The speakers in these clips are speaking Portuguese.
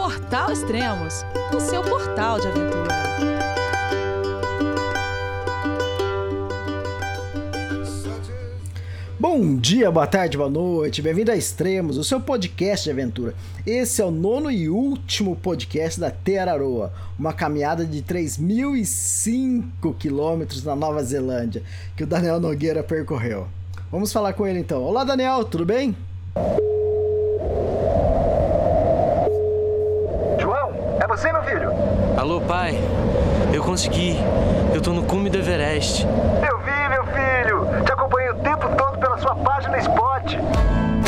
Portal Extremos, o seu portal de aventura. Bom dia, boa tarde, boa noite, bem-vindo a Extremos, o seu podcast de aventura. Esse é o nono e último podcast da Teraroa, uma caminhada de 3.005 quilômetros na Nova Zelândia, que o Daniel Nogueira percorreu. Vamos falar com ele então. Olá, Daniel, tudo bem? João, é você, meu filho? Alô, pai. Eu consegui. Eu tô no cume do Everest. Eu vi, meu filho. Te acompanhei o tempo todo pela sua página Spot.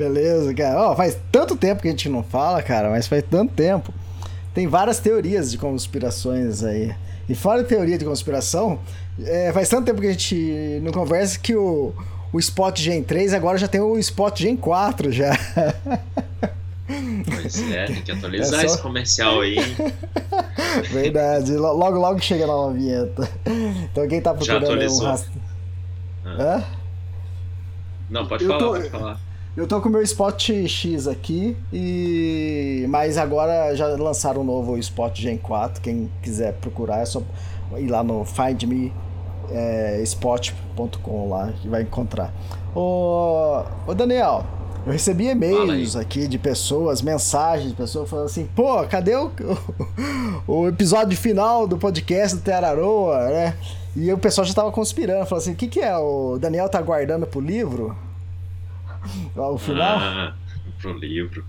Beleza, cara. Ó, faz tanto tempo que a gente não fala, cara, mas faz tanto tempo. Tem várias teorias de conspirações aí. E fora teoria de conspiração, é, faz tanto tempo que a gente não conversa que o, o Spot Gen 3 agora já tem o Spot Gen 4 já. Pois é, tem que atualizar É só- esse comercial aí. Verdade. Lo- Logo, logo chega a nova vinheta. Então quem tá Já procurando um rastro... Ah. Hã? Não, pode Eu falar, tô- pode falar. Eu tô com o meu Spot X aqui, e mas agora já lançaram um novo Spot Gen 4. Quem quiser procurar é só ir lá no findmespot.com lá que vai encontrar. Ô, ô Daniel, eu recebi e-mails aqui de pessoas, mensagens de pessoas falando assim: pô, cadê o, o episódio final do podcast do Teraroa, né? E o pessoal já tava conspirando, falando assim: o que, que é? O Daniel tá guardando pro livro? Lá o final? Ah, pro livro.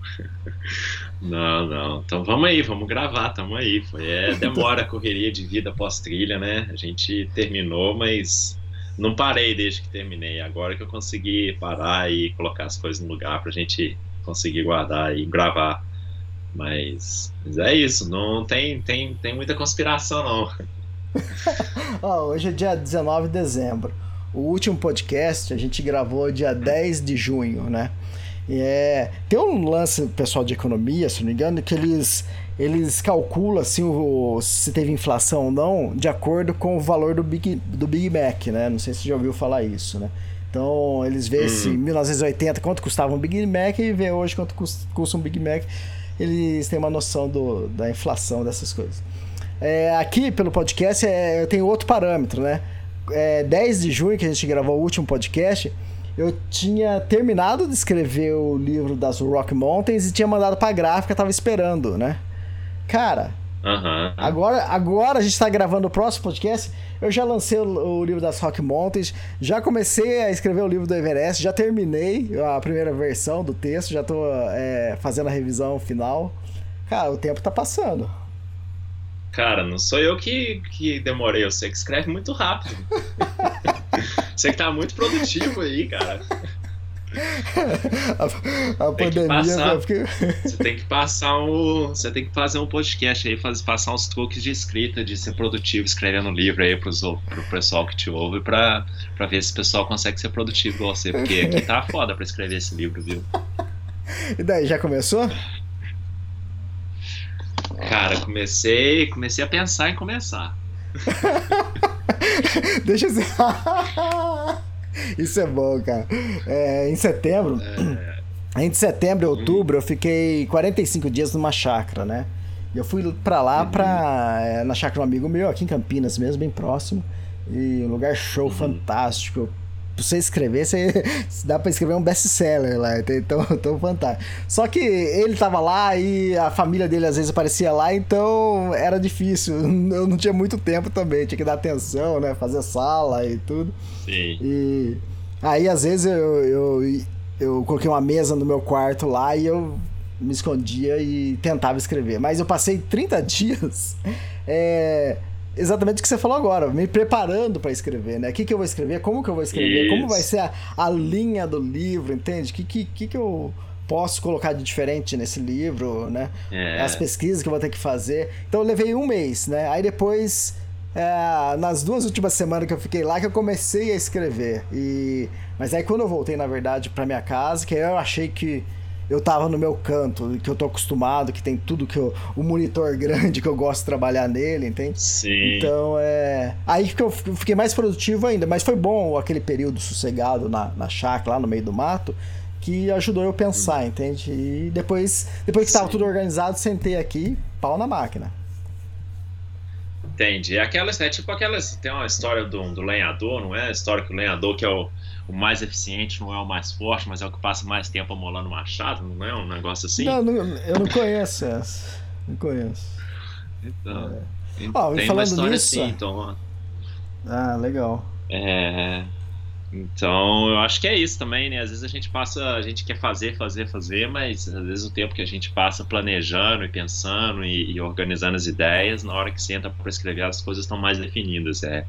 Não, não. Então vamos aí, vamos gravar, tamo aí. Foi, é, demora a correria de vida pós-trilha, né? A gente terminou, mas não parei desde que terminei. Agora que eu consegui parar e colocar as coisas no lugar pra gente conseguir guardar e gravar. Mas, mas é isso, não tem, tem, tem muita conspiração, não. Ó, hoje é dia 19 de dezembro. O último podcast a gente gravou dia 10 de junho, né? É, tem um lance pessoal de economia, se não me engano, que eles, eles calculam assim, o, se teve inflação ou não de acordo com o valor do Big, do Big Mac, né? Não sei se você já ouviu falar isso, né? Então eles vê se em 1980 quanto custava um Big Mac e vê hoje quanto cus- custa um Big Mac. Eles têm uma noção do, da inflação dessas coisas. É, aqui pelo podcast é, eu tenho outro parâmetro, né? É, 10 de junho que a gente gravou o último podcast, eu tinha terminado de escrever o livro das Rock Mountains e tinha mandado pra gráfica, tava esperando, né? Cara, agora, agora a gente tá gravando o próximo podcast. Eu já lancei o, o livro das Rock Mountains, já comecei a escrever o livro do Everest, já terminei a primeira versão do texto, já tô é, fazendo a revisão final. Cara, o tempo tá passando. Cara, não sou eu que, que demorei, eu sei que escreve muito rápido. Você que tá muito produtivo aí, cara. A, a Tem que pandemia, passar. eu fiquei- Você tem que passar um. Você tem que fazer um podcast aí, fazer, passar uns truques de escrita, de ser produtivo, escrevendo um livro aí pros, pro pessoal que te ouve pra, pra ver se o pessoal consegue ser produtivo igual você. Porque aqui tá foda pra escrever esse livro, viu? E daí, já começou? Cara, comecei, comecei a pensar em começar. Deixa eu dizer. Isso é bom, cara. É, em setembro, entre setembro e outubro, eu fiquei 45 dias numa chácara, né? E eu fui pra lá, pra, é, na chácara de um amigo meu, aqui em Campinas mesmo, bem próximo. E um lugar show fantástico. Pra você escrever, você, dá pra escrever um best-seller lá, então, então fantástico. Só que ele tava lá e a família dele às vezes aparecia lá, então era difícil. Eu não tinha muito tempo também, tinha que dar atenção, né? Fazer sala e tudo. Sim. E aí, às vezes, eu, eu, eu coloquei uma mesa no meu quarto lá e eu me escondia e tentava escrever. Mas eu passei 30 dias é, exatamente o que você falou agora, me preparando para escrever, né? O que, que eu vou escrever, como que eu vou escrever, como Isso. vai ser a, a linha do livro, entende? O que, que, que, que eu posso colocar de diferente nesse livro, né? É. As pesquisas que eu vou ter que fazer. Então eu levei um mês, né? Aí depois, é, nas duas últimas semanas que eu fiquei lá, que eu comecei a escrever. E mas aí quando eu voltei, na verdade, para minha casa, que aí eu achei que eu tava no meu canto, que eu tô acostumado, que tem tudo que eu. O monitor grande que eu gosto de trabalhar nele, entende? Sim. Então é. Aí que eu fiquei mais produtivo ainda, mas foi bom aquele período sossegado na, na chácara, lá no meio do mato, que ajudou eu a pensar, entende? E depois, depois que tava Sim. tudo organizado, sentei aqui, pau na máquina. Entendi. É Aquelas, é tipo aquelas. Tem uma história do, do lenhador, não é? A história que o lenhador, que é o, o mais eficiente, não é o mais forte, mas é o que passa mais tempo amolando machado, não é? Um negócio assim? Não, não, eu não conheço essa. Não conheço. Então, Ó, e tem uma história nisso- assim, então. Ah, legal. É, então, eu acho que é isso também, né? Às vezes a gente passa, a gente quer fazer, fazer, fazer, mas às vezes o tempo que a gente passa planejando e pensando e, e organizando as ideias, na hora que senta para escrever, as coisas estão mais definidas. É.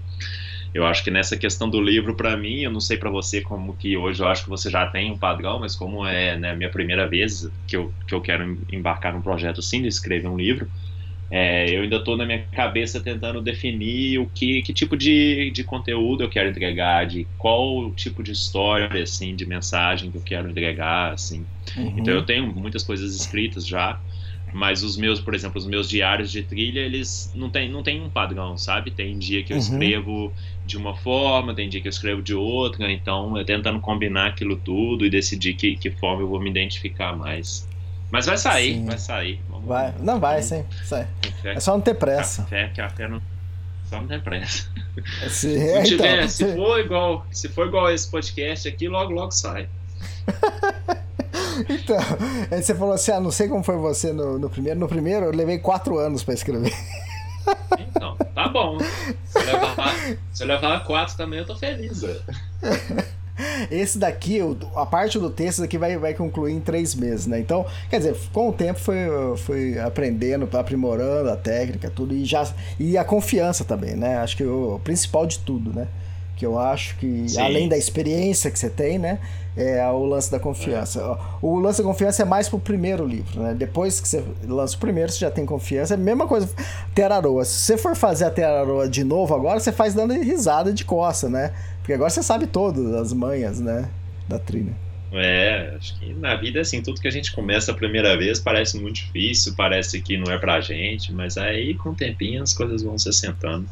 Eu acho que nessa questão do livro, para mim, eu não sei para você como que hoje eu acho que você já tem um padrão, mas como é né, a minha primeira vez que eu, que eu quero embarcar num projeto assim, de escrever um livro, é, eu ainda estou na minha cabeça tentando definir o que, que tipo de, de conteúdo eu quero entregar, de qual tipo de história, assim, de mensagem que eu quero entregar, assim. Uhum. Então eu tenho muitas coisas escritas já, mas os meus, por exemplo, os meus diários de trilha, eles não tem, não tem um padrão, sabe? Tem dia que eu Uhum. escrevo de uma forma, tem dia que eu escrevo de outra, então eu tentando combinar aquilo tudo e decidir que, que forma eu vou me identificar mais. Mas vai sair, Sim. vai sair. Vamos- Vai. Não, vai, sim. sai. É só não ter pressa. café, café não. Só não tem pressa. Se, Se, é, tiver, então, se se- for igual, se for igual esse podcast aqui, logo logo sai. então, aí você falou assim: ah, não sei como foi você no, no primeiro. No primeiro, eu levei quatro anos pra escrever. Então, tá bom. Se eu levar, se eu levar quatro também, eu tô feliz. Esse daqui, a parte do texto daqui vai, vai concluir em três meses, né? Então, quer dizer, com o tempo foi, foi aprendendo, aprimorando a técnica, tudo, e já. E a confiança também, né? Acho que o principal de tudo, né? Que eu acho que, Sim. além da experiência que você tem, né? É o lance da confiança. O lance da confiança é mais pro primeiro livro, né? Depois que você lança o primeiro, você já tem confiança. É a mesma coisa, Teraroa. Se você for fazer a Teraroa de novo agora, você faz dando risada de coça, né? Porque agora você sabe todas as manhas, né? Da trilha. É, acho que na vida, assim, tudo que a gente começa a primeira vez parece muito difícil, parece que não é pra gente, mas aí com o tempinho as coisas vão se assentando.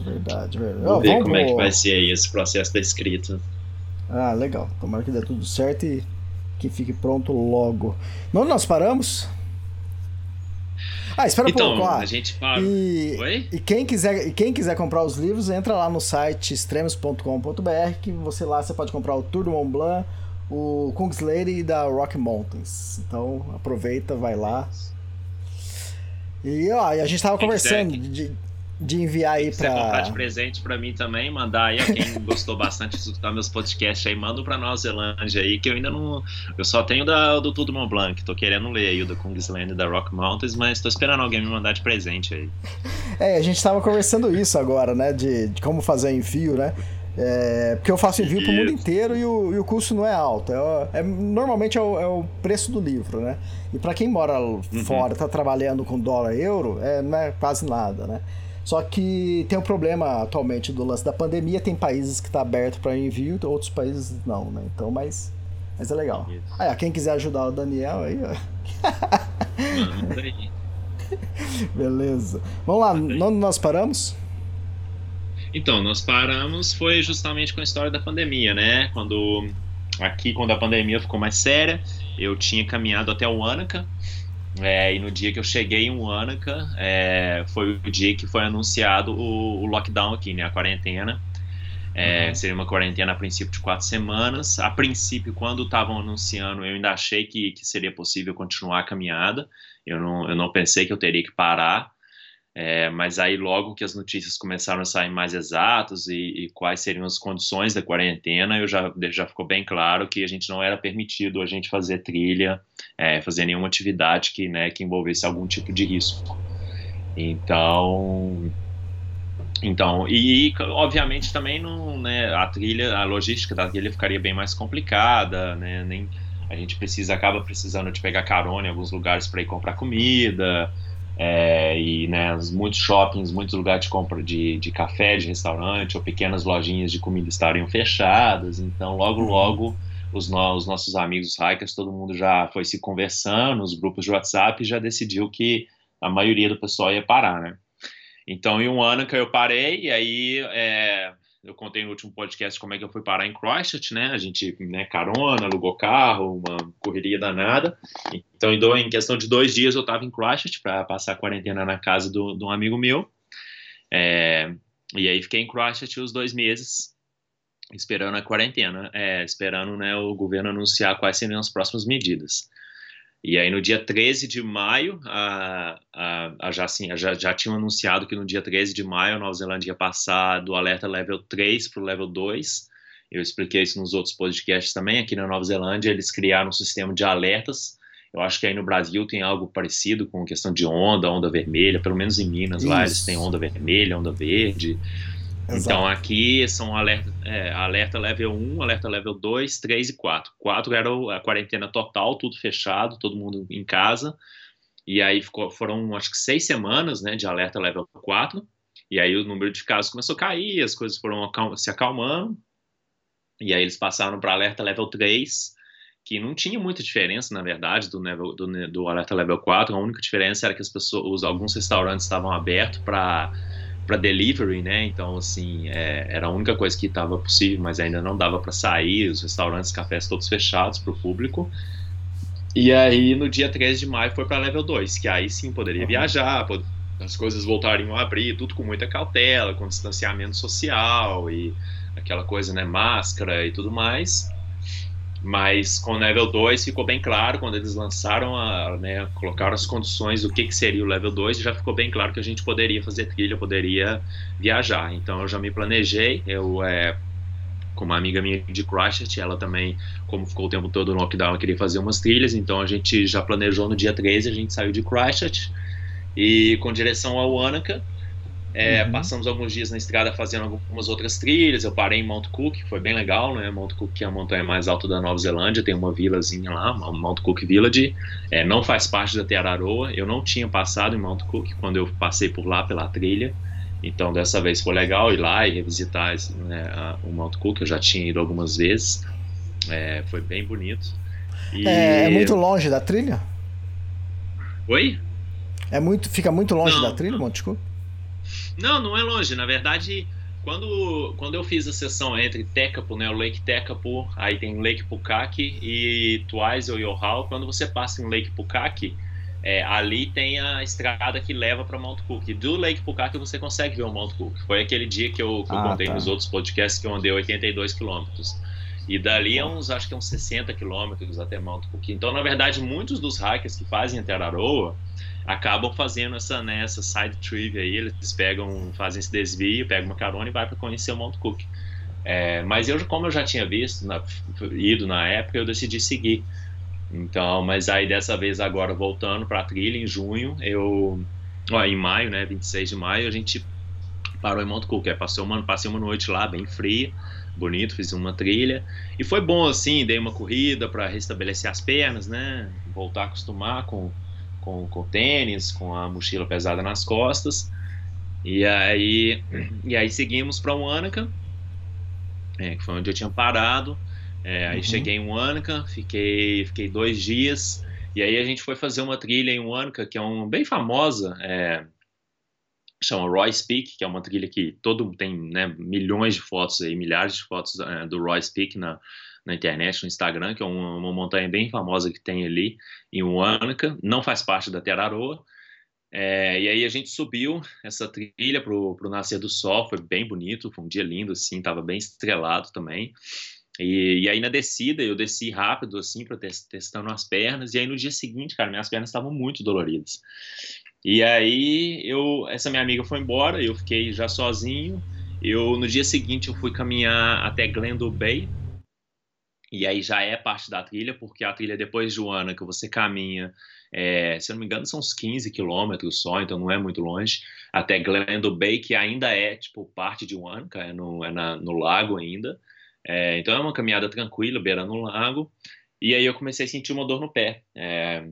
Verdade, verdade. Vamos ver como é que vai ser aí esse processo da escrita. Ah, legal. Tomara que dê tudo certo e que fique pronto logo. Onde nós paramos? Ah, espera um Então, pouco. ó. a gente para. E, Oi? e quem quiser, e quem quiser comprar os livros, entra lá no site extremos.com.br que você lá você pode comprar o Tour do Mont Blanc, o Kungsleden da Rock Mountains. Então aproveita, vai lá. E ó, e a gente tava Quem quiser- conversando de, de enviar aí quiser comprar pra. de presente pra mim também, mandar aí, ó, quem gostou bastante de escutar meus podcasts aí, manda pra Nova Zelândia aí, que eu ainda não. Eu só tenho da, do Tudo Mont Blanc, tô querendo ler aí o do Kungsland e da Rock Mountains, mas tô esperando alguém me mandar de presente aí. É, a gente tava conversando isso agora, né? De, de como fazer envio, né? É, porque eu faço envio pro mundo Isso. inteiro e o, e o custo não é alto. É, o- é- normalmente é o, é o preço do livro, né? E para quem mora fora, tá trabalhando com dólar e euro, é, não é quase nada, né? Só que tem o problema atualmente do lance da pandemia, tem países que tá aberto para envio, outros países não, né? Então, mas, mas é legal. Isso. Ó, quem quiser ajudar o Daniel aí, ó. Aí. Beleza. Vamos lá, onde nós paramos? Então, nós paramos foi justamente com a história da pandemia, né? Quando aqui, quando a pandemia ficou mais séria, eu tinha caminhado até o Anaca. É, e no dia que eu cheguei em Wanaka, é, foi o dia que foi anunciado o, o lockdown aqui, né? A quarentena. É, Seria uma quarentena a princípio de quatro semanas. A princípio, quando estavam anunciando, eu ainda achei que, que seria possível continuar a caminhada. Eu não, eu não pensei que eu teria que parar. É, mas aí logo que as notícias começaram a sair mais exatos e, e quais seriam as condições da quarentena, eu já, já ficou bem claro que a gente não era permitido a gente fazer trilha, é, fazer nenhuma atividade que, né, que envolvesse algum tipo de risco. Então, então e obviamente também não, né, a trilha, a logística da trilha ficaria bem mais complicada, né, nem a gente precisa acaba precisando de pegar carona em alguns lugares para ir comprar comida é, e né, muitos shoppings, muitos lugares de compra de, de café, de restaurante ou pequenas lojinhas de comida estariam fechadas. Então, logo, uhum. logo, os, no, os nossos amigos os hikers, todo mundo já foi se conversando, nos grupos de WhatsApp, já decidiu que a maioria do pessoal ia parar, né? Então, em um ano que eu parei, e aí é, eu contei no último podcast como é que eu fui parar em Christchurch, né? A gente, né, carona, alugou carro, uma correria danada. Então, em questão de dois dias, eu estava em Christchurch para passar a quarentena na casa do, de um amigo meu. É, e aí fiquei em Christchurch os dois meses, esperando a quarentena, é, esperando né, o governo anunciar quais seriam as próximas medidas. E aí, no dia 13 de maio, a, a, a já, assim, já, já tinham anunciado que no dia 13 de maio a Nova Zelândia ia passar do alerta level 3 para o level 2. Eu expliquei isso nos outros podcasts também. Aqui na Nova Zelândia, eles criaram um sistema de alertas. Eu acho que aí no Brasil tem algo parecido com questão de onda, onda vermelha, pelo menos em Minas, isso. lá eles têm onda vermelha, onda verde. Exato. Então aqui são alerta, é, alerta level 1, alerta level 2, 3 e 4. 4 era a quarentena total, tudo fechado, todo mundo em casa. E aí ficou, foram acho que seis semanas né, de alerta level 4. E aí o número de casos começou a cair, as coisas foram se acalmando. E aí eles passaram para alerta level 3, que não tinha muita diferença, na verdade, do, level, do, do alerta level 4. A única diferença era que as pessoas, alguns restaurantes estavam abertos para para delivery, né? Então, assim, é, era a única coisa que estava possível, mas ainda não dava para sair, os restaurantes, cafés todos fechados para o público. E aí, no dia 13 de maio, foi para level 2, que aí sim poderia uhum. viajar, as coisas voltariam a abrir, tudo com muita cautela, com distanciamento social e aquela coisa, né? Máscara e tudo mais. Mas com o Level 2 ficou bem claro, quando eles lançaram, a, né, colocaram as condições do que, que seria o Level 2, já ficou bem claro que a gente poderia fazer trilha, poderia viajar. Então eu já me planejei, eu, é, com uma amiga minha de Christchurch, ela também, como ficou o tempo todo no lockdown, queria fazer umas trilhas, então a gente já planejou no dia 13, a gente saiu de Christchurch e com direção ao Wanaka, é, uhum. Passamos alguns dias na estrada fazendo algumas outras trilhas. Eu parei em Mount Cook, foi bem legal, né? Mount Cook é a montanha mais alta da Nova Zelândia, tem uma vilazinha lá, Mount Cook Village. É, não faz parte da Teraroa. Eu não tinha passado em Mount Cook quando eu passei por lá pela trilha. Então dessa vez foi legal ir lá e revisitar né, a, o Mount Cook. Eu já tinha ido algumas vezes. É, foi bem bonito. E... É, é, muito longe da trilha? Oi? É muito, fica muito longe não, da trilha, Mount Cook? Não, não é longe. Na verdade, quando, quando eu fiz a sessão entre Tekapo, né, o Lake Tekapo, aí tem Lake Pukaki e Twice ou Yohao, quando você passa em Lake Pukaki, é, ali tem a estrada que leva para Mount Cook. Do Lake Pukaki você consegue ver o Mount Cook. Foi aquele dia que eu, que eu ah, contei tá. nos outros podcasts que eu andei 82 quilômetros. E dali é uns, acho que é uns 60 quilômetros até Mount Cook. Então, na verdade, muitos dos hikers que fazem a Teraroa, acabam fazendo essa, né, essa side trip aí, eles pegam, fazem esse desvio, pegam uma carona e vai para conhecer o Mount Cook. É, mas eu, como eu já tinha visto, na, ido na época, eu decidi seguir. Então, mas aí dessa vez agora voltando para a trilha em junho, eu, ó, em maio, né, 26 de maio, a gente parou em Mount Cook, é, passei uma, passei uma noite lá bem fria, bonito, fiz uma trilha e foi bom assim, dei uma corrida para restabelecer as pernas, né, voltar a acostumar com com, com tênis, com a mochila pesada nas costas. E aí, e aí seguimos para Wanaka, é, que foi onde eu tinha parado. É, aí uhum. cheguei em Wanaka, fiquei, fiquei dois dias. E aí a gente foi fazer uma trilha em Wanaka, que é um, bem famosa, é, chama Royce Peak, que é uma trilha que todo tem né, milhões de fotos aí, milhares de fotos é, do Royce Peak na, na internet, no Instagram, que é uma, uma montanha bem famosa que tem ali em Wanaka, não faz parte da Teraroa. É, e aí a gente subiu essa trilha pro, pro nascer do sol, foi bem bonito, foi um dia lindo, assim, tava bem estrelado também. E, e aí na descida eu desci rápido, assim, para testando as pernas, e aí no dia seguinte, cara, minhas pernas estavam muito doloridas. E aí eu, essa minha amiga foi embora, eu fiquei já sozinho. Eu no dia seguinte eu fui caminhar até Glendale Bay, e aí já é parte da trilha, porque a trilha depois de Joana, que você caminha, é, se eu não me engano, são uns 15 quilômetros só, então não é muito longe, até Glendale Bay, que ainda é, tipo, parte de Wanaka, é no, é na, no lago ainda. É, então é uma caminhada tranquila, beirando o lago. E aí eu comecei a sentir uma dor no pé. É,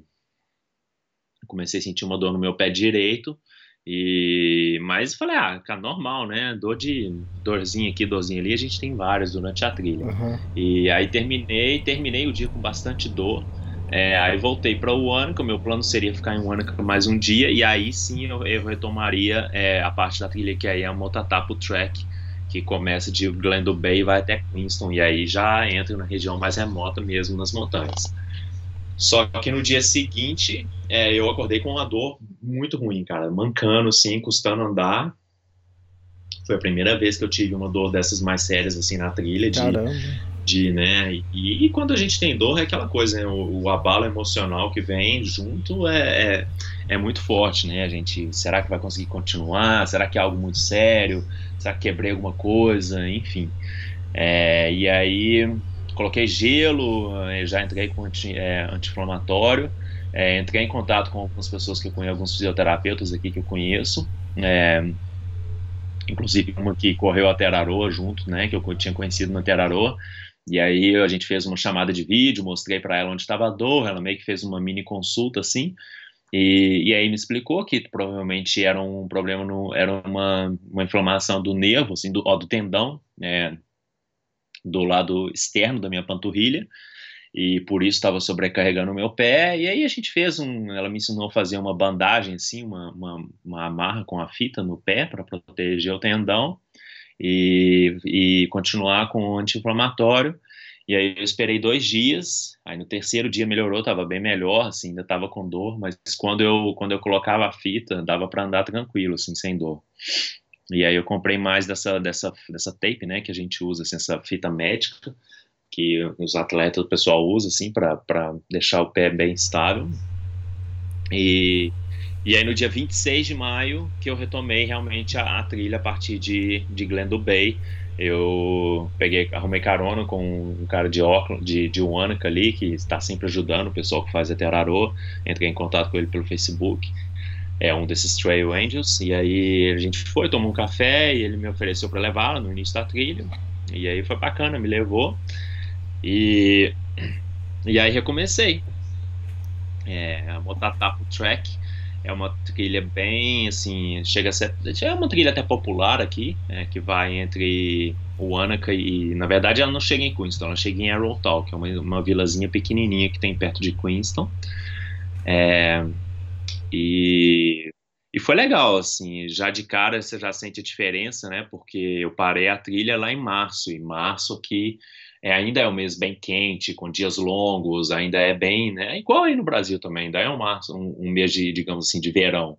comecei a sentir uma dor no meu pé direito. E mas falei, ah, cara, normal, né? Dor de dorzinha aqui, dorzinha ali, a gente tem várias durante a trilha. Uhum. E aí terminei, terminei o dia com bastante dor. É, aí voltei para o Wanaka, o meu plano seria ficar em Wanaka mais um dia, e aí sim eu, eu retomaria é, a parte da trilha que aí é a Motatapo Track, que começa de Glendale Bay e vai até Queenston, e aí já entra na região mais remota mesmo, nas montanhas. Só que no dia seguinte, é, eu acordei com uma dor muito ruim, cara, mancando, assim, custando andar. Foi a primeira vez que eu tive uma dor dessas mais sérias, assim, na trilha, de, Caramba. de né, e, e quando a gente tem dor é aquela coisa, né, o, o abalo emocional que vem junto é, é, é muito forte, né, a gente, será que vai conseguir continuar, será que é algo muito sério, será que quebrei alguma coisa, enfim. É, e aí coloquei gelo, eh, já entrei com anti, é, anti-inflamatório, é, entrei em contato com algumas pessoas que eu conheço, alguns fisioterapeutas aqui que eu conheço, é, inclusive uma que correu a Teraroa junto, né, que eu tinha conhecido na Teraroa, e aí a gente fez uma chamada de vídeo, mostrei para ela onde estava a dor, ela meio que fez uma mini consulta assim, e, e, aí me explicou que provavelmente era um problema, no, era uma, uma inflamação do nervo, assim, do, ó, do tendão, né, do lado externo da minha panturrilha e por isso estava sobrecarregando o meu pé. E aí a gente fez um. Ela me ensinou a fazer uma bandagem, assim, uma, uma, uma amarra com a fita no pé para proteger o tendão e, e continuar com o anti-inflamatório. E aí eu esperei dois dias, aí no terceiro dia melhorou, estava bem melhor, assim, ainda estava com dor, mas quando eu, quando eu colocava a fita, dava para andar tranquilo, assim, sem dor. E aí eu comprei mais dessa, dessa, dessa tape, né, que a gente usa, assim, essa fita médica, que os atletas, o pessoal usa, assim, para deixar o pé bem estável. E, e aí no dia 26 de maio que eu retomei realmente a, a trilha a partir de, de Glendale Bay. Eu peguei, arrumei carona com um cara de óculos, de, de Wanaka ali, que está sempre ajudando o pessoal que faz a Terarô. Entrei em contato com ele pelo Facebook é um desses Trail Angels, e aí a gente foi, tomou um café, e ele me ofereceu para levá-la no início da trilha, e aí foi bacana, me levou, e, e aí recomecei. É, a Motatapo Track é uma trilha bem, assim, chega a ser, é uma trilha até popular aqui, é, que vai entre o Wanaka e, na verdade, ela não chega em Queenston, ela chega em Arrowtal, que é uma, uma vilazinha pequenininha que tem perto de Queenston. É, e, e foi legal, assim, já de cara você já sente a diferença, né? Porque eu parei a trilha lá em março, e março aqui é, ainda é um mês bem quente, com dias longos, ainda é bem, né? Igual aí no Brasil também, ainda é um, março, um, um mês de, digamos assim, de verão.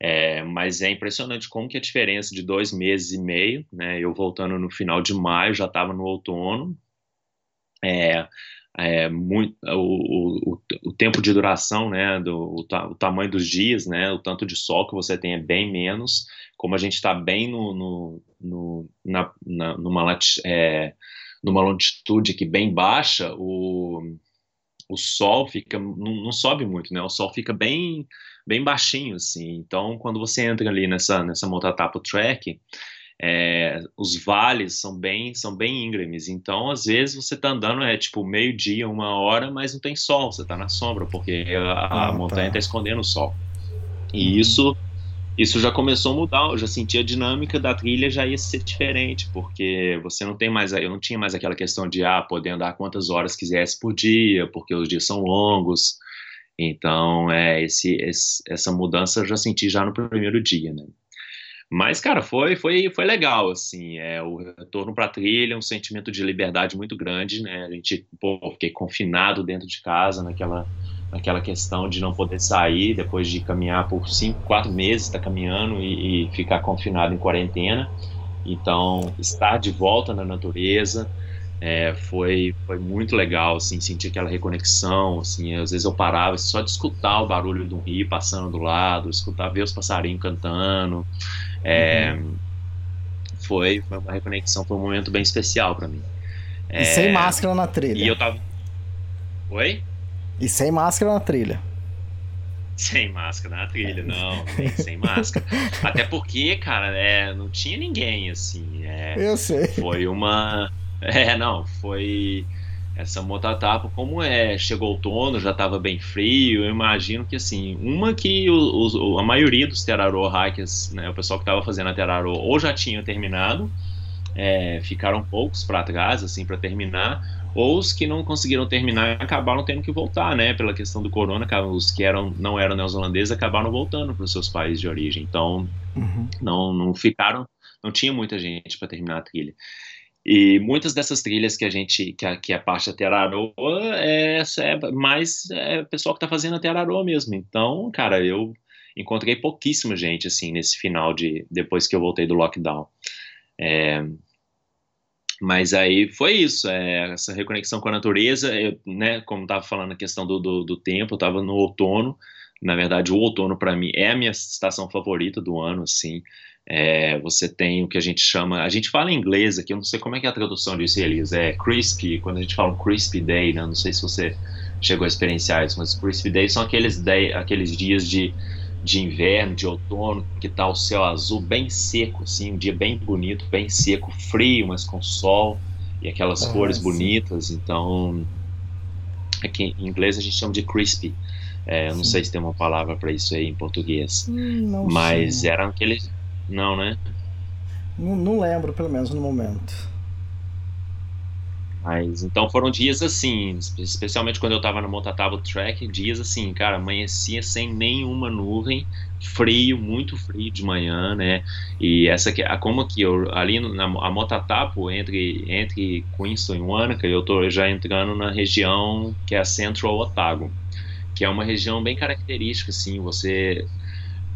É, mas é impressionante como que a diferença de dois meses e meio, né? Eu voltando no final de maio, já estava no outono. É, é, muito, o, o, o, tempo de duração, né, do, o, o, tamanho dos dias, né, o tanto de sol que você tem é bem menos. Como a gente está bem no, no, no na, na, numa, é, numa longitude que bem baixa, o, o sol fica não, não, sobe muito, né? O sol fica bem bem baixinho, assim. Então, quando você entra ali nessa nessa Motatapo Track, é, os vales são bem são bem íngremes, então às vezes você está andando é tipo meio dia, uma hora, mas não tem sol, você está na sombra porque a, ah, montanha está tá escondendo o sol. E uhum. isso isso já começou a mudar, eu já senti a dinâmica da trilha já ia ser diferente, porque você não tem mais, eu não tinha mais aquela questão de ah, poder andar quantas horas quisesse por dia, porque os dias são longos. Então, é esse, esse essa mudança eu já senti já no primeiro dia, né? Mas, cara, foi, foi, foi legal, assim, é, o retorno para a trilha, um sentimento de liberdade muito grande, né, a gente, pô, fiquei confinado dentro de casa, naquela, naquela questão de não poder sair, depois de caminhar por cinco, quatro meses, tá caminhando e, e ficar confinado em quarentena, então, estar de volta na natureza, é, foi, foi muito legal, assim, sentir aquela reconexão, assim, às vezes eu parava só de escutar o barulho do rio passando do lado, escutar, ver os passarinhos cantando, é, uhum. foi, foi uma reconexão, foi um momento bem especial para mim. É, e sem máscara na trilha. E eu tava... Oi? E sem máscara na trilha. Sem máscara na trilha, não, sem máscara. Até porque, cara, é, não tinha ninguém, assim. É, eu sei. Foi uma é, não, foi. Essa motatapo, como é, chegou outono, já estava bem frio, eu imagino que assim, uma que a maioria dos Terarô hackers, né, o pessoal que estava fazendo a Terarô, ou já tinha terminado, é, ficaram poucos para trás, assim, para terminar, ou os que não conseguiram terminar acabaram tendo que voltar, né, pela questão do corona, os que eram, não eram neozelandeses acabaram voltando para os seus países de origem, então uhum. não, não ficaram, não tinha muita gente para terminar a trilha. E muitas dessas trilhas que a gente, que a, que a parte da Teraroa é, é mais é, pessoal que está fazendo a Teraroa mesmo. Então, cara, eu encontrei pouquíssima gente, assim, nesse final de, depois que eu voltei do lockdown. É, mas aí foi isso, é, essa reconexão com a natureza, eu, né, como estava falando a questão do, do, do tempo, eu estava no outono, na verdade o outono para mim é a minha estação favorita do ano, assim, é, você tem o que a gente chama, a gente fala em inglês aqui, eu não sei como é que é a tradução disso, Elias, é crispy, quando a gente fala um crispy day, né, não sei se você chegou a experienciar isso, mas crispy day são aqueles, day, aqueles dias de, de inverno, de outono, que tá o céu azul bem seco, assim, um dia bem bonito, bem seco, frio, mas com sol e aquelas ah, cores sim. bonitas, então aqui em inglês a gente chama de crispy, é, eu não sei se tem uma palavra para isso aí em português, hum, mas eram aqueles não, né? Não, não lembro, pelo menos no momento. Mas então foram dias assim, especialmente quando eu tava no Montatabo Track, dias assim, cara, amanhecia sem nenhuma nuvem, frio, muito frio de manhã, né? E essa que como que eu ali na a Motatapo entre entre Queenstown e Wanaka, eu tô já entrando na região que é a Central Otago, que é uma região bem característica assim, você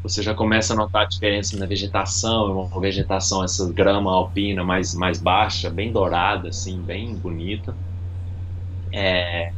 você já começa a notar a diferença na vegetação, é uma vegetação, essa grama alpina mais, mais baixa, bem dourada, assim, bem bonita. É,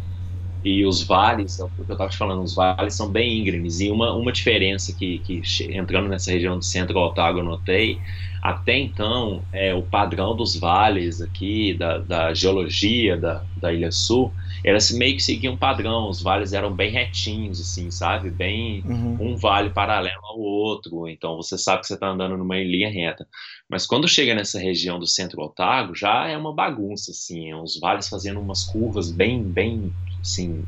e os vales, é o que eu estava te falando, os vales são bem íngremes. E uma, uma diferença que, que entrando nessa região do centro Otago eu notei, até então, é, o padrão dos vales aqui, da, da geologia da, da Ilha Sul, elas meio que seguiam um padrão, os vales eram bem retinhos, assim, sabe? Bem uhum. um vale paralelo ao outro, então você sabe que você está andando numa linha reta. Mas quando chega nessa região do centro Otago, já é uma bagunça, assim, uns vales fazendo umas curvas bem, bem, assim,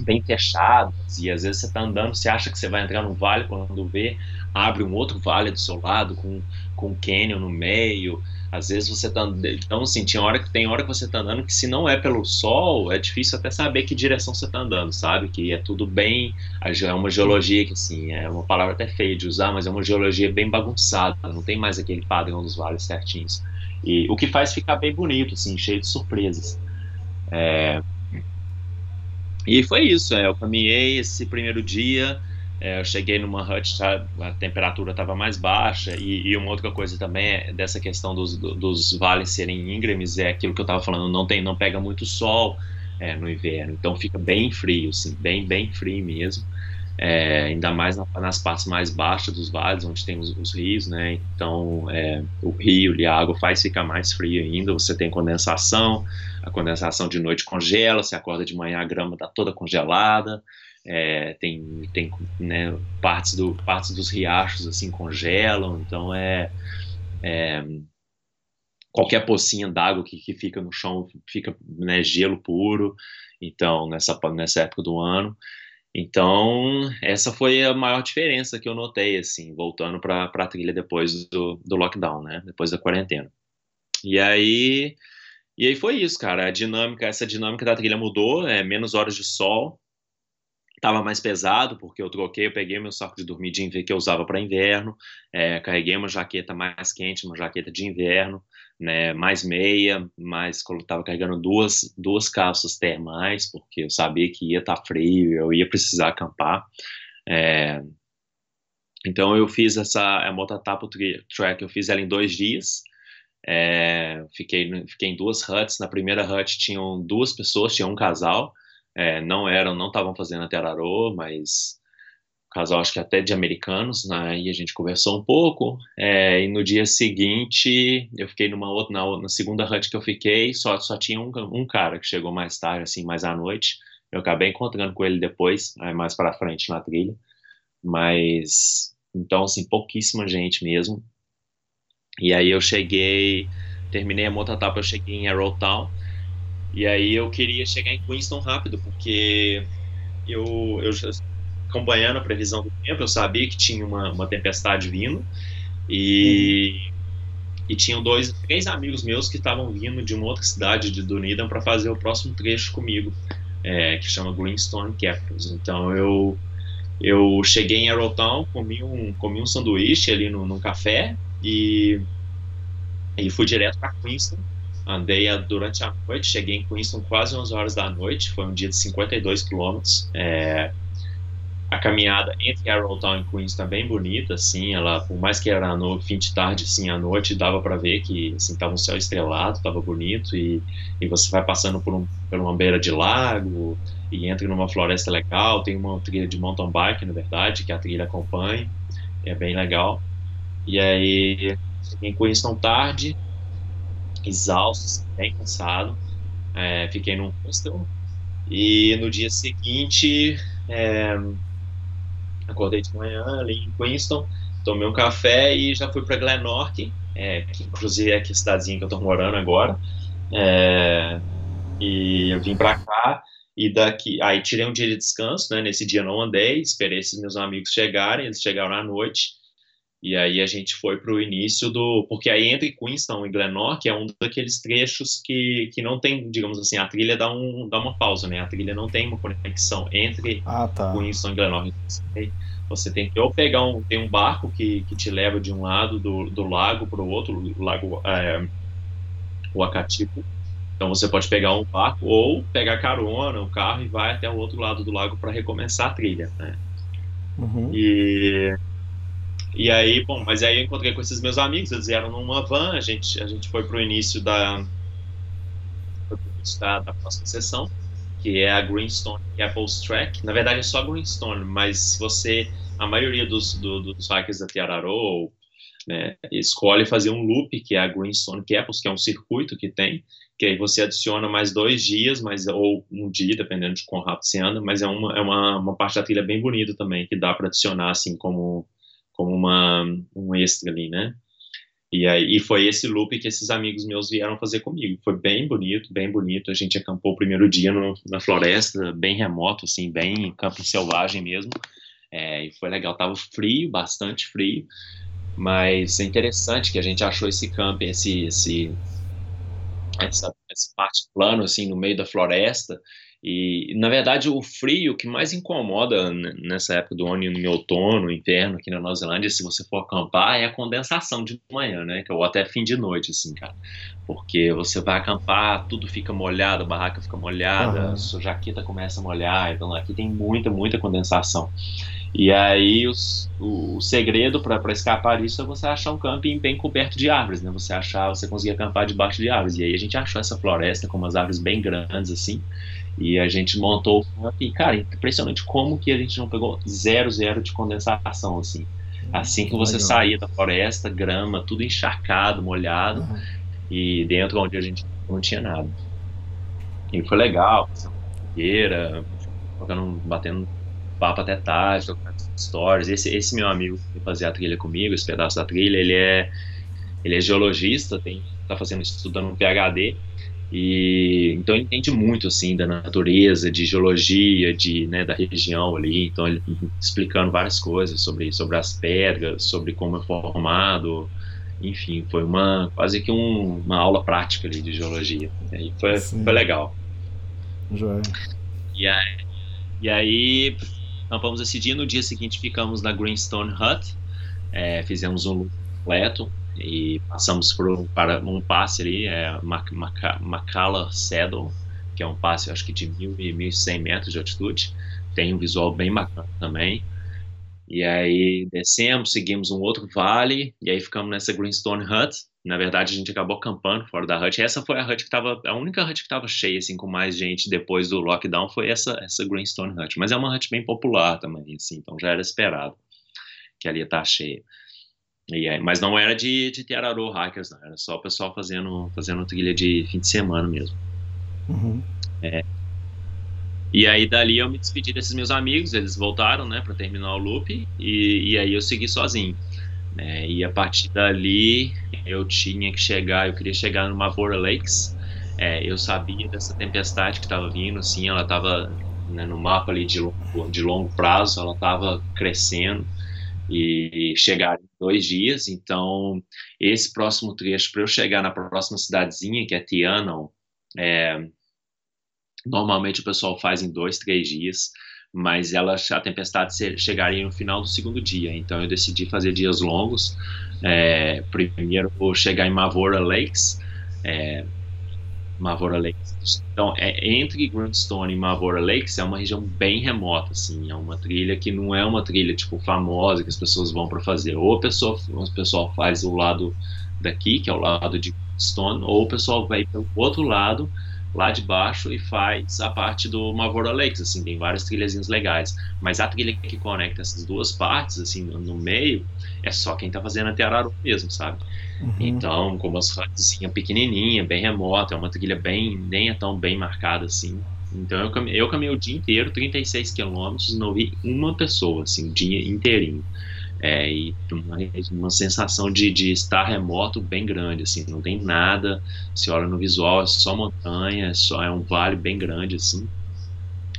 bem fechadas, e às vezes você está andando, você acha que você vai entrar num vale, quando vê, abre um outro vale do seu lado, com, com um canyon no meio, às vezes você tá. Então, assim, tem hora, que, tem hora que você tá andando que, se não é pelo sol, é difícil até saber que direção você tá andando, sabe? Que é tudo bem. É uma geologia que, assim, é uma palavra até feia de usar, mas é uma geologia bem bagunçada. Não tem mais aquele padrão dos vales certinhos. E o que faz ficar bem bonito, assim, cheio de surpresas. É... E foi isso. É, eu caminhei esse primeiro dia. É, eu cheguei numa hut, tá, a temperatura estava mais baixa, e, e, uma outra coisa também é dessa questão dos, dos vales serem íngremes, é aquilo que eu estava falando, não, tem, não pega muito sol é, no inverno, então fica bem frio, assim, bem, bem frio mesmo, é, ainda mais na, nas partes mais baixas dos vales, onde tem os, os rios, né, então é, o rio e a água faz ficar mais frio ainda, você tem condensação, a condensação de noite congela, você acorda de manhã a grama está toda congelada, é, tem, tem né, partes, do, partes dos riachos assim congelam, então é, é qualquer pocinha d'água que, que fica no chão fica né, gelo puro, então nessa, nessa época do ano. Então, essa foi a maior diferença que eu notei, assim, voltando para a trilha depois do, do lockdown, né? Depois da quarentena. E aí, e aí foi isso, cara. A dinâmica, essa dinâmica da trilha mudou, é menos horas de sol, Tava mais pesado, porque eu troquei, eu peguei meu saco de dormir de inverno que eu usava para inverno, é, carreguei uma jaqueta mais quente, uma jaqueta de inverno, né, mais meia, mais estava carregando duas, duas calças termais, porque eu sabia que ia estar tá frio, eu ia precisar acampar. É, então eu fiz essa a Motatapo Track, eu fiz ela em dois dias. É, fiquei, fiquei em duas huts. Na primeira hut tinham duas pessoas, tinha um casal. É, não eram, não estavam fazendo a Terarô, mas casal acho que até de americanos, né, e a gente conversou um pouco, é, e no dia seguinte eu fiquei numa outra, na, na, segunda hut que eu fiquei, só, só tinha um, um, cara que chegou mais tarde, assim, mais à noite, eu acabei encontrando com ele depois, mais para frente na trilha, mas, então, assim, pouquíssima gente mesmo, e aí eu cheguei, terminei a motatapa, eu cheguei em Arrowtown, E aí eu queria chegar em Queenston rápido, porque eu, eu acompanhando a previsão do tempo, eu sabia que tinha uma, uma tempestade vindo e, e tinham dois, três amigos meus que estavam vindo de uma outra cidade de Dunedin para fazer o próximo trecho comigo, é, que chama Greenstone Capitals. Então eu eu cheguei em Arrowtown, comi um comi um sanduíche ali no, no café e e fui direto para Queenston. Andei durante a noite, cheguei em Queenston quase 11 horas da noite, foi um dia de 52 quilômetros. É, a caminhada entre Arrowtown e Queenston é bem bonita, assim, ela, por mais que era no fim de tarde, assim, à noite, dava para ver que, assim, tava um céu estrelado, tava bonito, e, e você vai passando por, um, por uma beira de lago, e entra numa floresta legal, tem uma trilha de mountain bike, na verdade, que a trilha acompanha, é bem legal. E aí, em Queenston tarde, exausto, bem cansado. É, fiquei num hostel e no dia seguinte é, acordei de manhã ali em Queenston, tomei um café e já fui para Glenorchy, é, que inclusive é aqui a cidadezinha que eu estou morando agora. É, e eu vim para cá e daqui aí tirei um dia de descanso, né? Nesse dia não andei, esperei esses meus amigos chegarem, eles chegaram à noite e aí a gente foi para o início do. Porque aí entre Queenstown e Glenorchy é um daqueles trechos que, que não tem, digamos assim, a trilha dá, um, dá uma pausa, né? A trilha não tem uma conexão entre ah, tá. Queenstown e Glenorchy. Você tem que ou pegar um. Tem um barco que, que te leva de um lado do, do lago para o outro, o lago é, o Acatipo. Então você pode pegar um barco ou pegar carona, um carro e vai até o outro lado do lago para recomeçar a trilha, né? Uhum. E e aí, bom, mas aí eu encontrei com esses meus amigos, eles vieram numa van, a gente, a gente foi pro início da, da, da próxima sessão, que é a Greenstone Apples Track. Na verdade é só Greenstone, mas você, a maioria dos, do, dos hikers da Tiararô, né, escolhe fazer um loop, que é a Greenstone Apples, que é um circuito que tem, que aí você adiciona mais dois dias, mas, ou um dia, dependendo de quão rápido você anda, mas é uma, é uma, uma parte da trilha bem bonita também, que dá para adicionar, assim, como como uma, um extra ali, né? E aí e foi esse loop que esses amigos meus vieram fazer comigo. Foi bem bonito, bem bonito. A gente acampou o primeiro dia no, na floresta, bem remoto, assim, bem campo selvagem mesmo. É, e foi legal. Tava frio, bastante frio, mas é interessante que a gente achou esse camping, esse, esse essa, essa parte plano assim no meio da floresta e, na verdade, o frio que mais incomoda nessa época do ano, no outono, inverno, aqui na Nova Zelândia, se você for acampar, é a condensação de manhã, né? Ou até fim de noite, assim, cara. Porque você vai acampar, tudo fica molhado, a barraca fica molhada, uhum. a sua jaqueta começa a molhar, então aqui tem muita, muita condensação. E aí os, o, o, segredo para escapar disso é você achar um camping bem coberto de árvores, né? Você achar, você conseguir acampar debaixo de árvores. E aí a gente achou essa floresta com umas árvores bem grandes assim. E a gente montou e, cara, impressionante como que a gente não pegou zero, zero de condensação, assim. Assim que você saía da floresta, grama, tudo encharcado, molhado, uhum. e dentro onde a gente não tinha nada. E foi legal, fogueira, batendo papo até tarde, trocando stories. Esse, esse meu amigo que fazia a trilha comigo, esse pedaço da trilha, ele é, ele é geologista, tem, tá fazendo, estudando um PhD, e então ele entende muito assim da natureza, de geologia, de né, da região ali. Então ele explicando várias coisas sobre sobre as pedras, sobre como é formado. Enfim, foi uma quase que um, uma aula prática ali de geologia. E foi, foi legal. Joia. E aí, e aí acampamos esse dia. No dia seguinte ficamos na Greenstone Hut. É, fizemos um completo e passamos por um, para um passe ali, é Macala Saddle, que é um passe acho que de 1.000 e 1.100 metros de altitude, tem um visual bem bacana também. E aí descemos, seguimos um outro vale, e aí ficamos nessa Greenstone Hut. Na verdade, a gente acabou acampando fora da hut. Essa foi a hut que estava, a única hut que estava cheia, assim, com mais gente depois do lockdown, foi essa, essa Greenstone Hut. Mas é uma hut bem popular também, assim, então já era esperado que ali ia estar cheia. Mas não era de, de Tiararô Hackers, não. Era só o pessoal fazendo, fazendo trilha de fim de semana mesmo. Uhum. É. E aí dali eu me despedi desses meus amigos, eles voltaram, né, para terminar o loop, e, e aí eu segui sozinho. É, e a partir dali eu tinha que chegar, eu queria chegar no Mavora Lakes, É, eu sabia dessa tempestade que estava vindo, assim, ela estava né, no mapa ali de longo, de longo prazo, ela estava crescendo e chegar em dois dias. Então, esse próximo trecho, para eu chegar na próxima cidadezinha, que é Tianon, é, normalmente o pessoal faz em dois, três dias, mas ela, a tempestade chegaria no final do segundo dia. Então, eu decidi fazer dias longos. É, primeiro, vou chegar em Mavora Lakes. É, Mavora Lakes. Então, é, entre Grandstone e Mavora Lakes é uma região bem remota, assim, é uma trilha que não é uma trilha tipo famosa que as pessoas vão para fazer. Ou a pessoa, o pessoal faz o lado daqui, que é o lado de Grandstone, ou o pessoal vai pelo outro lado, lá de baixo, e faz a parte do Mavora Lakes, assim, tem várias trilhazinhas legais. Mas a trilha que conecta essas duas partes, assim, no, no meio, é só quem tá fazendo até Araru mesmo, sabe? Uhum. Então, com umas rutszinha pequenininha, bem remota, é uma trilha bem, nem é tão bem marcada assim. Então, eu, came, eu caminhei o dia inteiro, 36 quilômetros, não vi uma pessoa, assim, o dia inteirinho. É, e uma, uma sensação de, de estar remoto bem grande, assim, não tem nada, se olha no visual, é só montanha, é, só, é um vale bem grande, assim,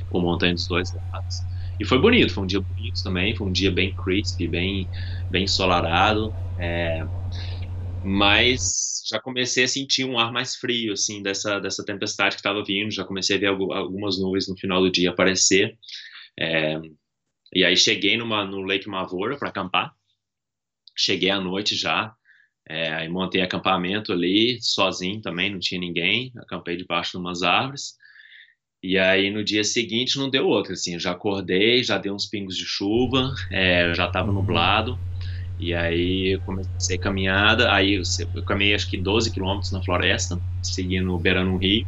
com montanha dos dois lados. E foi bonito, foi um dia bonito também, foi um dia bem crisp, bem, bem ensolarado. É, mas já comecei a sentir um ar mais frio, assim, dessa, dessa tempestade que estava vindo, já comecei a ver algumas nuvens no final do dia aparecer, é, e aí cheguei numa, no Lake Mavora para acampar, cheguei à noite já, é, aí montei acampamento ali, sozinho também, não tinha ninguém, acampei debaixo de umas árvores, e aí no dia seguinte não deu outra, assim, já acordei, já deu uns pingos de chuva, é, já estava uhum. nublado, e aí comecei a caminhada, aí eu caminhei acho que 12 quilômetros na floresta, seguindo beirando um rio.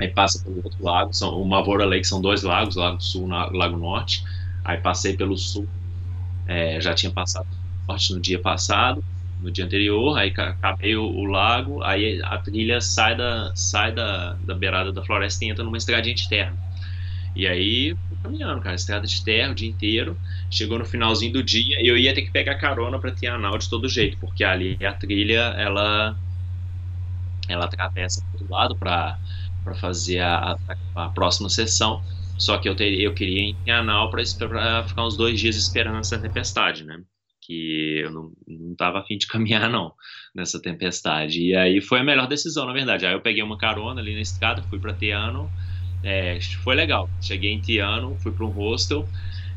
Aí passa pelo outro lago, são, o Mavora Lake são dois lagos, Lago Sul e Lago Norte. Aí passei pelo sul, é, já tinha passado norte no dia passado, no dia anterior, aí acabei o, o, lago, aí a trilha sai da, sai da, da beirada da floresta e entra numa estradinha de terra. E aí, caminhando, cara, estrada de terra o dia inteiro. Chegou no finalzinho do dia eu ia ter que pegar carona para Tianal de todo jeito, porque ali a trilha, ela ela atravessa para outro lado para fazer a, a, a, próxima sessão. Só que eu, teria, eu queria ir em Tianal para ficar uns dois dias esperando essa tempestade, né? Que eu não, não tava afim de caminhar, não, nessa tempestade. E aí foi a melhor decisão, na verdade. Aí eu peguei uma carona ali na estrada, fui para Tiano é, foi legal. Cheguei em Tiano, fui para um hostel.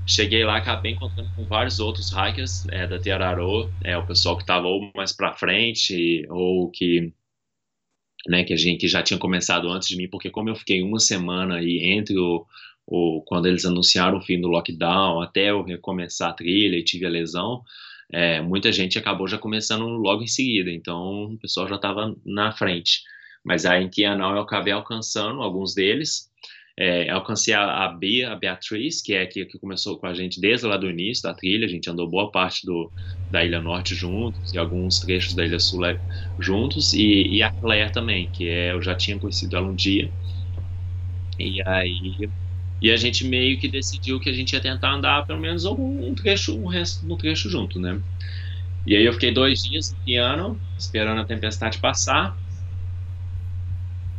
Cheguei lá, acabei encontrando com vários outros hikers é, da Tiararô, é, o pessoal que estava ou mais para frente ou que né, que a gente que já tinha começado antes de mim, porque como eu fiquei uma semana aí entre o, o quando eles anunciaram o fim do lockdown até eu recomeçar a trilha e tive a lesão, é, muita gente acabou já começando logo em seguida, então o pessoal já estava na frente. Mas aí em Tianão eu acabei alcançando alguns deles, é, alcancei a, a Bia, a Beatriz, que é que, que começou com a gente desde lá do início da trilha. A gente andou boa parte do, da Ilha Norte juntos e alguns trechos da Ilha Sul juntos. E, e a Claire também, que é, eu já tinha conhecido ela um dia. E aí e a gente meio que decidiu que a gente ia tentar andar pelo menos um, um trecho, um resto do trecho junto, né? E aí eu fiquei dois dias no piano, esperando a tempestade passar.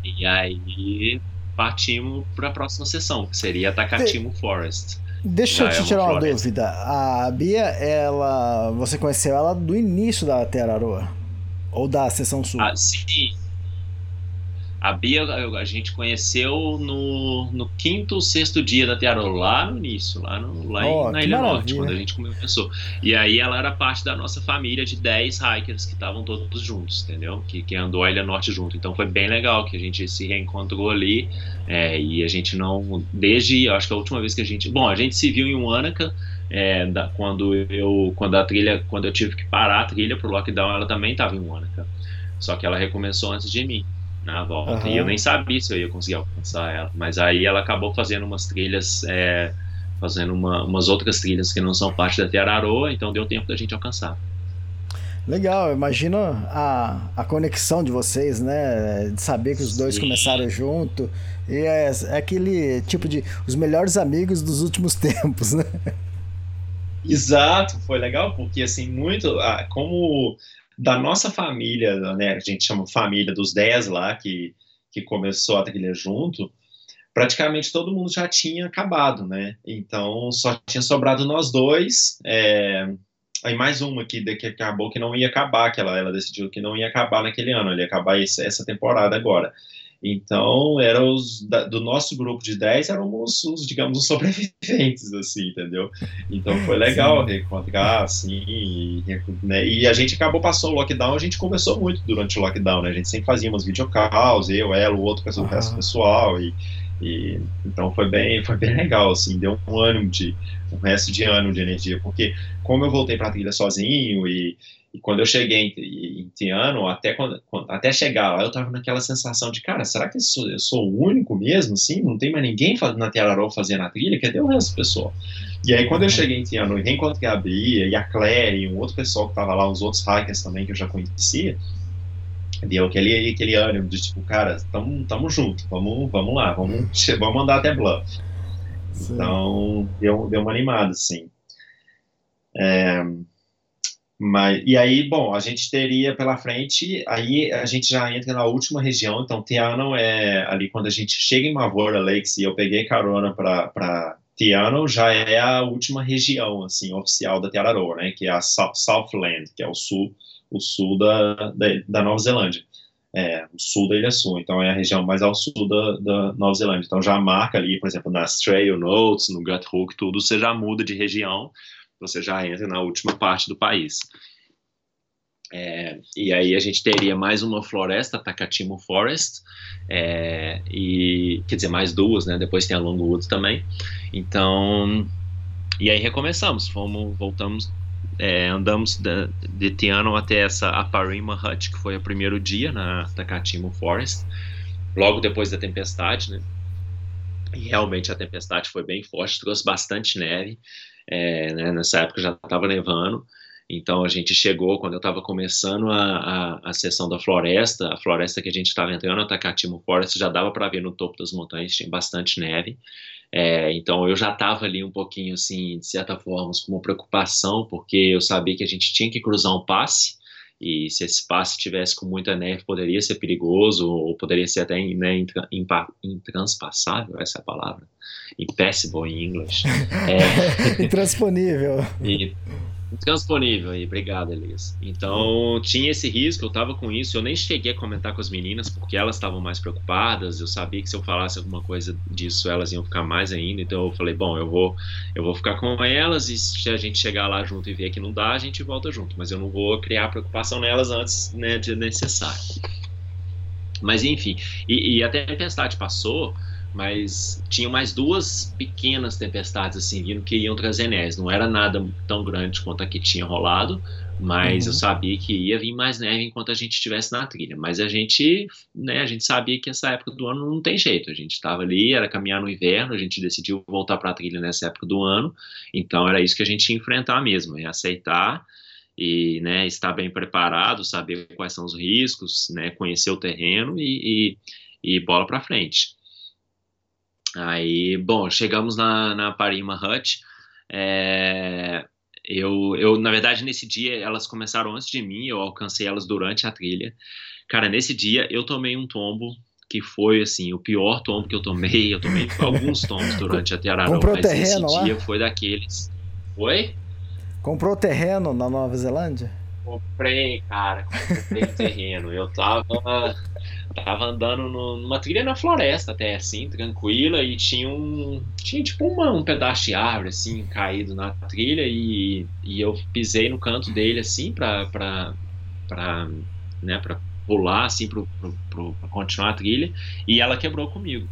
E aí partimos para a próxima sessão, que seria Takatimo De... Forest. Deixa Já eu te é tirar uma, dúvida. A Bia, ela. Você conheceu ela do início da Teraroa? Ou da sessão sul? Ah, sim, a Bia a gente conheceu no, no quinto ou sexto dia da Tiara, lá no início, lá, no, lá oh, em, na Ilha. Norte, quando a gente começou. E aí ela era parte da nossa família de 10 hikers que estavam todos juntos, entendeu? Que, que andou a Ilha Norte junto. Então foi bem legal que a gente se reencontrou ali é, e a gente não. Desde, acho que a última vez que a gente. Bom, a gente se viu em Wanaka. É, da, quando eu quando a trilha quando eu tive que parar a trilha pro lockdown ela também estava em Wanaka só que ela recomeçou antes de mim na volta. Uhum. E eu nem sabia se eu ia conseguir alcançar ela. Mas aí ela acabou fazendo umas trilhas, é, fazendo uma, umas outras trilhas que não são parte da Tiararoa, então deu tempo da gente alcançar. Legal, imagina a, a conexão de vocês, né? De saber que os dois Sim. começaram junto. E é, é, aquele tipo de. os melhores amigos dos últimos tempos, né? Exato, foi legal, porque assim, muito. Como da nossa família, né, a gente chama família dos 10 lá, que, que começou a trilha junto, praticamente todo mundo já tinha acabado, né? Então só tinha sobrado nós dois. É... Aí mais uma que, que acabou que não ia acabar, que ela, ela decidiu que não ia acabar naquele ano, ele ia acabar essa temporada agora. Então, era os, da, do nosso grupo de 10, éramos os, digamos, os sobreviventes, assim, entendeu? Então foi legal Sim. reencontrar, assim, e, né, e, a gente acabou, passou o lockdown, a gente conversou muito durante o lockdown, né? A gente sempre fazia umas videocalls, eu, ela, o outro, com o resto pessoal, e, e, então foi bem, foi bem legal, assim, deu um ânimo de, um resto de ano de energia, porque como eu voltei para a trilha sozinho e e quando eu cheguei em, em Tiano, até, quando, até chegar lá, eu tava naquela sensação de, cara, será que eu sou, eu sou o único mesmo, assim? Não tem mais ninguém na Tiararó fazendo a trilha? Cadê o resto do pessoal? E aí, quando eu cheguei em Tiano e reencontrei a Bia e a Claire e um outro pessoal que tava lá, uns outros hackers também que eu já conhecia, deu aquele, aquele ânimo de, tipo, cara, tamo, tamo junto, vamos, vamos lá, vamos, vamos andar até Bluff. Sim. Então, deu, deu uma animada, assim. É, mas, e aí, bom, a gente teria pela frente, aí a gente já entra na última região, então Tiano é ali quando a gente chega em Mavora Lakes e eu peguei carona para Tiano, já é a última região, assim, oficial da Tiararoa, né, que é a Southland, que é o sul, o sul da, da, da Nova Zelândia, é, o sul da Ilha Sul, então é a região mais ao sul da, da Nova Zelândia, então já marca ali, por exemplo, nas Trail Notes, no Gut Hook, tudo, você já muda de região, você já entra na última parte do país. É, e aí a gente teria mais uma floresta, Takatimo Forest, é, e quer dizer mais duas, né? Depois tem a Longwood também. Então, e aí recomeçamos, fomos, voltamos, é, andamos de, de Tiano até essa Aparima Hut, que foi o primeiro dia na Takatimo Forest, logo depois da tempestade, né? E realmente a tempestade foi bem forte, trouxe bastante neve é, né, nessa época já estava nevando, então a gente chegou, quando eu estava começando a, a, a, sessão da floresta, a floresta que a gente estava entrando, a Takatimo Forest, já dava para ver no topo das montanhas, tinha bastante neve, é, então eu já estava ali um pouquinho assim, de certa forma, com uma preocupação, porque eu sabia que a gente tinha que cruzar um passe, e se esse passe tivesse com muita neve, poderia ser perigoso, ou poderia ser até né, intranspassável, essa é a palavra. Impassable em inglês. É... Intransponível. E, Transponível aí, obrigado, Elias. Então, tinha esse risco, eu tava com isso, eu nem cheguei a comentar com as meninas, porque elas estavam mais preocupadas, eu sabia que se eu falasse alguma coisa disso, elas iam ficar mais ainda, então eu falei, bom, eu vou, eu vou ficar com elas, e se a gente chegar lá junto e ver que não dá, a gente volta junto, mas eu não vou criar preocupação nelas antes né, de necessário. Mas enfim, e, e a tempestade passou, mas tinham mais duas pequenas tempestades assim vindo que iam trazer neve. Não era nada tão grande quanto a que tinha rolado, mas uhum. eu sabia que ia vir mais neve enquanto a gente estivesse na trilha. Mas a gente, né, a gente sabia que essa época do ano não tem jeito. A gente estava ali, era caminhar no inverno, a gente decidiu voltar para a trilha nessa época do ano. Então era isso que a gente ia enfrentar mesmo, ia aceitar e né, estar bem preparado, saber quais são os riscos, né, conhecer o terreno e, e, e bola para frente. Aí, bom, chegamos na, na Parima Hut. É, eu, eu, na verdade, nesse dia, elas começaram antes de mim, eu alcancei elas durante a trilha. Cara, nesse dia eu tomei um tombo que foi, assim, o pior tombo que eu tomei. Eu tomei alguns tombos durante a Comprou mas terreno esse lá? dia foi daqueles... Oi? Comprou terreno na Nova Zelândia? Comprei, cara, comprei terreno. Eu tava tava andando numa trilha na floresta até, assim, tranquila, e tinha um. Tinha tipo uma, um pedaço de árvore, assim, caído na trilha, e, e eu pisei no canto dele, assim, pra, pra, pra, né, pra pular, assim, pro, pro, pro, pra continuar a trilha, e ela quebrou comigo.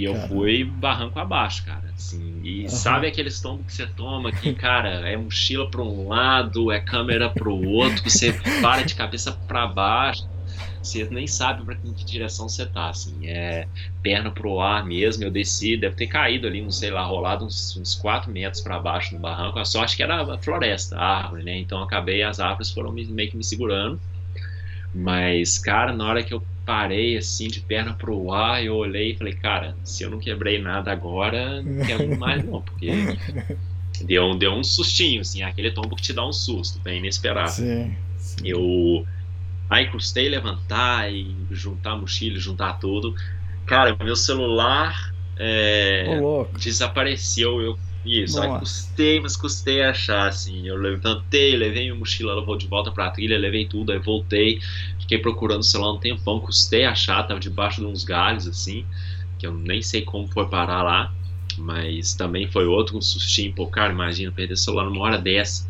E eu Caramba. fui barranco abaixo, cara. Assim, e uhum. sabe aquele tombos que você toma que, cara, é mochila para um lado, é câmera para o outro, você para de cabeça para baixo você nem sabe para que direção você tá, assim, é perna pro ar mesmo, eu desci, deve ter caído ali, não sei lá, rolado uns, uns 4 metros para baixo no barranco, a sorte que era a floresta, a árvore, né, então acabei, as árvores foram me, meio que me segurando, mas, cara, na hora que eu parei, assim, de perna pro ar, eu olhei e falei, cara, se eu não quebrei nada agora, não quero mais não, porque deu, deu um sustinho, assim, aquele tombo que te dá um susto, bem inesperado. Sim, sim. Eu Aí custei levantar e juntar mochila, juntar tudo. Cara, meu celular é, desapareceu. Eu, isso, aí custei, mas custei achar, assim. Eu levantei, levei minha mochila, levou de volta pra trilha, levei tudo, aí voltei. Fiquei procurando o celular um tempão, custei achar, tava debaixo de uns galhos, assim, que eu nem sei como foi parar lá. Mas também foi outro um sustinho, pô, cara, imagina perder o celular numa hora dessa.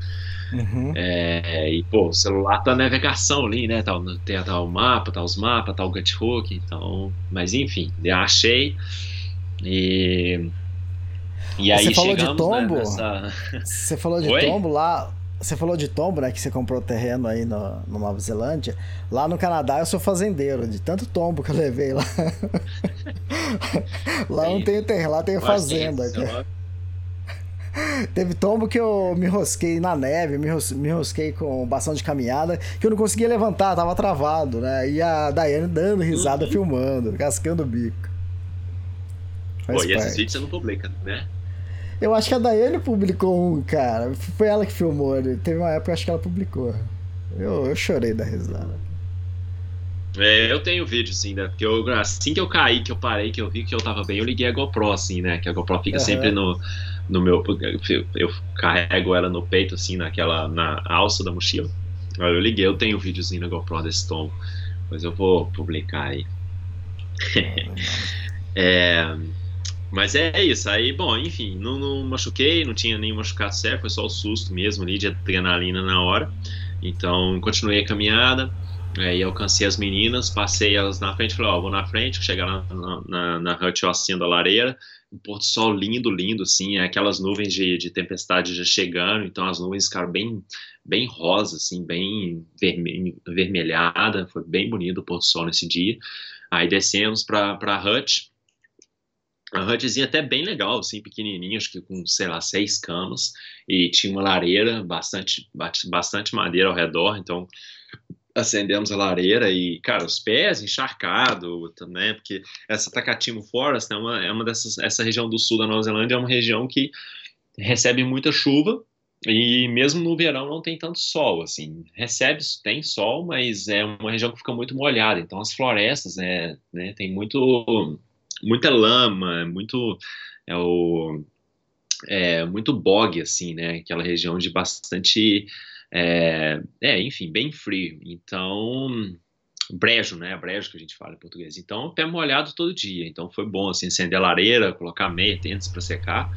Uhum. É, e, pô, o celular tá navegação ali, né? Tá, tem, tá o mapa, tá os mapas, tá o Guthook, então. Mas enfim, achei. E. E aí você falou chegamos, de tombo? Né, nessa... Você falou de Oi? tombo lá. Você falou de tombo, né? Que você comprou terreno aí no, no Nova Zelândia. Lá no Canadá eu sou fazendeiro, de tanto tombo que eu levei lá. lá não tem terreno, lá tem fazenda. Teve tombo que eu me rosquei na neve, me, me rosquei com bastão de caminhada, que eu não conseguia levantar, tava travado, né? E a Daiane dando risada, uhum. filmando, cascando o bico. Faz Pô, e esses vídeos você não publica, né? Eu acho que a Daiane publicou um, cara. Foi ela que filmou. Teve uma época, acho que ela publicou. Eu, eu chorei da risada. É, eu tenho vídeo, sim, né? Porque eu, assim que eu caí, que eu parei, que eu vi que eu tava bem, eu liguei a GoPro, assim, né? Que a GoPro fica uhum. sempre no, no meu. Eu, eu, carrego ela no peito, assim, naquela. na alça da mochila. Aí eu liguei, eu tenho um videozinho na GoPro desse tom. Mas eu vou publicar aí. é, mas é isso, aí, bom, enfim, não, não, machuquei, não tinha nenhum machucado sério, foi só o susto mesmo ali de adrenalina na hora. Então, continuei a caminhada, aí alcancei as meninas, passei elas na frente, falei, ó, vou na frente, chegar na, na, na, na hut, eu acendo a lareira, um pôr do sol lindo, lindo, assim, é aquelas nuvens de, de tempestade já chegando, então as nuvens ficaram bem, bem rosa, assim, bem vermelhada, foi bem bonito o pôr do sol nesse dia. Aí descemos para a hut, a hutzinha até bem legal, assim, pequenininha, acho que com, sei lá, seis camas, e tinha uma lareira, bastante, bastante madeira ao redor, então acendemos a lareira e, cara, os pés encharcados, né, porque essa Takatimo Forest é uma, é uma dessas, essa região do sul da Nova Zelândia é uma região que recebe muita chuva, e mesmo no verão não tem tanto sol, assim, recebe, tem sol, mas é uma região que fica muito molhada, então as florestas, né, né tem muito, muita lama, muito, é o, é, muito bog, assim, né, aquela região de bastante é, é, enfim, bem frio. Então, brejo, né? Brejo que a gente fala em português. Então, pé molhado todo dia. Então, foi bom, assim, acender a lareira, colocar meia, tênis para secar.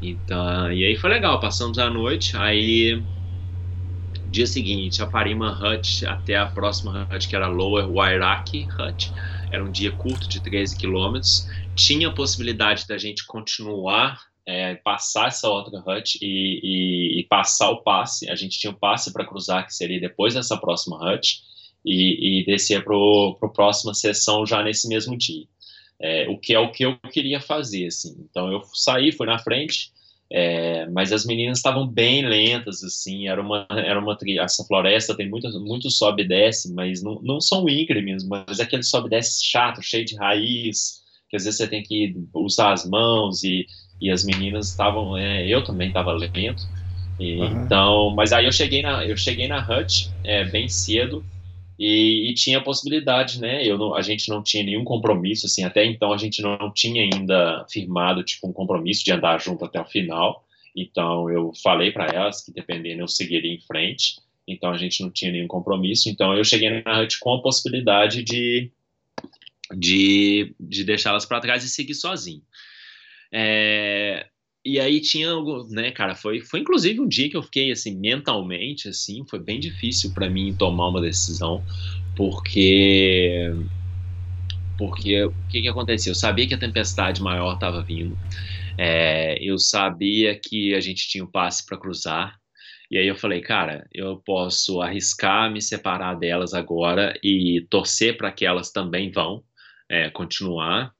Então, e aí foi legal. Passamos a noite. Aí, dia seguinte, a Parima Hut até a próxima hut, que era Lower Wairaki Hut. Era um dia curto, de 13 quilômetros. Tinha a possibilidade da gente continuar é, passar essa outra hut e, e, e, passar o passe. A gente tinha um passe para cruzar, que seria depois dessa próxima hut, e, e descer para a próxima sessão já nesse mesmo dia. É, o que é o que eu queria fazer, assim. Então eu saí, fui na frente, é, mas as meninas estavam bem lentas, assim. Era uma, era uma essa floresta tem muito, muito sobe e desce, mas não, não são íngremes, mas é aquele sobe e desce chato, cheio de raiz, que às vezes você tem que usar as mãos e e as meninas estavam, é, eu também estava lento. E, uhum. Então, mas aí eu cheguei na, eu cheguei na hut é, bem cedo e, e, tinha a possibilidade, né? Eu não, a gente não tinha nenhum compromisso, assim, até então a gente não tinha ainda firmado tipo um compromisso de andar junto até o final. Então eu falei para elas que dependendo eu seguiria em frente. Então a gente não tinha nenhum compromisso. Então eu cheguei na hut com a possibilidade de de, de deixá-las para trás e seguir sozinho. É, e aí tinha algo, né, cara, foi, foi inclusive um dia que eu fiquei, assim, mentalmente, assim, foi bem difícil para mim tomar uma decisão, porque, porque o que que aconteceu? Eu sabia que a tempestade maior estava vindo, é, eu sabia que a gente tinha o um passe para cruzar, e aí eu falei, cara, eu posso arriscar me separar delas agora e torcer para que elas também vão é, continuar,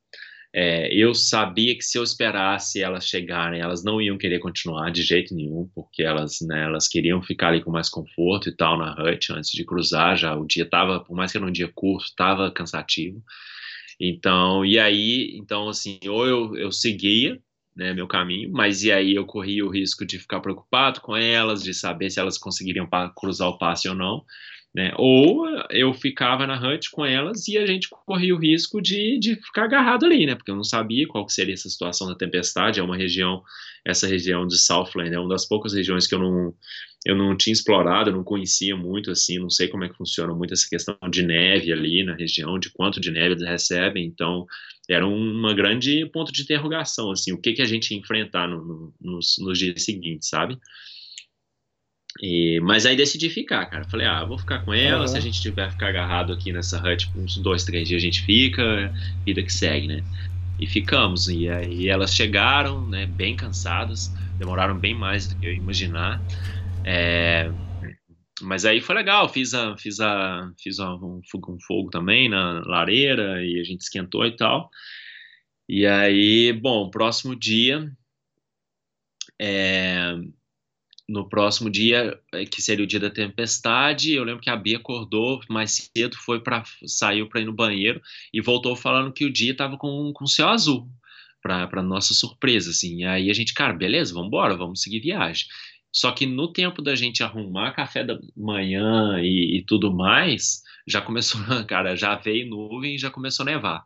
é, eu sabia que se eu esperasse elas chegarem, elas não iam querer continuar de jeito nenhum, porque elas, né, elas queriam ficar ali com mais conforto e tal na hut antes de cruzar. Já o dia estava, por mais que era um dia curto, estava cansativo. Então, e aí, então assim, ou eu, eu seguia né, meu caminho, mas e aí eu corria o risco de ficar preocupado com elas, de saber se elas conseguiriam cruzar o passe ou não. Né? Ou eu ficava na hut com elas e a gente corria o risco de, de ficar agarrado ali, né? Porque eu não sabia qual seria essa situação da tempestade. É uma região, essa região de Southland é uma das poucas regiões que eu não, eu não tinha explorado, eu não conhecia muito assim, não sei como é que funciona muito essa questão de neve ali na região, de quanto de neve eles recebem. Então, era uma grande ponto de interrogação, assim, o que, que a gente ia enfrentar no, no, nos, nos dias seguintes, sabe? E, mas aí decidi ficar, cara. Falei, ah, vou ficar com ela. Uhum. Se a gente tiver ficar agarrado aqui nessa hut uns dois, três dias, a gente fica, vida que segue, né? E ficamos. E aí elas chegaram, né, bem cansadas, demoraram bem mais do que eu imaginar. É, mas aí foi legal, fiz a, fiz a, fiz a, um, um fogo também na lareira e a gente esquentou e tal. E aí, bom, próximo dia, é, no próximo dia, é, que seria o dia da tempestade, eu lembro que a Bia acordou mais cedo, foi para saiu para ir no banheiro e voltou falando que o dia estava com, com céu azul, para nossa surpresa, assim. E aí a gente, cara, beleza, vamos embora, vamos seguir viagem. Só que no tempo da gente arrumar café da manhã e, e tudo mais, já começou, cara, já veio nuvem e já começou a nevar.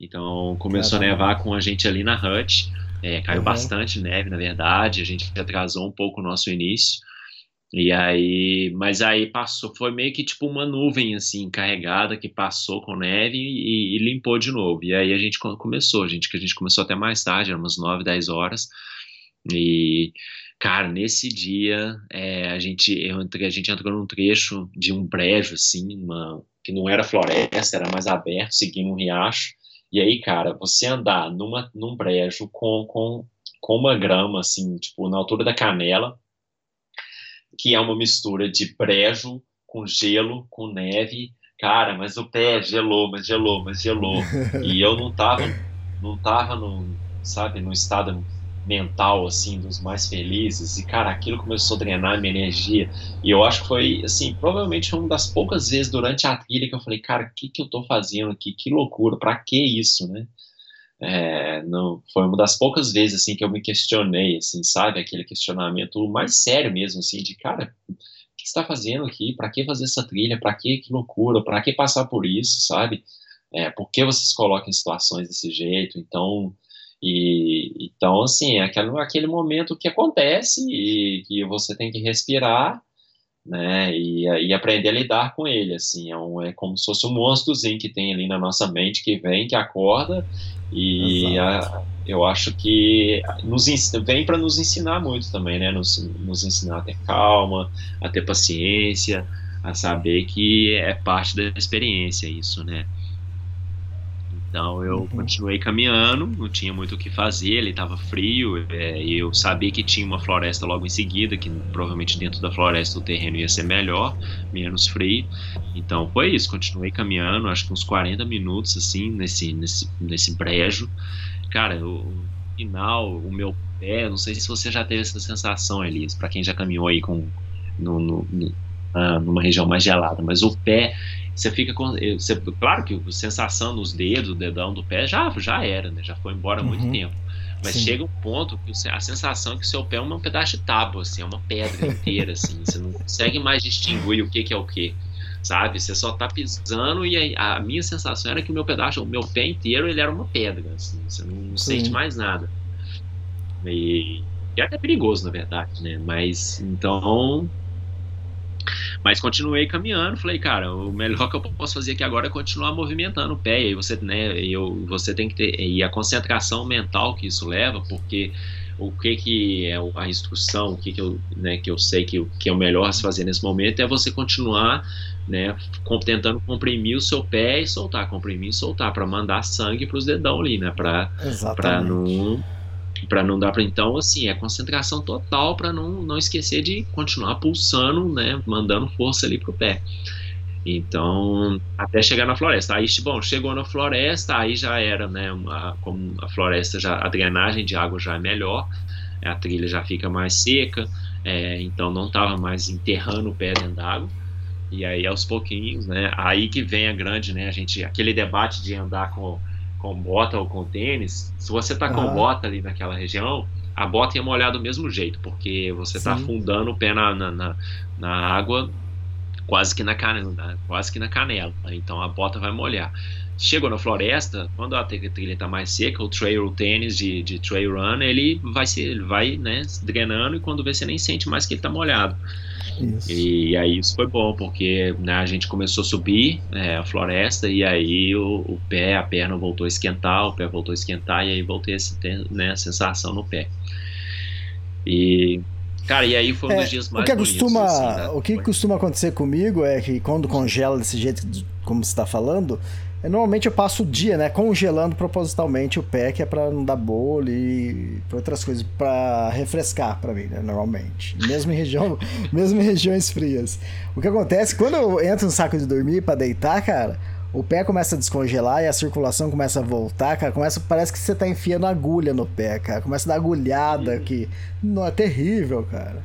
Então começou Caramba. a nevar com a gente ali na hut. É, caiu uhum. bastante neve, na verdade. A gente atrasou um pouco o nosso início. E aí, mas aí passou, foi meio que tipo uma nuvem assim carregada que passou com neve e, e limpou de novo. E aí a gente começou, a gente que a gente começou até mais tarde, eram umas 9, 10 horas. E cara, nesse dia é, a gente eu entrei, a gente entrou num trecho de um brejo assim, uma, que não era floresta, era mais aberto, seguindo um riacho. E aí, cara, você andar numa, num brejo com, com, com uma grama, assim, tipo, na altura da canela, que é uma mistura de brejo com gelo, com neve. Cara, mas o pé gelou, mas gelou, mas gelou. e eu não tava, não tava no, sabe, no estado mental, assim, dos mais felizes, e, cara, aquilo começou a drenar minha energia, e eu acho que foi, assim, provavelmente uma das poucas vezes durante a trilha que eu falei, cara, o que que eu tô fazendo aqui, que loucura, pra que isso, né? É, não, foi uma das poucas vezes, assim, que eu me questionei, assim, sabe, aquele questionamento mais sério mesmo, assim, de, cara, o que você tá fazendo aqui, pra que fazer essa trilha, pra que, que loucura, pra que passar por isso, sabe? É, por que vocês colocam em situações desse jeito? Então, e, então, assim, é aquele, aquele momento que acontece e que você tem que respirar, né, e, e aprender a lidar com ele, assim, é, um, é como se fosse um monstro,zinho que tem ali na nossa mente, que vem, que acorda, e a, eu acho que nos, vem para nos ensinar muito também, né, nos, nos ensinar a ter calma, a ter paciência, a saber que é parte da experiência isso, né, então eu uhum. continuei caminhando, não tinha muito o que fazer, ele estava frio, é, e eu sabia que tinha uma floresta logo em seguida, que provavelmente dentro da floresta o terreno ia ser melhor, menos frio. Então foi isso, continuei caminhando, acho que uns 40 minutos assim, nesse, nesse, nesse brejo. Cara, o final, o meu pé, não sei se você já teve essa sensação, Elias, para quem já caminhou aí com, no, no, no, ah, numa região mais gelada, mas o pé você fica com. Eh, você, claro que a sensação nos dedos, o dedão do pé já, já era, né? Já foi embora há muito uhum. tempo. Mas Sim. chega um ponto que a sensação é que o seu pé é um pedaço de tábua, assim, é uma pedra inteira, assim. Você não consegue mais distinguir o que, que é o que, sabe? Você só tá pisando e a, a, minha sensação era que o meu pedaço, o meu pé inteiro, ele era uma pedra, assim. Você não, não sente mais nada. E, e é até perigoso, na verdade, né? Mas, então, mas continuei caminhando, falei, cara, o melhor que eu posso fazer aqui agora é continuar movimentando o pé. E aí você, né, eu, você tem que ter e a concentração mental que isso leva, porque o que que é a instrução, o que que eu, né, que eu sei que, que é o melhor a se fazer nesse momento é você continuar, né, tentando comprimir o seu pé e soltar, comprimir e soltar para mandar sangue para os dedão ali, né, para não para não dar para então assim é concentração total para não, não esquecer de continuar pulsando né mandando força ali pro pé. Então até chegar na floresta. Aí bom chegou na floresta aí já era né uma, como a floresta já a drenagem de água já é melhor a trilha já fica mais seca é, então não estava mais enterrando o pé dentro d'água. E aí aos pouquinhos né aí que vem a grande né a gente aquele debate de andar com com bota ou com tênis, se você tá com bota ali naquela região, a bota ia molhar do mesmo jeito, porque você tá Sim. tá afundando o pé na, na, na, na água quase que na canela, quase que na canela. Então a bota vai molhar. Chegou na floresta, quando a trilha está mais seca, o trail o tênis de, de trail run, ele vai ser, ele vai, né, drenando e quando vê você nem sente mais que ele está molhado. Isso. E aí isso foi bom, porque né, a gente começou a subir é, a floresta e aí o, o, pé, a perna voltou a esquentar, o pé voltou a esquentar e aí voltei a ter né, a sensação no pé. E Cara, e aí foi um é, dos dias mais o que costuma, assim, né? O que costuma acontecer comigo é que quando congela desse jeito como você está falando, normalmente eu passo o dia, né, congelando propositalmente o pé, que é para não dar bolha e pra outras coisas, para refrescar para mim, né, normalmente. Mesmo em região, mesmo em regiões frias. O que acontece quando eu entro no saco de dormir para deitar, cara, o pé começa a descongelar e a circulação começa a voltar, cara. Começa, parece que você tá enfiando agulha no pé, cara. Começa a dar agulhada que. Não, é terrível, cara.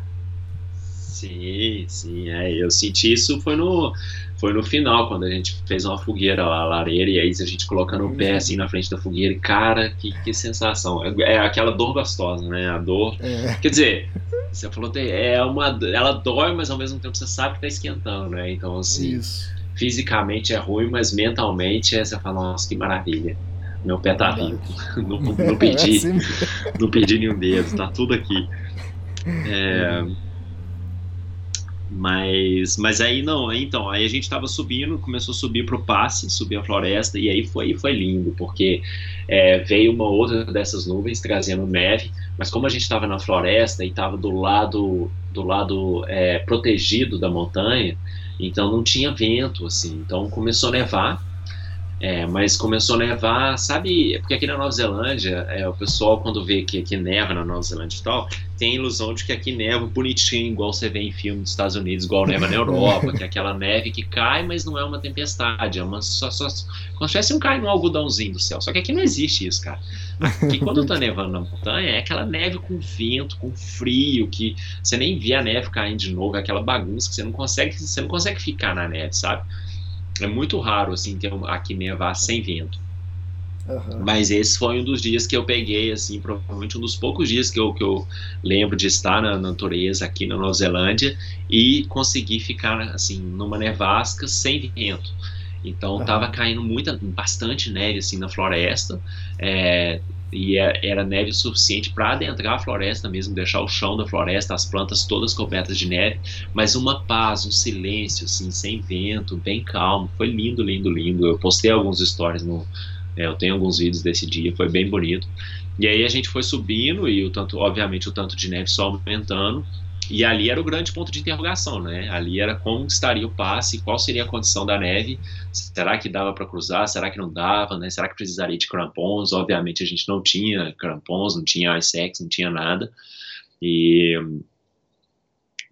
Sim, sim, é. Eu senti isso foi no, foi no final, quando a gente fez uma fogueira lá, lareira, e aí a gente colocando o pé assim na frente da fogueira, e cara, que, que sensação. É, é aquela dor gostosa, né? A dor. É. Quer dizer, você falou, é uma. Ela dói, mas ao mesmo tempo você sabe que tá esquentando, né? Então, assim. Isso fisicamente é ruim, mas mentalmente é, você fala, nossa, que maravilha. Meu pé tá vivo. não, não, perdi. É assim não perdi nenhum dedo, tá tudo aqui. É, mas, mas aí não, então, aí a gente tava subindo, começou a subir pro passe, subir a floresta, e aí foi, foi lindo, porque é, veio uma outra dessas nuvens trazendo neve, mas como a gente estava na floresta e estava do lado do lado é, protegido da montanha, então não tinha vento, assim. Então começou a nevar, é, mas começou a nevar, sabe? Porque aqui na Nova Zelândia, é, o pessoal quando vê que aqui neva na Nova Zelândia e tal, tem a ilusão de que aqui neva bonitinho, igual você vê em filmes dos Estados Unidos, igual neva na Europa, que é aquela neve que cai, mas não é uma tempestade, é uma só, só como se tivesse um caindo um algodãozinho do céu. Só que aqui não existe isso, cara. Aqui quando tá nevando na montanha, é aquela neve com vento, com frio, que você nem vê a neve caindo de novo, aquela bagunça que você não consegue, você não consegue ficar na neve, sabe? É muito raro, assim, ter aqui nevar sem vento. Uhum. Mas esse foi um dos dias que eu peguei, assim, provavelmente um dos poucos dias que eu, que eu lembro de estar na natureza aqui na Nova Zelândia e conseguir ficar, assim, numa nevasca sem vento. Então uhum. tava caindo muita, bastante neve, assim, na floresta. É, e é, era neve suficiente para adentrar a floresta mesmo, deixar o chão da floresta, as plantas todas cobertas de neve, mas uma paz, um silêncio, assim, sem vento, bem calmo. Foi lindo, lindo, lindo. Eu postei alguns stories no. É, eu tenho alguns vídeos desse dia, foi bem bonito. E aí a gente foi subindo e o tanto, obviamente, o tanto de neve só aumentando. E ali era o grande ponto de interrogação, né? Ali era como estaria o passe, qual seria a condição da neve, será que dava para cruzar, será que não dava, né? Será que precisaria de crampons? Obviamente a gente não tinha crampons, não tinha ISEX, não tinha nada. E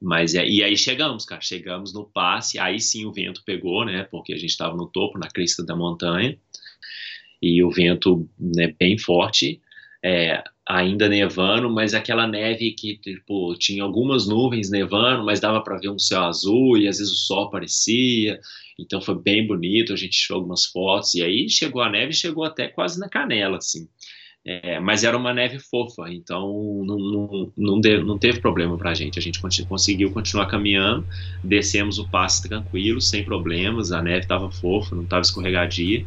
mas é, e aí chegamos, cara, chegamos no passe, aí sim o vento pegou, né? Porque a gente estava no topo, na crista da montanha, e o vento né, bem forte. É, ainda nevando, mas aquela neve que tipo tinha algumas nuvens nevando, mas dava para ver um céu azul e às vezes o sol aparecia. Então foi bem bonito, a gente tirou algumas fotos e aí chegou a neve, chegou até quase na canela assim. É, mas era uma neve fofa, então não, não, não, de, não teve problema para a gente. A gente conseguiu continuar caminhando, descemos o passo tranquilo, sem problemas. A neve estava fofa, não estava escorregadia.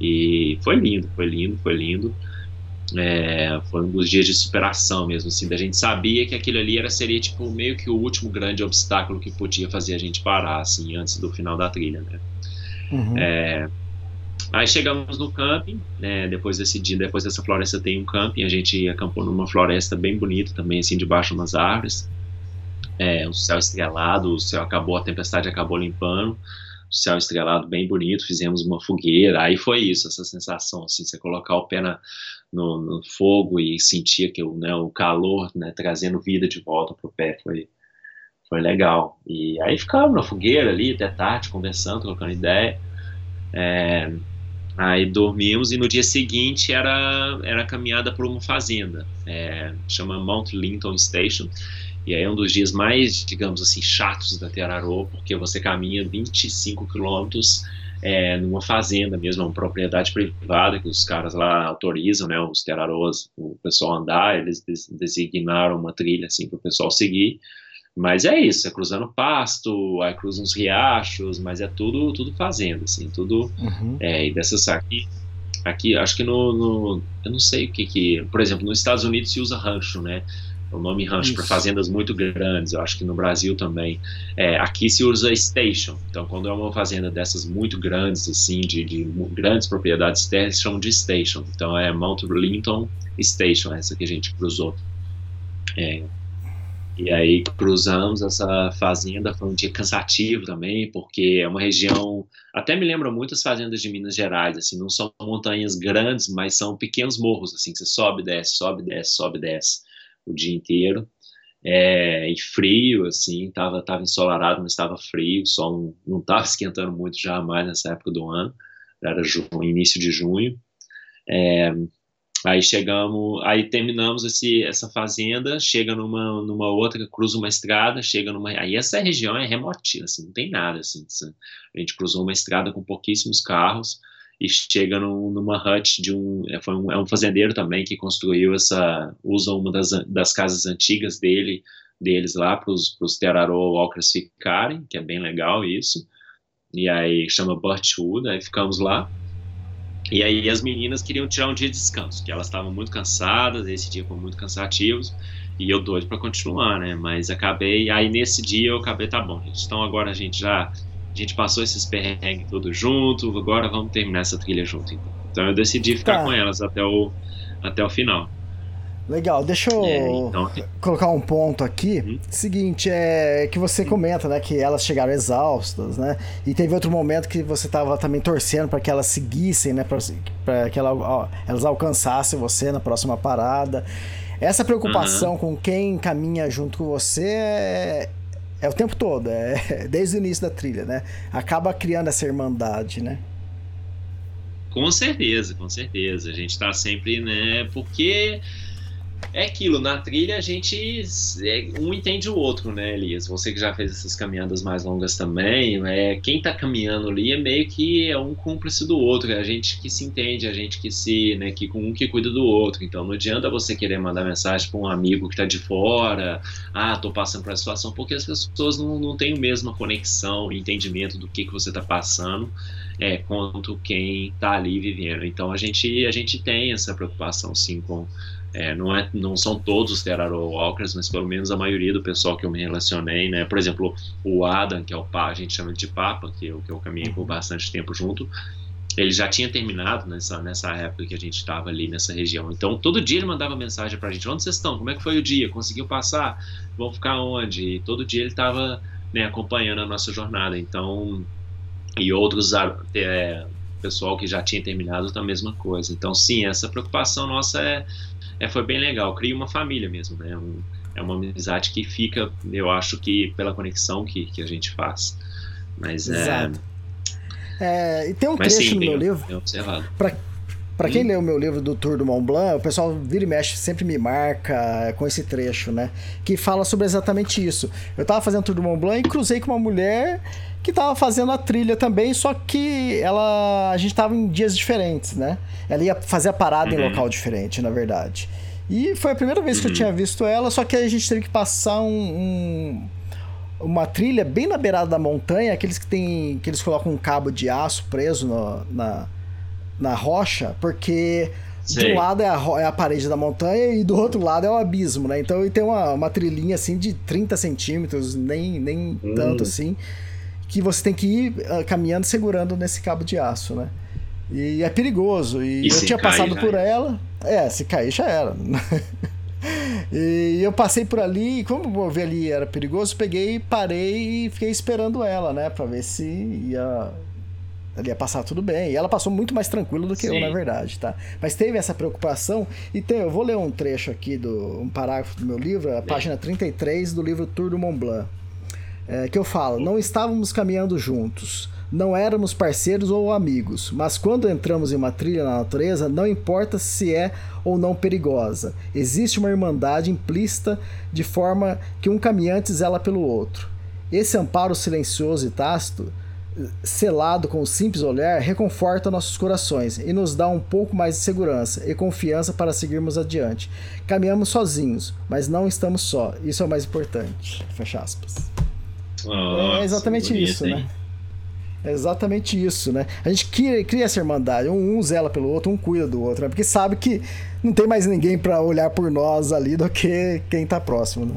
E foi lindo, foi lindo, foi lindo. É, foi um dos dias de superação mesmo, assim, da gente sabia que aquilo ali era, seria tipo meio que o último grande obstáculo que podia fazer a gente parar, assim, antes do final da trilha, né? Uhum. É, aí chegamos no camping, né, depois desse dia, depois dessa floresta tem um camping, a gente acampou numa floresta bem bonita também, assim, debaixo de umas árvores, é, o céu estrelado, o céu acabou, a tempestade acabou limpando, céu estrelado bem bonito, fizemos uma fogueira, aí foi isso, essa sensação, assim, você colocar o pé na, no, no fogo e sentir que o, né, o calor né, trazendo vida de volta pro pé foi, foi legal. E aí ficamos na fogueira ali até tarde, conversando, trocando ideia. É, aí dormimos e no dia seguinte era, era caminhada por uma fazenda, é, chama Mount Linton Station. E aí é um dos dias mais, digamos assim, chatos da Terarô, porque você caminha 25 quilômetros é, numa fazenda mesmo, uma propriedade privada que os caras lá autorizam, né, os teraros, o pessoal andar, eles designaram uma trilha assim para o pessoal seguir, Mas é isso, é cruzando pasto, aí cruza uns riachos, mas é tudo tudo fazenda, assim, tudo. Uhum. É, e dessas aqui, aqui acho que no, no, Eu não sei o que que. Por exemplo, nos Estados Unidos se usa rancho, né? O nome rancho para fazendas muito grandes, eu acho que no Brasil também. É, aqui se usa station, então quando é uma fazenda dessas muito grandes, assim, de, de grandes propriedades terras, chamam de station. Então é Mount Linton Station, essa que a gente cruzou. É, e aí cruzamos essa fazenda, foi um dia cansativo também, porque é uma região, até me lembra muitas fazendas de Minas Gerais, assim, não são montanhas grandes, mas são pequenos morros, assim, que você sobe, desce, sobe, desce, sobe, desce o dia inteiro. É, e frio, assim, tava, tava ensolarado, mas estava frio, o sol não estava esquentando muito jamais nessa época do ano, era junho, início de junho. É, Aí chegamos, aí terminamos esse, essa fazenda, chega numa, numa outra, cruza uma estrada, chega numa. Aí essa região é remotinha, assim, não tem nada, assim. A gente cruzou uma estrada com pouquíssimos carros e chega num, numa hut de um é, foi um. é um fazendeiro também que construiu essa. usa uma das, das casas antigas dele, deles lá para os Terarô Walkers ficarem, que é bem legal isso. E aí chama Birchwood, aí ficamos lá. E aí as meninas queriam tirar um dia de descanso, que elas estavam muito cansadas, esse dia foi muito cansativos, e eu doido para continuar, né? Mas acabei, aí nesse dia eu acabei, tá bom, gente, então agora a gente já, a gente passou esses perrengues todos junto, agora vamos terminar essa trilha junto, então. Então eu decidi ficar Tá. com elas até o, até o final. Legal, deixa eu É, então, colocar um ponto aqui. Uhum. Seguinte, é que você comenta, né, que elas chegaram exaustas, né? E teve outro momento que você tava também torcendo para que elas seguissem, né, para que ela, ó, elas alcançassem você na próxima parada. Essa preocupação com quem caminha junto com você é, é o tempo todo, é desde o início da trilha, né? Acaba criando essa irmandade, né? Com certeza, com certeza. A gente tá sempre, né? Porque é aquilo, na trilha a gente. é, um entende o outro, né, Elias? Você que já fez essas caminhadas mais longas também, é, quem tá caminhando ali é meio que é um cúmplice do outro, é a gente que se entende, a gente que se. né, que um que cuida do outro. Então não adianta você querer mandar mensagem para um amigo que tá de fora, ah, tô passando por essa situação, porque as pessoas não, não têm a mesma conexão entendimento do que, que você tá passando é, quanto quem está ali vivendo. Então a gente a gente tem essa preocupação sim com é, não, é, não são todos os Terraro Walkers, mas pelo menos a maioria do pessoal que eu me relacionei, né? Por exemplo, o Adam, que é o a gente chama de Papa, que eu, que eu caminhei por bastante tempo junto, ele já tinha terminado nessa, nessa época que a gente estava ali nessa região. Então, todo dia ele mandava mensagem pra gente: onde vocês estão? Como é que foi o dia? Conseguiu passar? Vão ficar onde? E todo dia ele estava né, acompanhando a nossa jornada. Então, e outros é, pessoal que já tinha terminado a mesma coisa. Então, sim, essa preocupação nossa é, é foi bem legal. Cria uma família mesmo, né? Um, é uma amizade que fica, eu acho que pela conexão que, que a gente faz. Mas é. Exato. É, e tem um trecho sim, no meu livro. observado. Pra quem lê o meu livro do Tour do Mont Blanc, o pessoal vira e mexe, sempre me marca com esse trecho, né? Que fala sobre exatamente isso. Eu tava fazendo o Tour do Mont Blanc e cruzei com uma mulher que tava fazendo a trilha também, só que ela a gente tava em dias diferentes, né? Ela ia fazer a parada em Uhum. local diferente, na verdade. E foi a primeira vez que eu Uhum. tinha visto ela, só que a gente teve que passar um- um uma trilha bem na beirada da montanha, aqueles que tem que eles colocam um cabo de aço preso no- na, na rocha, porque de Sei. um lado é a, é a parede da montanha e do outro lado é o abismo, né? Então tem uma, uma trilhinha assim de 30 centímetros, nem, nem Hum. tanto assim, que você tem que ir ah, caminhando segurando nesse cabo de aço, né? E é perigoso. E, E eu se tinha cair, passado já por era. ela. É, se cair já era. E eu passei por ali, e como eu vi ali era perigoso, peguei, parei e fiquei esperando ela, né? Pra ver se ia, ela ia passar tudo bem. E ela passou muito mais tranquila do que eu, Sim. na verdade, tá? Mas teve essa preocupação. E tem, eu vou ler um trecho aqui, do, um parágrafo do meu livro, a página 33 do livro Tour do Mont Blanc. É, que eu falo, não estávamos caminhando juntos, não éramos parceiros ou amigos, mas quando entramos em uma trilha na natureza, não importa se é ou não perigosa, existe uma irmandade implícita de forma que um caminhante zela pelo outro. Esse amparo silencioso e tácito selado com o simples olhar, reconforta nossos corações e nos dá um pouco mais de segurança e confiança para seguirmos adiante. Caminhamos sozinhos, mas não estamos só. Isso é o mais importante. Fecha aspas. Nossa, é exatamente bonito, isso, hein? né? É exatamente isso, né? A gente cria, cria essa irmandade. Um, um zela pelo outro, um cuida do outro, né? Porque sabe que não tem mais ninguém para olhar por nós ali do que quem tá próximo, né?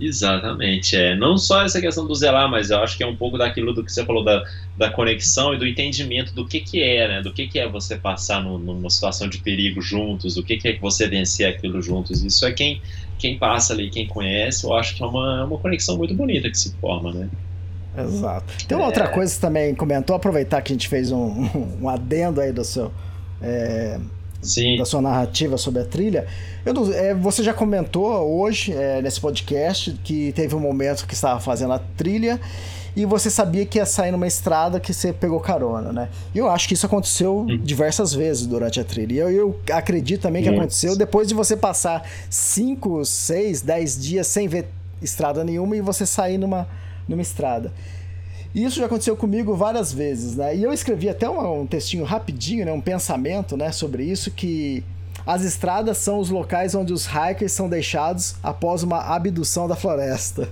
Exatamente, é. Não só essa questão do zelar, mas eu acho que é um pouco daquilo do que você falou da, da conexão e do entendimento do que que é, né? Do que que é você passar no, numa situação de perigo juntos, do que que é você vencer aquilo juntos. Isso é quem, quem passa ali, quem conhece, eu acho que é uma, é uma conexão muito bonita que se forma, né? Exato. Tem uma outra coisa que você também comentou, aproveitar que a gente fez um, um adendo aí do seu. é, Sim. da sua narrativa sobre a trilha. Não- é, você já comentou hoje, é, nesse podcast, que teve um momento que estava fazendo a trilha e você sabia que ia sair numa estrada que você pegou carona, né? E eu acho que isso aconteceu diversas vezes durante a trilha. E eu, eu acredito também que Muitas. aconteceu depois de você passar 5, 6, 10 dias sem ver estrada nenhuma e você sair numa, numa estrada. E Isso já aconteceu comigo várias vezes, né? E eu escrevi até um, um textinho rapidinho, né? Um pensamento, né? Sobre isso que as estradas são os locais onde os hikers são deixados após uma abdução da floresta.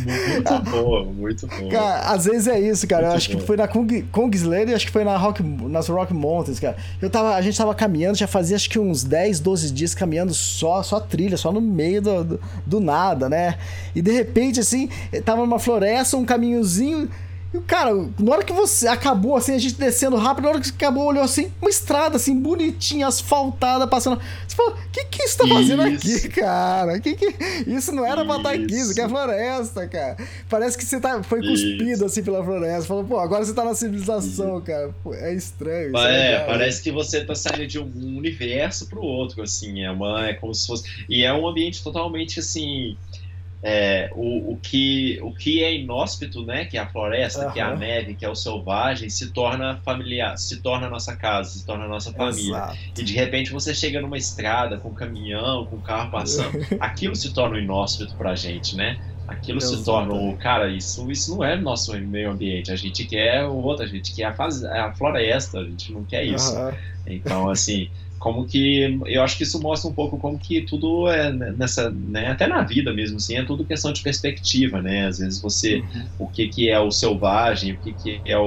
Muito boa, muito boa. Cara, às vezes é isso, cara. Eu Muito acho que foi na Kung, Kungsleder e acho que foi na Rock, nas Rock Mountains, cara. Eu tava, a gente tava caminhando, já fazia acho que uns 10, 12 dias caminhando só, só trilha, só no meio do, do, do nada, né? E de repente, assim, tava numa floresta, um caminhozinho. E, cara, na hora que você acabou, assim, a gente descendo rápido, na hora que acabou, olhou assim, uma estrada, assim, bonitinha, asfaltada, passando. Você falou, o que que isso tá fazendo Isso. aqui, cara? Que que... Isso não era pra estar aqui, isso aqui é Isso. floresta, cara. Parece que você tá, foi cuspido, Isso. assim, pela floresta. Falou, pô, agora você tá na civilização, cara. Pô, é estranho. isso Mas é, né? parece que você tá saindo de um universo pro outro, assim, é uma, é como se fosse, e é um ambiente totalmente, assim, é, o, o, que, o que é inóspito, né, que é a floresta, que é a neve, que é o selvagem, se torna familiar, se torna nossa casa, se torna nossa família. Exato. E de repente você chega numa estrada com um caminhão, com um carro passando, aquilo se torna um inóspito pra gente, né? Aquilo se torna o. Cara, isso, isso não é nosso meio ambiente. A gente quer o outro, a gente quer a, faz, a floresta, a gente não quer isso. Aham. Então, assim, como que. Eu acho que isso mostra um pouco como que tudo é nessa. Né, até na vida mesmo, assim, é tudo questão de perspectiva, né? Às vezes você. O que, que é o selvagem, o que, que é o.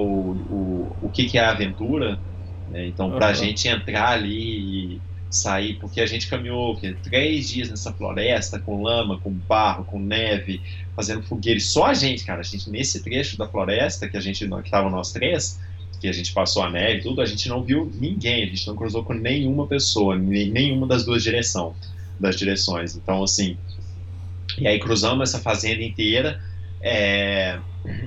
O, o que, que é a aventura. né? Então, pra Aham. gente entrar ali e sair, porque a gente caminhou o quê? três dias nessa floresta, com lama, com barro, com neve, fazendo fogueira. E só a gente, cara, a gente nesse trecho da floresta, que a gente que tava nós três, que a gente passou a neve e tudo, a gente não viu ninguém, a gente não cruzou com nenhuma pessoa, nem- nenhuma das duas direção, das direções. Então, assim, e aí cruzamos essa fazenda inteira, é,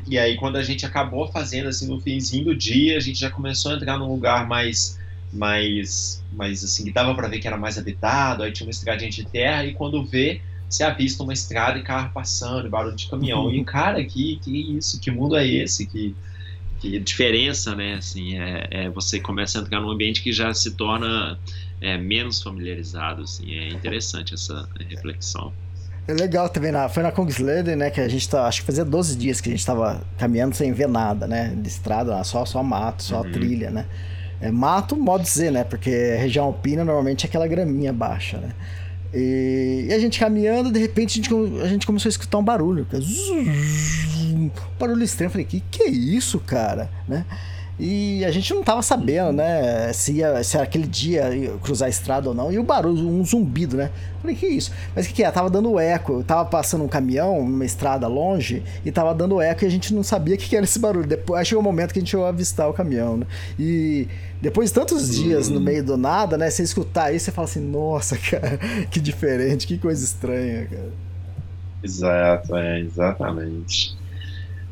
e aí quando a gente acabou a fazenda, assim, no finzinho do dia, a gente já começou a entrar num lugar mais, mais, mais assim, que dava para ver que era mais habitado, aí tinha uma estradinha de terra, e quando vê, se avista uma estrada e carro passando, barulho de caminhão, e cara, que, que isso, que mundo é esse, que que diferença, né? Assim, é, é você começa a entrar num ambiente que já se torna é, menos familiarizado, assim. É interessante essa reflexão. É legal também, na, foi na Kungsleder, né, que a gente tá, acho que fazia 12 dias que a gente tava caminhando sem ver nada, né, de estrada, só, só mato, só Uhum. trilha, né. É mato, modo de dizer, né, porque região alpina normalmente é aquela graminha baixa, né. E, e a gente caminhando, de repente a gente, a gente começou a escutar um barulho, um barulho estranho, eu falei, que que é isso, cara, né. E a gente não tava sabendo, né, se, ia, se aquele dia ia cruzar a estrada ou não. E o barulho, um zumbido, né? Falei, que isso? Mas o que, que é? Tava dando eco. Eu tava passando um caminhão numa estrada longe e tava dando eco e a gente não sabia o que, que era esse barulho. Depois, chegou o momento que a gente chegou a avistar o caminhão, né? E depois de tantos dias no meio do nada, né? Você escutar isso, você fala assim, nossa, cara, que diferente, que coisa estranha, cara. Exato, é, exatamente.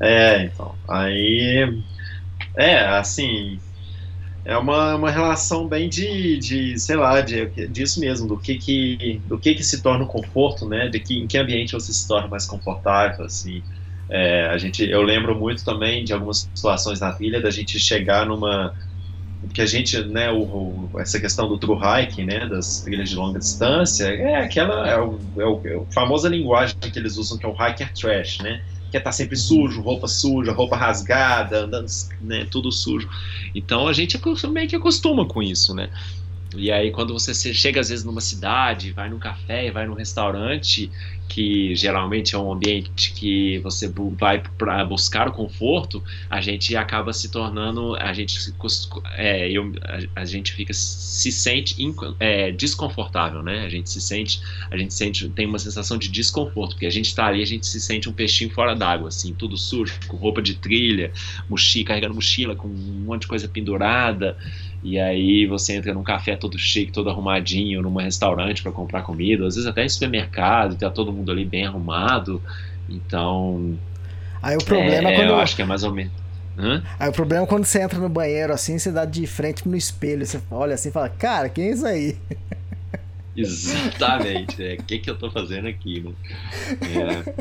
É, então, aí. É, assim. É uma, uma relação bem de, de sei lá, de, disso mesmo, do que que, do que que se torna o conforto, né? De que, em que ambiente você se torna mais confortável, assim. É, a gente, eu lembro muito também de algumas situações na trilha da gente chegar numa que a gente, né, o, o- essa questão do true hiking, né, das trilhas de longa distância, é aquela, é o, é o, é o famosa linguagem que eles usam que é o hiker trash, né, quer estar sempre sujo, roupa suja, roupa rasgada, andando, né, tudo sujo. Então a gente meio que acostuma com isso, né? E aí, quando você chega às vezes numa cidade, vai num café, vai num restaurante, que geralmente é um ambiente que você vai para buscar o conforto, a gente acaba se tornando, a gente, é, eu, a, a, gente fica se sente é, desconfortável, né? A gente se sente, a gente sente, tem uma sensação de desconforto, porque a gente está ali, a gente se sente um peixinho fora d'água, assim, tudo sujo, com roupa de trilha, mochila, carregando mochila com um monte de coisa pendurada. E aí você entra num café todo chique, todo arrumadinho, num restaurante para comprar comida, às vezes até em supermercado, tá todo mundo ali bem arrumado. Então. Aí o problema é, é quando. Eu acho que é mais ou menos. Hã? Aí o problema é quando você entra no banheiro assim, você dá de frente no espelho, você olha assim e fala, cara, quem é isso aí? Exatamente, é. O que, que eu tô fazendo aqui, né?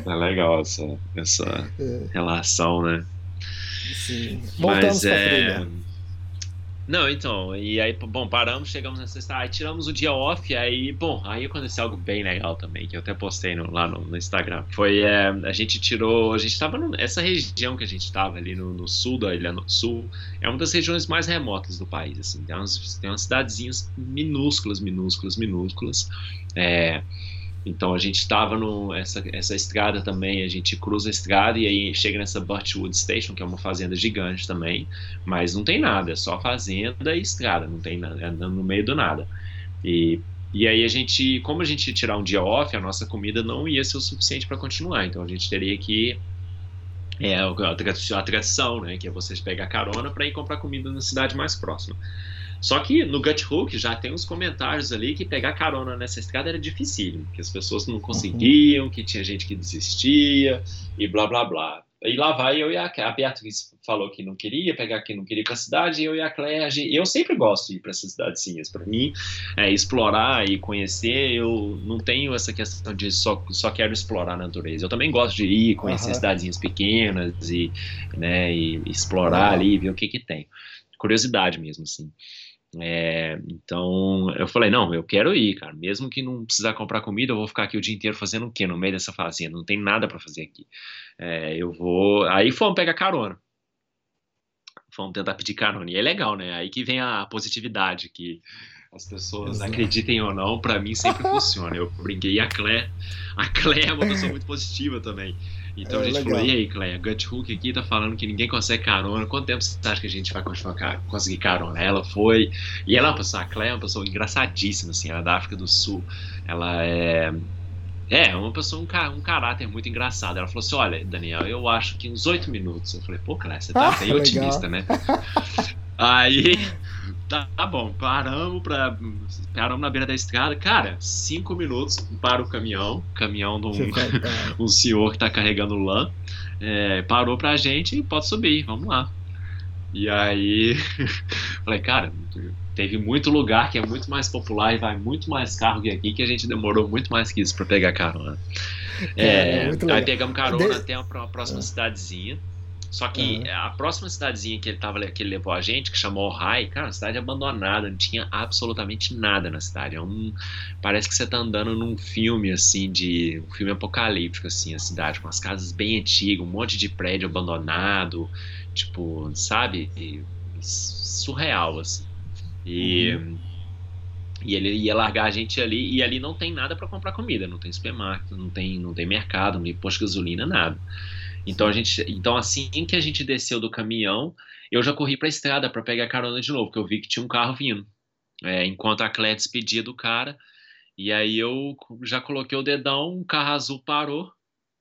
É, é legal essa, essa é. relação, né? Sim. Voltamos Mas é. Não, então, e aí, bom, paramos, chegamos na sexta, aí tiramos o dia off, aí, bom, aí aconteceu algo bem legal também, que eu até postei no, lá no, no, Instagram. Foi, é, a gente tirou, a gente tava nessa região que a gente tava ali no, no, sul da Ilha no Sul, é uma das regiões mais remotas do país, assim, tem umas, tem umas cidadezinhas minúsculas, minúsculas, minúsculas, é, então a gente estava essa essa estrada também, a gente cruza a estrada e aí chega nessa Birchwood Station, que é uma fazenda gigante também, mas não tem nada, é só fazenda e estrada, não tem nada, é no meio do nada. E e aí a gente, como a gente tirar um dia off, a nossa comida não ia ser o suficiente para continuar, então a gente teria que é a atração, né, que é vocês pegar carona para ir comprar comida na cidade mais próxima. Só que no Gut Hook já tem uns comentários ali que pegar carona nessa estrada era difícil, que as pessoas não conseguiam, que tinha gente que desistia e blá blá blá. E lá vai eu e a, a Beatriz falou que não queria pegar, que não queria ir para a cidade, eu e a Claire, eu sempre gosto de ir para essas cidadezinhas. Para mim, é, explorar e conhecer, eu não tenho essa questão de só, só quero explorar a natureza. Eu também gosto de ir, conhecer uhum. cidadezinhas pequenas e, né, e explorar uhum. ali, ver o que que tem. Curiosidade mesmo, assim. É, então eu falei, não, eu quero ir, cara. Mesmo que não precisar comprar comida, eu vou ficar aqui o dia inteiro fazendo o quê no meio dessa fazenda? Não tem nada para fazer aqui. É, eu vou. Aí fomos pegar carona. Fomos tentar pedir carona. E é legal, né? Aí que vem a positividade, que as pessoas Exato. acreditem ou não, para mim sempre funciona. Eu brinquei. E a Clé, a Clé é uma pessoa muito positiva também. Então é, a gente legal. falou, e aí, Cleia, Gut Hook aqui tá falando que ninguém consegue carona. Quanto tempo você acha que a gente vai continuar conseguir carona? Ela foi. E ela é uma pessoa, a Cleia é uma pessoa engraçadíssima, assim, ela é da África do Sul. Ela é. É, uma pessoa, um, um caráter muito engraçado. Ela falou assim: olha, Daniel, eu acho que uns oito minutos. Eu falei, pô, Cleia, você tá ah, bem legal. otimista, né? Aí Tá, tá, bom, paramos, pra, paramos na beira da estrada. Cara, cinco minutos para o caminhão, caminhão de um, um senhor que está carregando lã. É, parou pra gente e pode subir, vamos lá. E aí, falei, cara, teve muito lugar que é muito mais popular e vai muito mais carro que aqui, que a gente demorou muito mais que isso para pegar carona. É, é aí pegamos carona de... até a próxima é. cidadezinha. Só que uhum. a próxima cidadezinha que ele, tava, que ele levou a gente, que chamou Ohai, cara, cidade abandonada, não tinha absolutamente nada na cidade. É um, parece que você tá andando num filme, assim, de. um filme apocalíptico, assim, a cidade, com as casas bem antigas, um monte de prédio abandonado, tipo, sabe? E, surreal, assim. E. Uhum. E ele ia largar a gente ali, e ali não tem nada para comprar comida, não tem supermercado, não tem, não tem mercado, não tem posto de gasolina, nada. Então a gente, então assim que a gente desceu do caminhão, eu já corri para a estrada para pegar carona de novo, porque eu vi que tinha um carro vindo. É, enquanto a Clé despedia do cara, e aí eu já coloquei o dedão, um carro azul parou.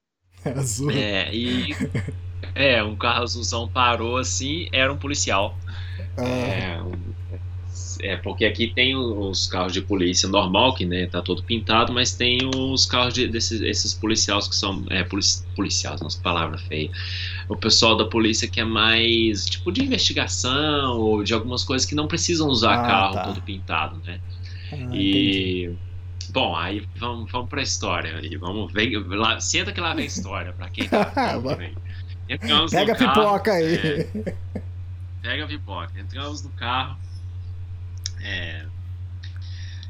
Azul. É, e é, um carro azulzão parou assim, era um policial. Ah. É, é, porque aqui tem os carros de polícia normal, que né, tá todo pintado, mas tem os carros de, desses esses policiais que são. É, polici, policiais, nossa palavra feia. O pessoal da polícia que é mais tipo de investigação ou de algumas coisas que não precisam usar ah, carro tá. todo pintado, né? Ah, e. Entendi. Bom, aí vamos, vamos pra história aí. Vamos ver. Lá, senta que lá vem história, pra quem tá. Pega a pipoca aí. É, pega a pipoca. Entramos no carro. É,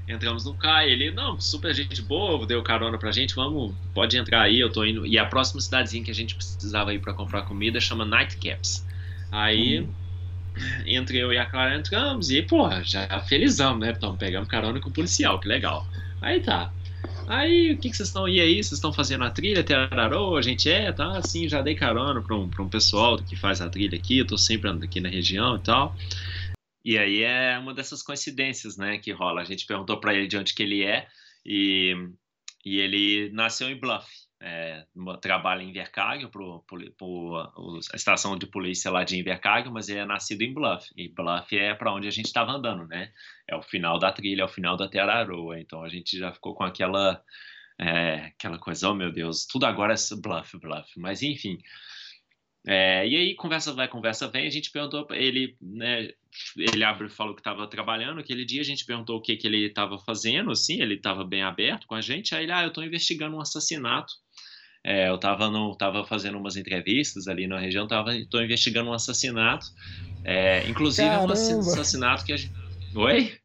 entramos no carro, ele, não, super gente boa, deu carona pra gente, vamos, pode entrar aí, eu tô indo. E a próxima cidadezinha que a gente precisava ir para comprar comida chama Nightcaps. Aí, hum. entre eu e a Clara entramos e, pô, já felizão, né? Então, pegamos carona com o policial, que legal. Aí tá. Aí, o que, que vocês estão. E aí, vocês estão fazendo a trilha Terarô? A gente é, tá? Assim, já dei carona para um, pra um pessoal que faz a trilha aqui, eu tô sempre aqui na região e tal. E aí é uma dessas coincidências, né, que rola. A gente perguntou para ele de onde que ele é e, e ele nasceu em Bluff. É, trabalha em Invercargill, a estação de polícia lá de Invercargill, mas ele é nascido em Bluff. E Bluff é para onde a gente estava andando, né? É o final da trilha, é o final da Teraroa. Então a gente já ficou com aquela é, aquela coisa, oh meu Deus, tudo agora é Bluff, Bluff. Mas enfim, é, e aí, conversa vai, conversa vem, a gente perguntou, ele, né, ele abre, falou que estava trabalhando, aquele dia a gente perguntou o que, que ele estava fazendo, assim, ele estava bem aberto com a gente, aí ele, ah, eu estou investigando um assassinato, é, eu estava tava fazendo umas entrevistas ali na região, estou investigando um assassinato, é, inclusive Caramba. um assassinato que a gente... Oi?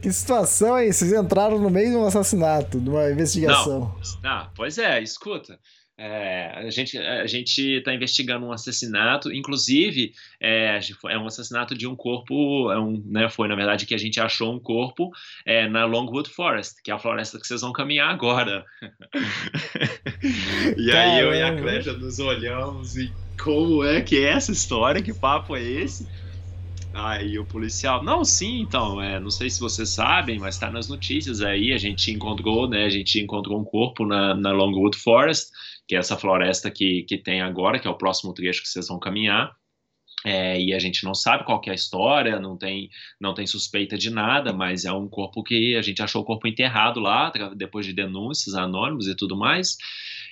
Que situação, hein? Vocês entraram no meio de um assassinato, de uma investigação. Não, não pois é, escuta. É, a gente a gente está investigando um assassinato, inclusive é, é, um assassinato de um corpo, é um, né, foi na verdade que a gente achou um corpo é, na Longwood Forest, que é a floresta que vocês vão caminhar agora. e aí eu e a Clédia nos olhamos e como é que é essa história? Que papo é esse? Aí o policial, não, sim, então, é, não sei se vocês sabem, mas está nas notícias aí, a gente encontrou, né, a gente encontrou um corpo na, na Longwood Forest, que é essa floresta que, que tem agora, que é o próximo trecho que vocês vão caminhar. É, e a gente não sabe qual é a história, não tem, não tem suspeita de nada, mas é um corpo que a gente achou o corpo enterrado lá, depois de denúncias anônimos e tudo mais.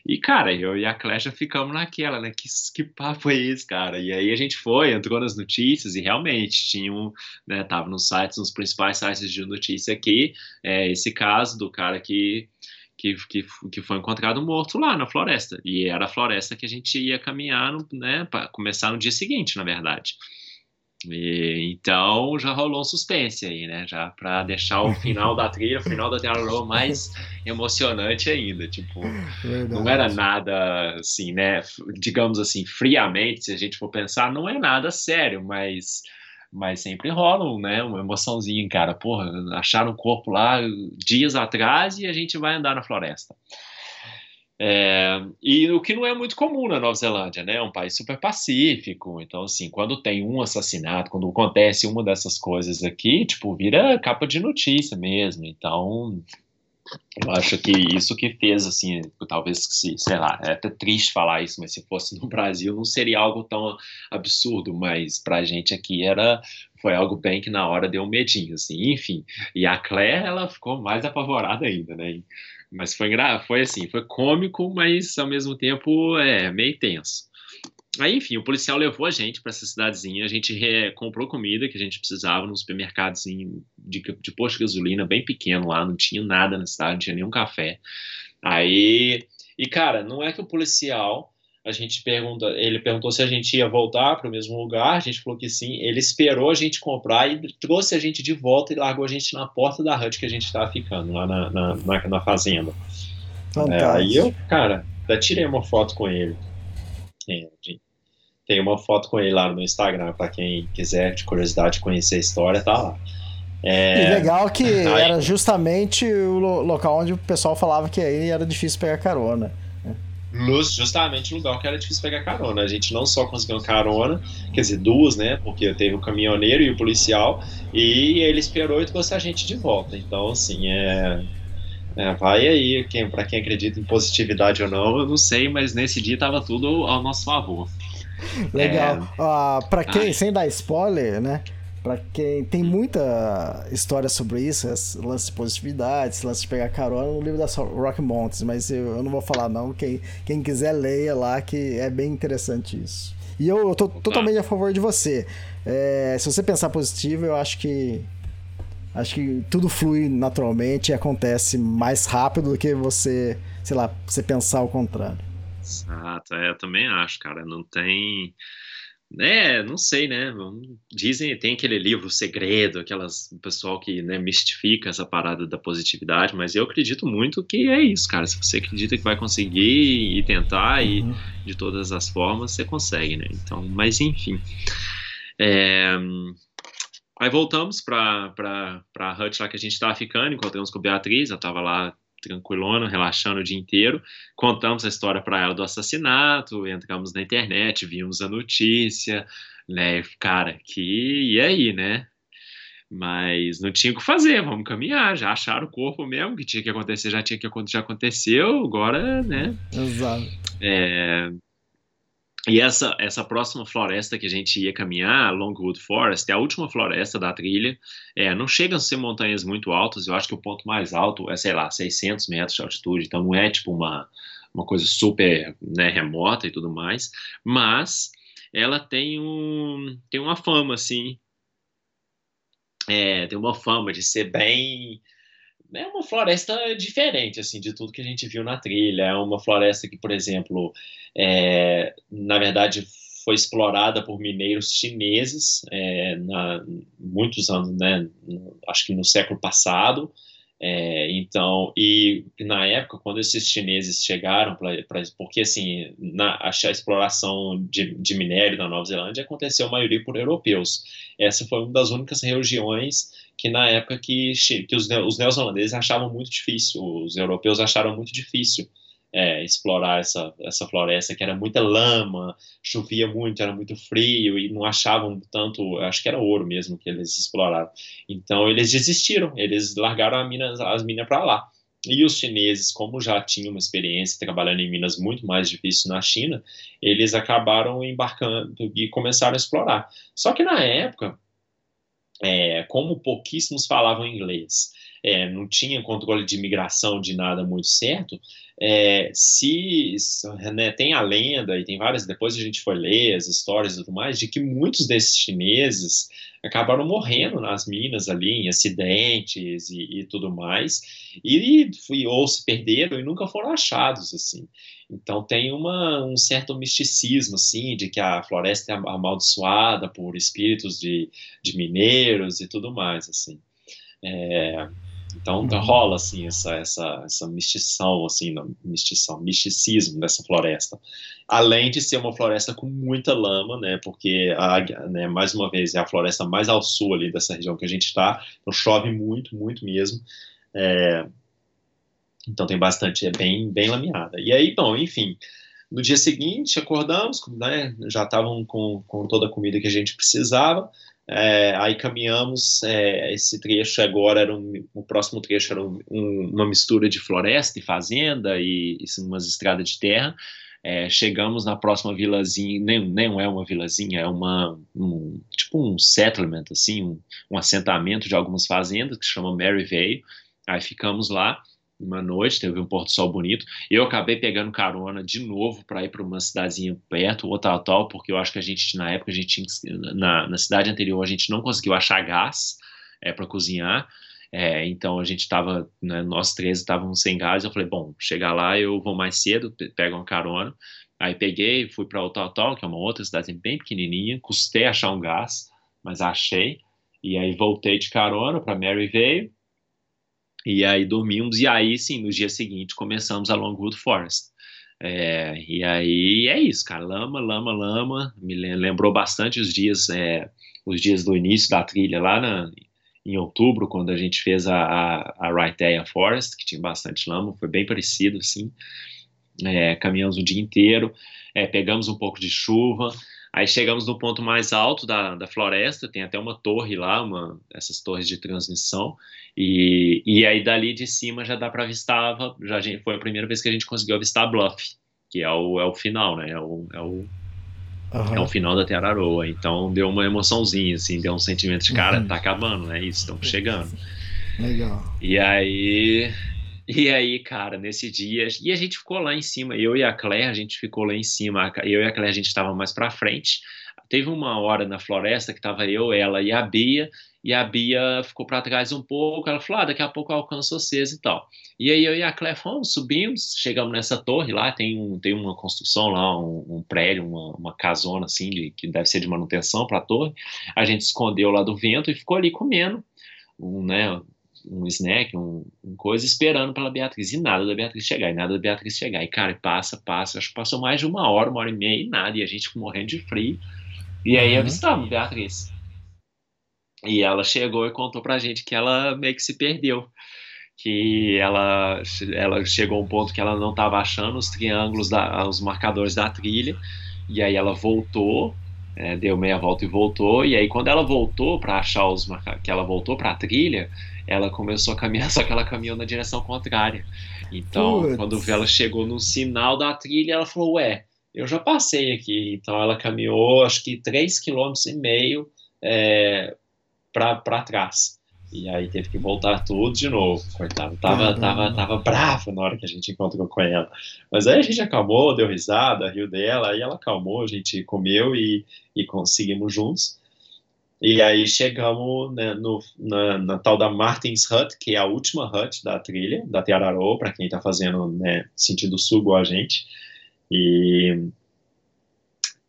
E, cara, eu e a Clécia ficamos naquela, né? Que, que papo é esse, cara? E aí a gente foi, entrou nas notícias e realmente tinham, né? Tava nos sites, nos principais sites de notícia aqui, é, esse caso do cara que que, que, que foi encontrado morto lá na floresta. E era a floresta que a gente ia caminhar, né, para começar no dia seguinte, na verdade. E, então já rolou um suspense aí, né? Já para deixar o final da trilha, o final da trilha mais emocionante ainda. Tipo, Verdade. não era nada assim, né? Digamos assim, friamente, se a gente for pensar, não é nada sério, mas mas sempre rola, né, uma emoçãozinha, cara. Porra, acharam o corpo lá dias atrás e a gente vai andar na floresta. É, e o que não é muito comum na Nova Zelândia, né? É um país super pacífico. Então, assim, quando tem um assassinato, quando acontece uma dessas coisas aqui, tipo, vira capa de notícia mesmo. Então, eu acho que isso que fez, assim, talvez, se, sei lá, é até triste falar isso, mas se fosse no Brasil não seria algo tão absurdo, mas pra gente aqui era, foi algo bem que na hora deu um medinho, assim, enfim. E a Claire, ela ficou mais apavorada ainda, né? Mas foi, foi assim, foi cômico, mas ao mesmo tempo é meio tenso. Aí, enfim, o policial levou a gente para essa cidadezinha. A gente comprou comida que a gente precisava num supermercadozinho de, de posto de gasolina bem pequeno lá. Não tinha nada na cidade, não tinha nenhum café. Aí, e cara, não é que o policial. A gente pergunta, ele perguntou se a gente ia voltar para o mesmo lugar, a gente falou que sim. Ele esperou a gente comprar e trouxe a gente de volta e largou a gente na porta da hut que a gente estava ficando, lá na, na, na, na fazenda. É, aí eu, cara, até tirei uma foto com ele. Tem uma foto com ele lá no Instagram, para quem quiser, de curiosidade, conhecer a história, tá lá. É... E legal que aí... era justamente o local onde o pessoal falava que aí era difícil pegar carona. Luz, justamente o lugar que era difícil pegar carona. A gente não só conseguiu carona, quer dizer, duas, né? Porque teve o caminhoneiro e o policial, e ele esperou e trouxe a gente de volta. Então, assim, é. É, vai aí, quem, para quem acredita em positividade ou não, eu não sei, mas nesse dia tava tudo ao nosso favor. Legal. É... Uh, pra quem, Ai. sem dar spoiler, né? Pra quem tem muita história sobre isso, lance de positividade, lance de pegar carona no livro da Rock Mountains, mas eu, eu, não vou falar não. Quem, quem quiser leia lá, que é bem interessante isso. E eu, eu tô totalmente a favor de você. É, se você pensar positivo, eu acho que acho que tudo flui naturalmente e acontece mais rápido do que você, sei lá, você pensar o contrário. Exato, é, eu também acho, cara. Não tem. né, não sei, né? Dizem, tem aquele livro Segredo, aquelas pessoal que né, mistifica essa parada da positividade, mas eu acredito muito que é isso, cara. Se você acredita que vai conseguir e tentar uhum. e de todas as formas, você consegue, né? Então, mas enfim. É... Aí voltamos para a hut lá que a gente estava ficando, encontramos com a Beatriz, ela estava lá tranquilona, relaxando o dia inteiro. Contamos a história para ela do assassinato, entramos na internet, vimos a notícia, né? Cara, que e aí, né? Mas não tinha o que fazer, vamos caminhar. Já acharam o corpo mesmo, que tinha que acontecer, já tinha que já aconteceu, agora, né? Exato. É, e essa, essa próxima floresta que a gente ia caminhar, Longwood Forest, é a última floresta da trilha. É, não chegam a ser montanhas muito altas, eu acho que o ponto mais alto é, sei lá, 600 metros de altitude, então não é tipo uma, uma coisa super né, remota e tudo mais, mas ela tem, um, tem uma fama, assim, é, tem uma fama de ser bem é uma floresta diferente assim de tudo que a gente viu na trilha. É uma floresta que, por exemplo, é, na verdade foi explorada por mineiros chineses é, na muitos anos, né? Acho que no século passado. É, então, e na época, quando esses chineses chegaram, pra, pra porque assim, na, a, exploração de, de, minério na Nova Zelândia aconteceu a maioria por europeus. Essa foi uma das únicas regiões que na época que, que os, os neozelandeses achavam muito difícil, os europeus acharam muito difícil é, explorar essa, essa floresta, que era muita lama, chovia muito, era muito frio e não achavam tanto, acho que era ouro mesmo que eles exploraram. Então eles desistiram, eles largaram mina, as minas para lá. E os chineses, como já tinham uma experiência trabalhando em minas muito mais difíceis na China, eles acabaram embarcando e começaram a explorar. Só que na época, é, como pouquíssimos falavam inglês, é, não tinha controle de imigração de nada muito certo, é, se né, tem a lenda e tem várias, depois a gente foi ler as histórias e tudo mais, de que muitos desses chineses acabaram morrendo nas minas ali, em acidentes e, e tudo mais, e, e, ou se perderam e nunca foram achados, assim. Então tem uma, um certo misticismo, assim, de que a floresta é amaldiçoada por espíritos de, de mineiros e tudo mais, assim. É, então uhum. rola assim essa essa essa mistição assim, não, mistição, misticismo dessa floresta. Além de ser uma floresta com muita lama, né? Porque a, né, mais uma vez é a floresta mais ao sul ali dessa região que a gente está, então chove muito, muito mesmo. É, então tem bastante, é bem bem lameada. E aí, bom, enfim, no dia seguinte acordamos, né? Já estavam com, com toda a comida que a gente precisava. É, aí caminhamos, é, esse trecho agora era um, o próximo trecho era um, uma mistura de floresta e fazenda e, e umas estradas de terra. É, chegamos na próxima vilazinha, nem, nem é uma vilazinha, é uma, um, tipo um settlement, assim, um, um assentamento de algumas fazendas que se chama Maryvale. Aí ficamos lá uma noite, teve um pôr do sol bonito. Eu acabei pegando carona de novo para ir para uma cidadezinha perto, ou tal, tal, porque eu acho que a gente, na época, a gente na, na cidade anterior, a gente não conseguiu achar gás é, para cozinhar. É, então a gente estava, né, nós três estávamos sem gás. Eu falei, bom, chegar lá eu vou mais cedo, pego uma carona. Aí peguei, fui para o Tal, que é uma outra cidade bem pequenininha. Custei achar um gás, mas achei. E aí voltei de carona para Maryvale e aí dormimos, e aí sim, no dia seguinte começamos a Longwood Forest. É, e aí é isso, cara, lama, lama, lama, me lembrou bastante os dias, é, os dias do início da trilha lá na, em outubro, quando a gente fez a, a, a Raitea Forest, que tinha bastante lama, foi bem parecido, assim, é, caminhamos o dia inteiro, é, pegamos um pouco de chuva, Aí chegamos no ponto mais alto da, da floresta, tem até uma torre lá, uma, essas torres de transmissão, e, e aí dali de cima já dá para avistar, já foi a primeira vez que a gente conseguiu avistar Bluff, que é o, é o final, né? É o, é o, uhum. é o final da Teraroa. Então deu uma emoçãozinha, assim, deu um sentimento de cara, uhum. tá acabando, né? Isso, estamos chegando. Legal. E aí E aí, cara, nesse dia, e a gente ficou lá em cima, eu e a Claire, a gente ficou lá em cima, eu e a Claire, a gente estava mais para frente. Teve uma hora na floresta que tava eu, ela e a Bia, e a Bia ficou para trás um pouco, ela falou, ah, daqui a pouco eu alcanço vocês e tal. E aí eu e a Claire fomos, subimos, chegamos nessa torre lá, tem, um, tem uma construção lá, um, um prédio, uma, uma casona assim, de, que deve ser de manutenção para a torre. A gente escondeu lá do vento e ficou ali comendo, um, né, um snack, um, um, coisa, esperando pela Beatriz. E nada da Beatriz chegar, e nada da Beatriz chegar. E, cara, passa, passa. Acho que passou mais de uma hora, uma hora e meia e nada. E a gente morrendo de frio. E aí uhum. avistamos Beatriz. E ela chegou e contou pra gente que ela meio que se perdeu. Que ela, ela chegou a um ponto que ela não estava achando os triângulos, da, os marcadores da trilha. E aí ela voltou, é, deu meia volta e voltou. E aí quando ela voltou para achar os que ela voltou para a trilha, ela começou a caminhar, só que ela caminhou na direção contrária. Então, Putz. quando ela chegou no sinal da trilha, ela falou: Ué, eu já passei aqui. Então, ela caminhou acho que 3,5 km é, para trás. E aí teve que voltar tudo de novo, coitado. Tava, tava, tava brava na hora que a gente encontrou com ela. Mas aí a gente acalmou, deu risada, riu dela, aí ela acalmou, a gente comeu e, e conseguimos juntos. E aí chegamos né, no, na, na, tal da Martins Hut, que é a última hut da trilha, da Tiararô, para quem está fazendo né, sentido sul igual a gente. E,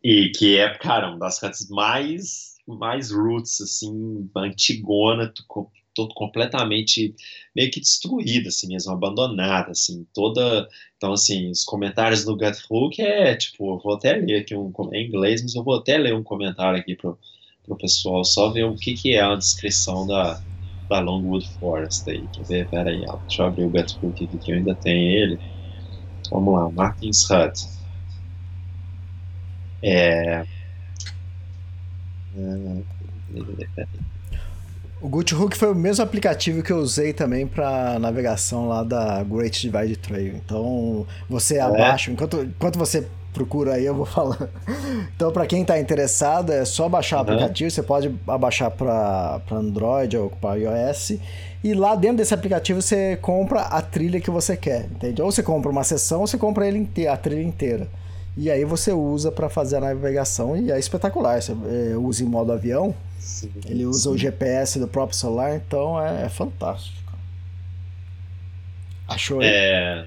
e que é, cara, uma das huts mais, mais roots, assim, antigona, todo completamente meio que destruída, assim mesmo, abandonada, assim, toda... Então, assim, os comentários do Guthook é, tipo, eu vou até ler aqui um... É em inglês, mas eu vou até ler um comentário aqui pro para o pessoal só ver o que, que é a descrição da, da Longwood Forest aí. Quer ver? Pera aí, deixa eu abrir o Getbook aqui que eu ainda tenho ele. Vamos lá, Martins Hut. É... O Hook foi o mesmo aplicativo que eu usei também para navegação lá da Great Divide Trail. Então, você é? abaixa, enquanto, enquanto você procura aí, eu vou falar. Então, para quem está interessado, é só baixar uhum. o aplicativo. Você pode abaixar para Android ou para iOS. E lá dentro desse aplicativo você compra a trilha que você quer, entende? Ou você compra uma sessão ou você compra ele inteiro, a trilha inteira. E aí você usa para fazer a navegação e é espetacular. Você é, usa em modo avião, sim, ele usa sim. o GPS do próprio celular, então é, é fantástico. Achou? É,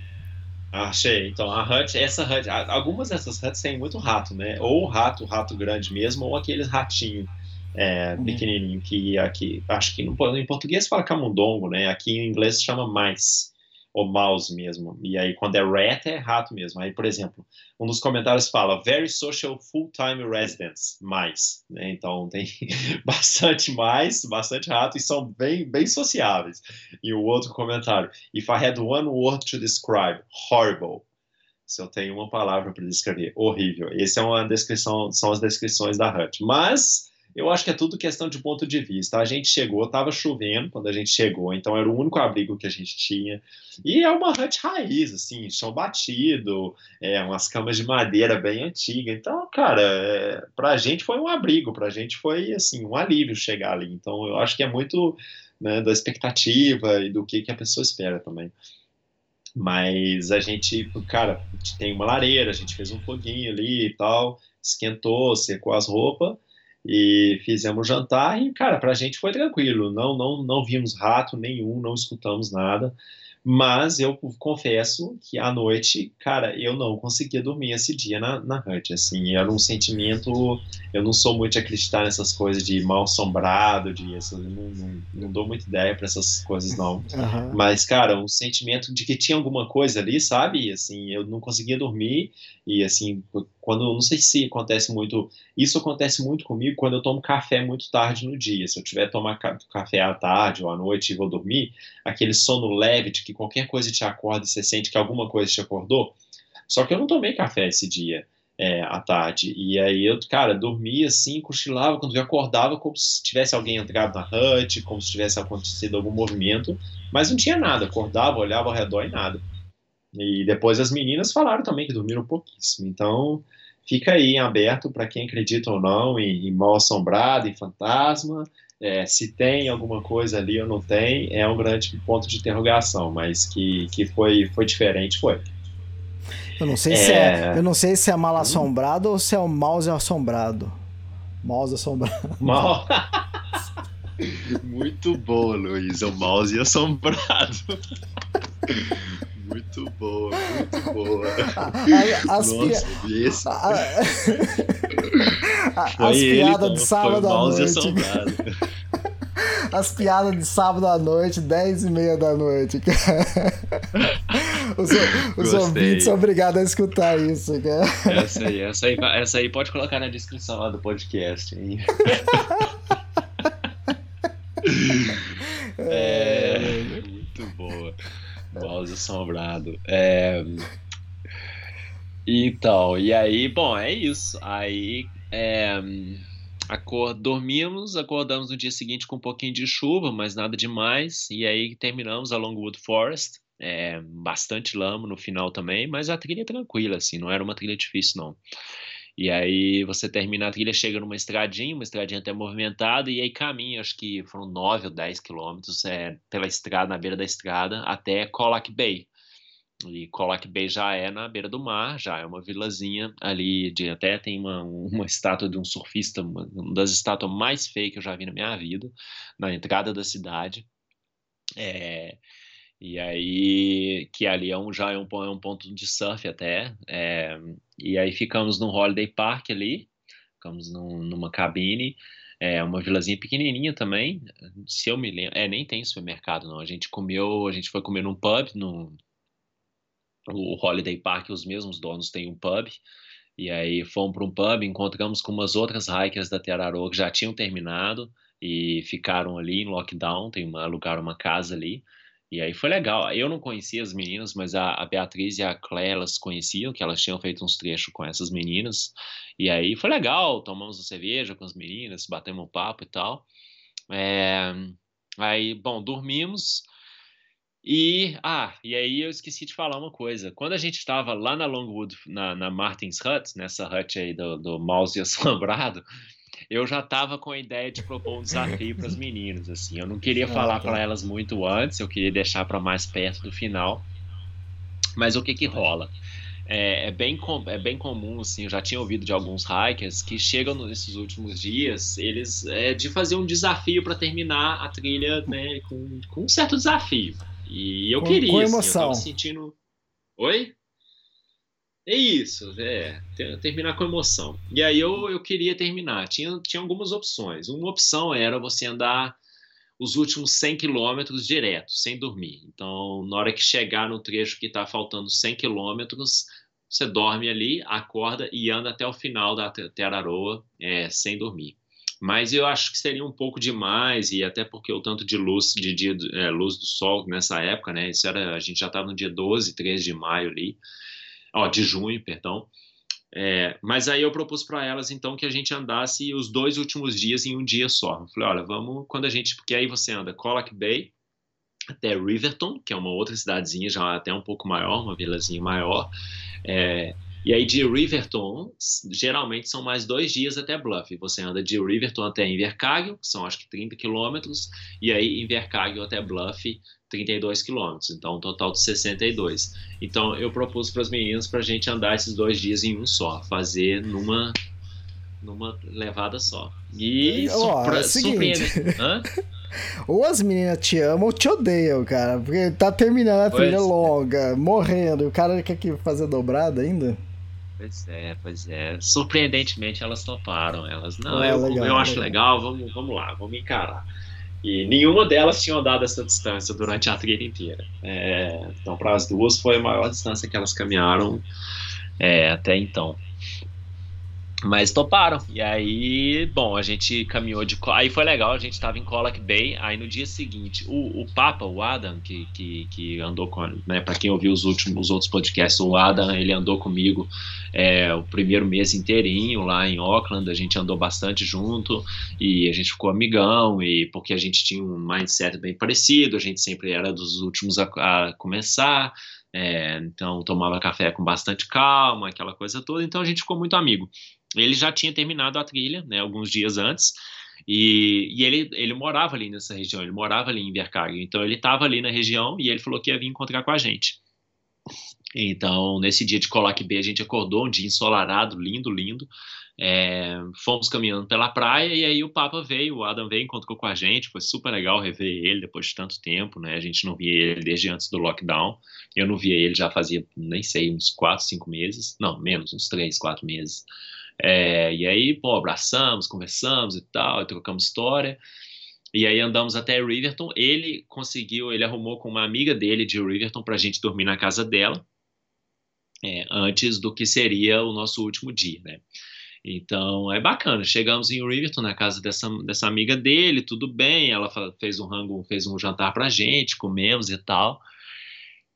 Achei. Então, a hut, essa hut, algumas dessas huts têm muito rato, né? Ou rato, rato grande mesmo, ou aqueles ratinho é, uhum. pequenininho que aqui, acho que no, em português fala camundongo, né? Aqui em inglês chama mais ou mouse mesmo. E aí, quando é rat, é rato mesmo. Aí, por exemplo, um dos comentários fala very social full-time residents, mais. Né? Então, tem bastante mais, bastante rato, e são bem, bem sociáveis. E o outro comentário, if I had one word to describe, horrible. Se eu tenho uma palavra para descrever, horrível. Essa é uma descrição, são as descrições da Hut. Mas eu acho que é tudo questão de ponto de vista. A gente chegou, estava chovendo quando a gente chegou, então era o único abrigo que a gente tinha. E é uma hut raiz, assim, chão batido, é, umas camas de madeira bem antiga. Então, cara, é, para a gente foi um abrigo, para a gente foi, assim, um alívio chegar ali. Então, eu acho que é muito né, da expectativa e do que, que a pessoa espera também. Mas a gente, cara, tem uma lareira, a gente fez um foguinho ali e tal, esquentou, secou as roupas e fizemos jantar e, cara, pra gente foi tranquilo, não, não, não vimos rato nenhum, não escutamos nada, mas eu confesso que à noite, cara, eu não conseguia dormir esse dia na, na Hut, assim, era um sentimento, eu não sou muito acreditar nessas coisas de mal assombrado, de essas, não, não, não, dou muita ideia para essas coisas não, uhum. mas, cara, um sentimento de que tinha alguma coisa ali, sabe, assim, eu não conseguia dormir e, assim, quando, não sei se acontece muito, isso acontece muito comigo quando eu tomo café muito tarde no dia. Se eu tiver tomar café à tarde ou à noite e vou dormir, aquele sono leve de que qualquer coisa te acorda e você sente que alguma coisa te acordou. Só que eu não tomei café esse dia. É, à tarde. E aí eu, cara, dormia assim, cochilava, quando eu acordava, como se tivesse alguém entrado na hut, como se tivesse acontecido algum movimento, mas não tinha nada. Acordava, olhava ao redor e nada. E depois as meninas falaram também que dormiram pouquíssimo. Então, fica aí em aberto para quem acredita ou não em, em mal assombrado, em fantasma. É, se tem alguma coisa ali ou não tem, é um grande ponto de interrogação, mas que, que foi, foi diferente, foi. Eu não sei se é, eu não sei se é mal assombrado ou se é o mouse assombrado. Mouse assombrado. Mal... Muito boa, Luiz. É o mouse assombrado. Muito boa, muito boa. As, Nossa, pi... esse... As piadas de sábado à noite. As piadas de sábado à noite, 10 e meia da noite, Os, os ouvintes são obrigados a escutar isso, cara. Essa aí, essa aí, essa aí pode colocar na descrição lá do podcast, hein? é. Mouse assombrado. É... Então, e aí, bom, é isso. Aí, é... Acord... dormimos, acordamos no dia seguinte com um pouquinho de chuva, mas nada demais. E aí terminamos a Longwood Forest. É, bastante lama no final também, mas a trilha é tranquila, assim, não era uma trilha difícil, não. E aí você termina a trilha, chega numa estradinha, uma estradinha até movimentada, e aí caminha, acho que foram 9 ou 10 quilômetros é, pela estrada, na beira da estrada, até Colac Bay. E Colac Bay já é na beira do mar, já é uma vilazinha ali, de, até tem uma, uma estátua de um surfista, uma, uma das estátuas mais feias que eu já vi na minha vida, na entrada da cidade. É, e aí, que ali é um, já é um, é um ponto de surf até. É, e aí ficamos no Holiday Park ali, ficamos num, numa cabine, é uma vilazinha pequenininha também, se eu me lembro, é, nem tem supermercado não, a gente comeu, a gente foi comer num pub, no o Holiday Park, os mesmos donos têm um pub, e aí fomos para um pub, encontramos com umas outras hikers da Teraroa que já tinham terminado e ficaram ali em lockdown, tem uma, alugaram uma casa ali, e aí foi legal. Eu não conhecia as meninas, mas a, a, Beatriz e a Clé, elas conheciam, que elas tinham feito uns trechos com essas meninas. E aí foi legal, tomamos uma cerveja com as meninas, batemos um papo e tal. É, aí, bom, dormimos. E, ah, e aí eu esqueci de falar uma coisa. Quando a gente estava lá na Longwood, na, na Martin's Hut, nessa hut aí do, do mouse assombrado, eu já estava com a ideia de propor um desafio para as meninas, assim. Eu não queria ah, falar para elas muito antes, eu queria deixar para mais perto do final. Mas o que que rola? É, é, bem, é bem comum, assim, eu já tinha ouvido de alguns hikers que chegam nesses últimos dias, eles é, de fazer um desafio para terminar a trilha, né, com, com um certo desafio. E eu com, queria, com emoção. Assim, eu tava sentindo. Oi? É isso, é, terminar com emoção. E aí eu, eu queria terminar. Tinha, tinha algumas opções. Uma opção era você andar os últimos 100 quilômetros direto, sem dormir. Então, na hora que chegar no trecho que está faltando 100 quilômetros, você dorme ali, acorda e anda até o final da Teraroa é, sem dormir. Mas eu acho que seria um pouco demais, e até porque o tanto de luz, de dia, é, luz do sol nessa época, né? Isso era, a gente já estava no dia 12, 13 de maio ali ó, de junho, perdão. É, mas aí eu propus para elas então que a gente andasse os dois últimos dias em um dia só. Eu falei, olha, vamos quando a gente, porque aí você anda Colac Bay até Riverton, que é uma outra cidadezinha já até um pouco maior, uma vilazinha maior. É, e aí de Riverton, geralmente são mais dois dias até Bluff. Você anda de Riverton até Invercargill, que são acho que 30 quilômetros, e aí Invercargill até Bluff 32 quilômetros, então um total de 62. Então eu propus para as meninas para a gente andar esses dois dias em um só, fazer numa numa levada só. E oh, é surpreende. Ou as meninas te amam ou te odeiam, cara. Porque tá terminando a trilha pois é. longa, morrendo, e o cara quer que fazer dobrada ainda. Pois é, pois é. Surpreendentemente elas toparam. Elas, não, ah, eu, legal, eu acho legal, vamos, vamos lá, vamos encarar. E nenhuma delas tinha andado essa distância durante a trilha inteira. É, então, para as duas, foi a maior distância que elas caminharam é, até então. Mas toparam. E aí, bom, a gente caminhou de. Aí foi legal, a gente estava em Colac Bay. Aí no dia seguinte, o, o Papa, o Adam, que, que, que andou com. Né, para quem ouviu os, últimos, os outros podcasts, o Adam, ele andou comigo é, o primeiro mês inteirinho lá em Auckland. A gente andou bastante junto e a gente ficou amigão. E porque a gente tinha um mindset bem parecido, a gente sempre era dos últimos a, a começar. É, então tomava café com bastante calma, aquela coisa toda. Então a gente ficou muito amigo. Ele já tinha terminado a trilha, né, alguns dias antes, E, e ele, ele morava ali nessa região, ele morava ali em Invercargill. Então ele estava ali na região e ele falou que ia vir encontrar com a gente. Então, nesse dia de Coloque B, a gente acordou, um dia ensolarado, lindo, lindo. É, fomos caminhando pela praia e aí o Papa veio, o Adam veio, encontrou com a gente. Foi super legal rever ele depois de tanto tempo, né? A gente não via ele desde antes do lockdown. Eu não via ele já fazia, nem sei, uns 4, 5 meses. Não, menos, uns 3, 4 meses. É, e aí, pô, abraçamos, conversamos e tal, e trocamos história. E aí andamos até Riverton. Ele conseguiu, ele arrumou com uma amiga dele de Riverton para a gente dormir na casa dela, é, antes do que seria o nosso último dia, né? Então é bacana. Chegamos em Riverton na casa dessa, dessa amiga dele, tudo bem. Ela fez um rango, fez um jantar pra gente, comemos e tal.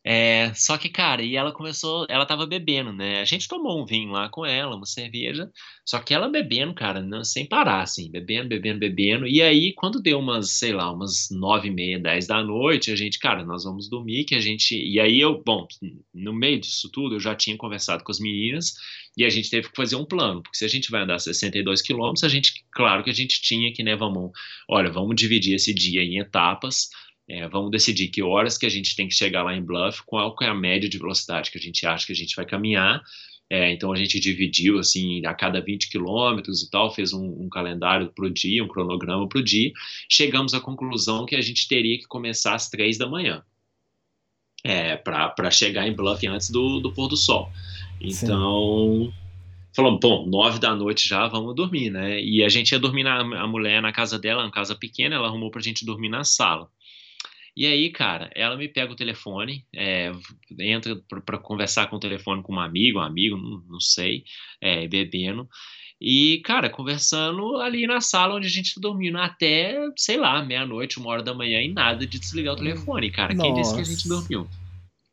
É, só que, cara, e ela começou, ela tava bebendo, né? A gente tomou um vinho lá com ela, uma cerveja, só que ela bebendo, cara, não, sem parar, assim, bebendo, bebendo, bebendo. E aí, quando deu umas, sei lá, umas nove e meia, dez da noite, a gente, cara, nós vamos dormir, que a gente. E aí eu, bom, no meio disso tudo, eu já tinha conversado com as meninas e a gente teve que fazer um plano, porque se a gente vai andar 62 quilômetros, a gente, claro que a gente tinha que, né, vamos, olha, vamos dividir esse dia em etapas é, vamos decidir que horas que a gente tem que chegar lá em Bluff, qual é a média de velocidade que a gente acha que a gente vai caminhar. É, então a gente dividiu assim a cada 20 quilômetros e tal, fez um, um calendário para o dia, um cronograma para o dia. Chegamos à conclusão que a gente teria que começar às três da manhã é, para chegar em Bluff antes do, do pôr do sol. Então Sim. falamos, bom, nove da noite já, vamos dormir, né? E a gente ia dormir na a mulher na casa dela, uma casa pequena, ela arrumou para a gente dormir na sala. E aí, cara, ela me pega o telefone, é, entra para conversar com o telefone com um amigo, um amigo, não, não sei, é, bebendo. E, cara, conversando ali na sala onde a gente tá dormindo até, sei lá, meia-noite, uma hora da manhã e nada de desligar o telefone, cara. Nossa. Quem disse que a gente dormiu?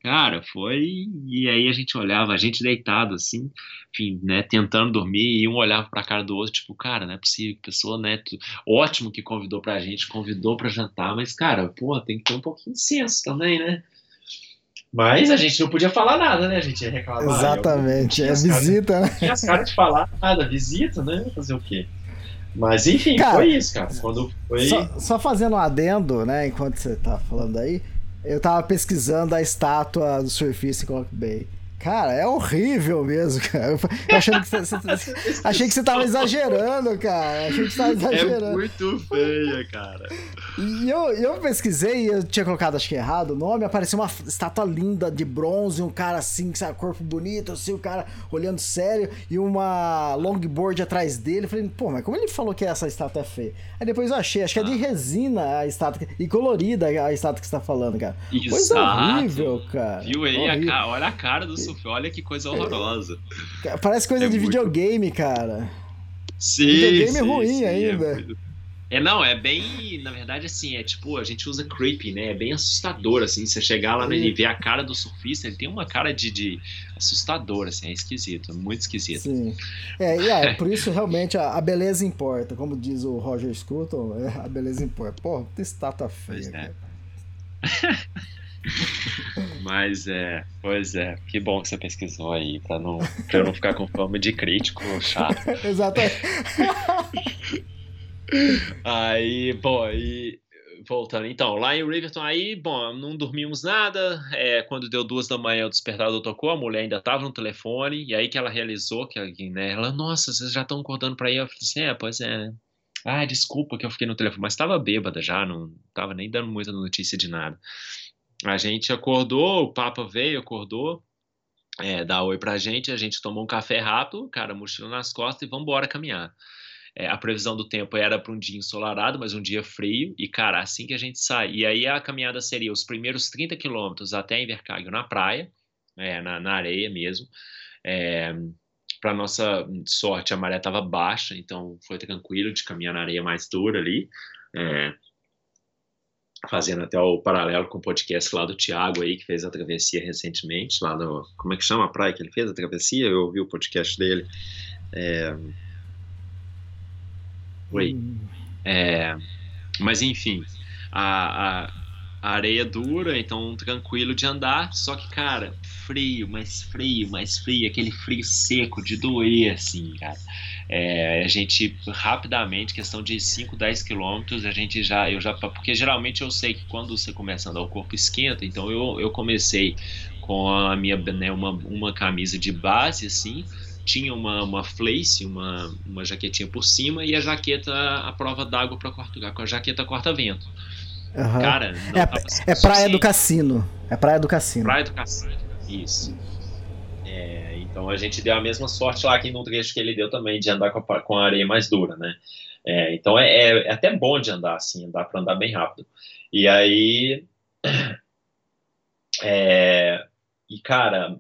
Cara, foi. E aí a gente olhava, a gente deitado assim, enfim, né, tentando dormir, e um olhava pra cara do outro, tipo, cara, não é possível, pessoa, né, tu... ótimo que convidou pra gente, convidou pra jantar, mas, cara, pô, tem que ter um pouquinho de senso também, né? Mas a gente não podia falar nada, né? A gente ia reclamar. Exatamente, é visita, cara, né? Tinha as caras de falar nada, visita, né? Fazer o quê? Mas enfim, cara, foi isso, cara. Quando foi. Só, só fazendo um adendo, né, enquanto você tá falando aí. Eu tava pesquisando a estátua do surfista em Clock Bay. Cara, é horrível mesmo, cara. Eu achando que você, achei que você tava exagerando, cara. Achei que você tava exagerando. É muito feia, cara. E eu, eu pesquisei, eu tinha colocado, acho que errado o nome, apareceu uma estátua linda de bronze, um cara assim, sabe, corpo bonito, assim, o cara olhando sério, e uma longboard atrás dele. Eu falei, pô, mas como ele falou que essa estátua é feia? Aí depois eu achei, acho que é de ah. resina a estátua, e colorida a estátua que você tá falando, cara. Exato. Coisa horrível, cara. Viu aí? A cara, olha a cara Olha que coisa horrorosa. Parece coisa é de muito... videogame, cara. Sim. Videogame sim, é ruim sim, ainda. É, muito... é, não, é bem. Na verdade, assim, é tipo, a gente usa creepy, né? É bem assustador, assim. Você chegar lá e ver a cara do surfista, ele tem uma cara de, de assustador, assim, é esquisito, é muito esquisito. Sim. É, e é, por isso realmente a, a, beleza importa. Como diz o Roger Scruton, é, a beleza importa. Pô, que estátua feia. Pois é. Mas é, pois é, que bom que você pesquisou aí, pra, não, pra eu não ficar com fama de crítico chato. Exatamente. aí, bom, e voltando, então, lá em Riverton, aí, bom, não dormimos nada. É, quando deu duas da manhã, o despertador tocou, a mulher ainda tava no telefone, e aí que ela realizou que né, ela, nossa, vocês já estão acordando pra ir? Eu falei assim, é, pois é, né? Ah, desculpa que eu fiquei no telefone, mas estava bêbada já, não tava nem dando muita notícia de nada. A gente acordou, o Papa veio, acordou, é, dá oi pra gente, a gente tomou um café rápido, cara, mochila nas costas e vamos embora caminhar. É, a previsão do tempo era para um dia ensolarado, mas um dia frio, e cara, assim que a gente sai, e aí a caminhada seria os primeiros 30 quilômetros até Invercargill na praia, é, na, na, areia mesmo. É, para nossa sorte, a maré estava baixa, então foi tranquilo de caminhar na areia mais dura ali. É, fazendo até o paralelo com o podcast lá do Thiago aí, que fez a travessia recentemente, lá no, como é que chama a praia que ele fez a travessia? Eu ouvi o podcast dele. É... Oi. Hum. É... Mas enfim, a, a, a areia dura, então tranquilo de andar, só que, cara, frio, mais frio, mais frio, aquele frio seco de doer, assim, cara. É, a gente rapidamente, questão de 5, 10 quilômetros, a gente já, eu já, porque geralmente eu sei que quando você começa a andar, o corpo esquenta, então eu, eu comecei com a minha, né, uma, uma camisa de base, assim, tinha uma, uma flace, uma, uma jaquetinha por cima e a jaqueta a prova d'água para cortar, com a jaqueta corta-vento. Aham. Cara, não É, tava é praia do cassino. É praia do cassino. Praia do Cassino. Isso. É, então a gente deu a mesma sorte lá aqui no trecho que ele deu também, de andar com a, com a areia mais dura, né? É, então é, é- é até bom de andar assim, dá para andar bem rápido. E aí. é, e cara,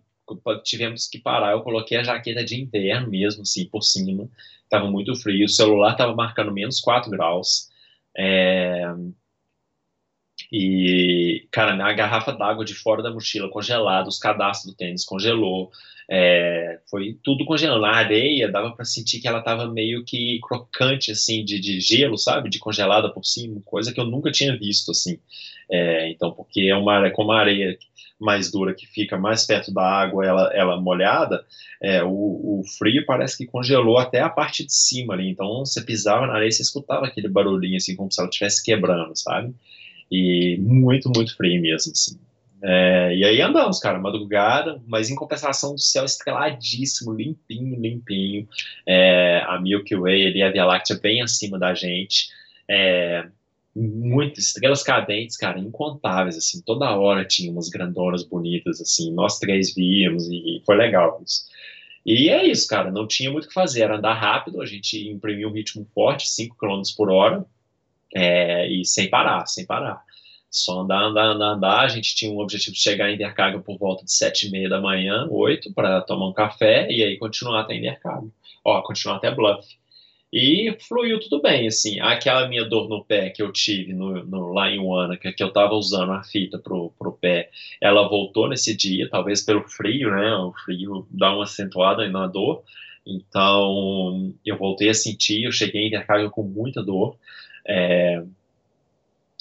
tivemos que parar. Eu coloquei a jaqueta de inverno mesmo, assim, por cima. Tava muito frio. O celular tava marcando menos 4 graus. É, e, cara, minha garrafa d'água de fora da mochila congelada, os cadastros do tênis congelou, é, foi tudo congelando. A areia dava para sentir que ela tava meio que crocante, assim, de, de gelo, sabe? De congelada por cima, coisa que eu nunca tinha visto, assim. É, então, porque é uma areia, como a areia mais dura que fica mais perto da água, ela, ela molhada, é, o, o frio parece que congelou até a parte de cima ali. Então, você pisava na areia, você escutava aquele barulhinho, assim, como se ela estivesse quebrando, sabe? E muito, muito frio mesmo, assim. É, e aí andamos, cara, madrugada, mas em compensação do céu estreladíssimo, limpinho, limpinho. É, a Milky Way ali, a Via Láctea bem acima da gente. É, muitas estrelas cadentes, cara, incontáveis, assim, toda hora tinha umas grandonas bonitas, assim, nós três víamos e foi legal isso. E é isso, cara, não tinha muito o que fazer, era andar rápido, a gente imprimiu um ritmo forte, 5 km por hora, é, e sem parar, sem parar. Só andar, andar, andar, andar. A gente tinha um objetivo de chegar em Intercargo por volta de sete e meia da manhã, oito, para tomar um café e aí continuar até Intercargo. Ó, continuar até Bluff. E fluiu tudo bem, assim. Aquela minha dor no pé que eu tive no, no, lá em Wanaka, que eu tava usando a fita pro, pro pé, ela voltou nesse dia, talvez pelo frio, né? O frio dá uma acentuada na dor. Então, eu voltei a sentir, eu cheguei em Intercargo com muita dor. É,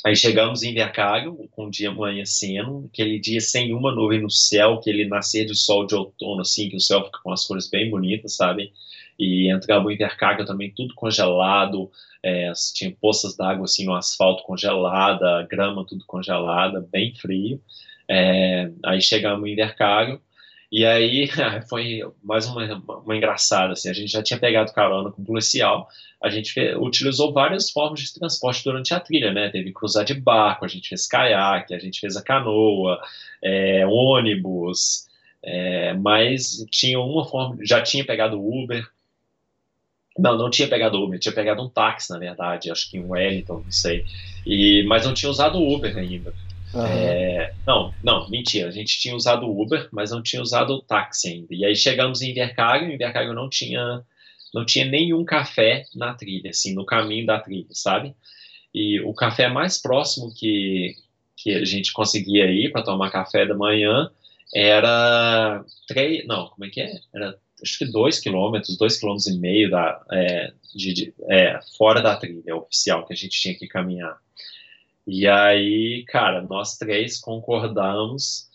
Aí chegamos em Invercargo, com o dia amanhecendo, aquele dia sem uma nuvem no céu, aquele nascer de sol de outono, assim, que o céu fica com as cores bem bonitas, sabe? E entramos em Invercargo também, tudo congelado, é, tinha poças d'água, assim, no asfalto congelada, grama tudo congelada, bem frio. É, aí chegamos em Invercargo, e aí foi mais uma, uma engraçada, assim, a gente já tinha pegado carona com o policial, a gente fez, utilizou várias formas de transporte durante a trilha, né? Teve cruzar de barco, a gente fez caiaque, a gente fez a canoa, é, ônibus, é, mas tinha uma forma, já tinha pegado Uber, não, não tinha pegado Uber, tinha pegado um táxi, na verdade, acho que um Wellington, não sei, e, mas não tinha usado Uber ainda. Aham. É, não, não, mentira. A gente tinha usado o Uber, mas não tinha usado o táxi ainda. E aí chegamos em Invercargo, em Invercargo não tinha, não tinha nenhum café na trilha, assim, no caminho da trilha, sabe? E o café mais próximo que, que a gente conseguia ir para tomar café da manhã era três, não, como é que é? Era acho que dois quilômetros, dois quilômetros e meio da, é, de, de- é, fora da trilha oficial que a gente tinha que caminhar. E aí, cara, nós três concordamos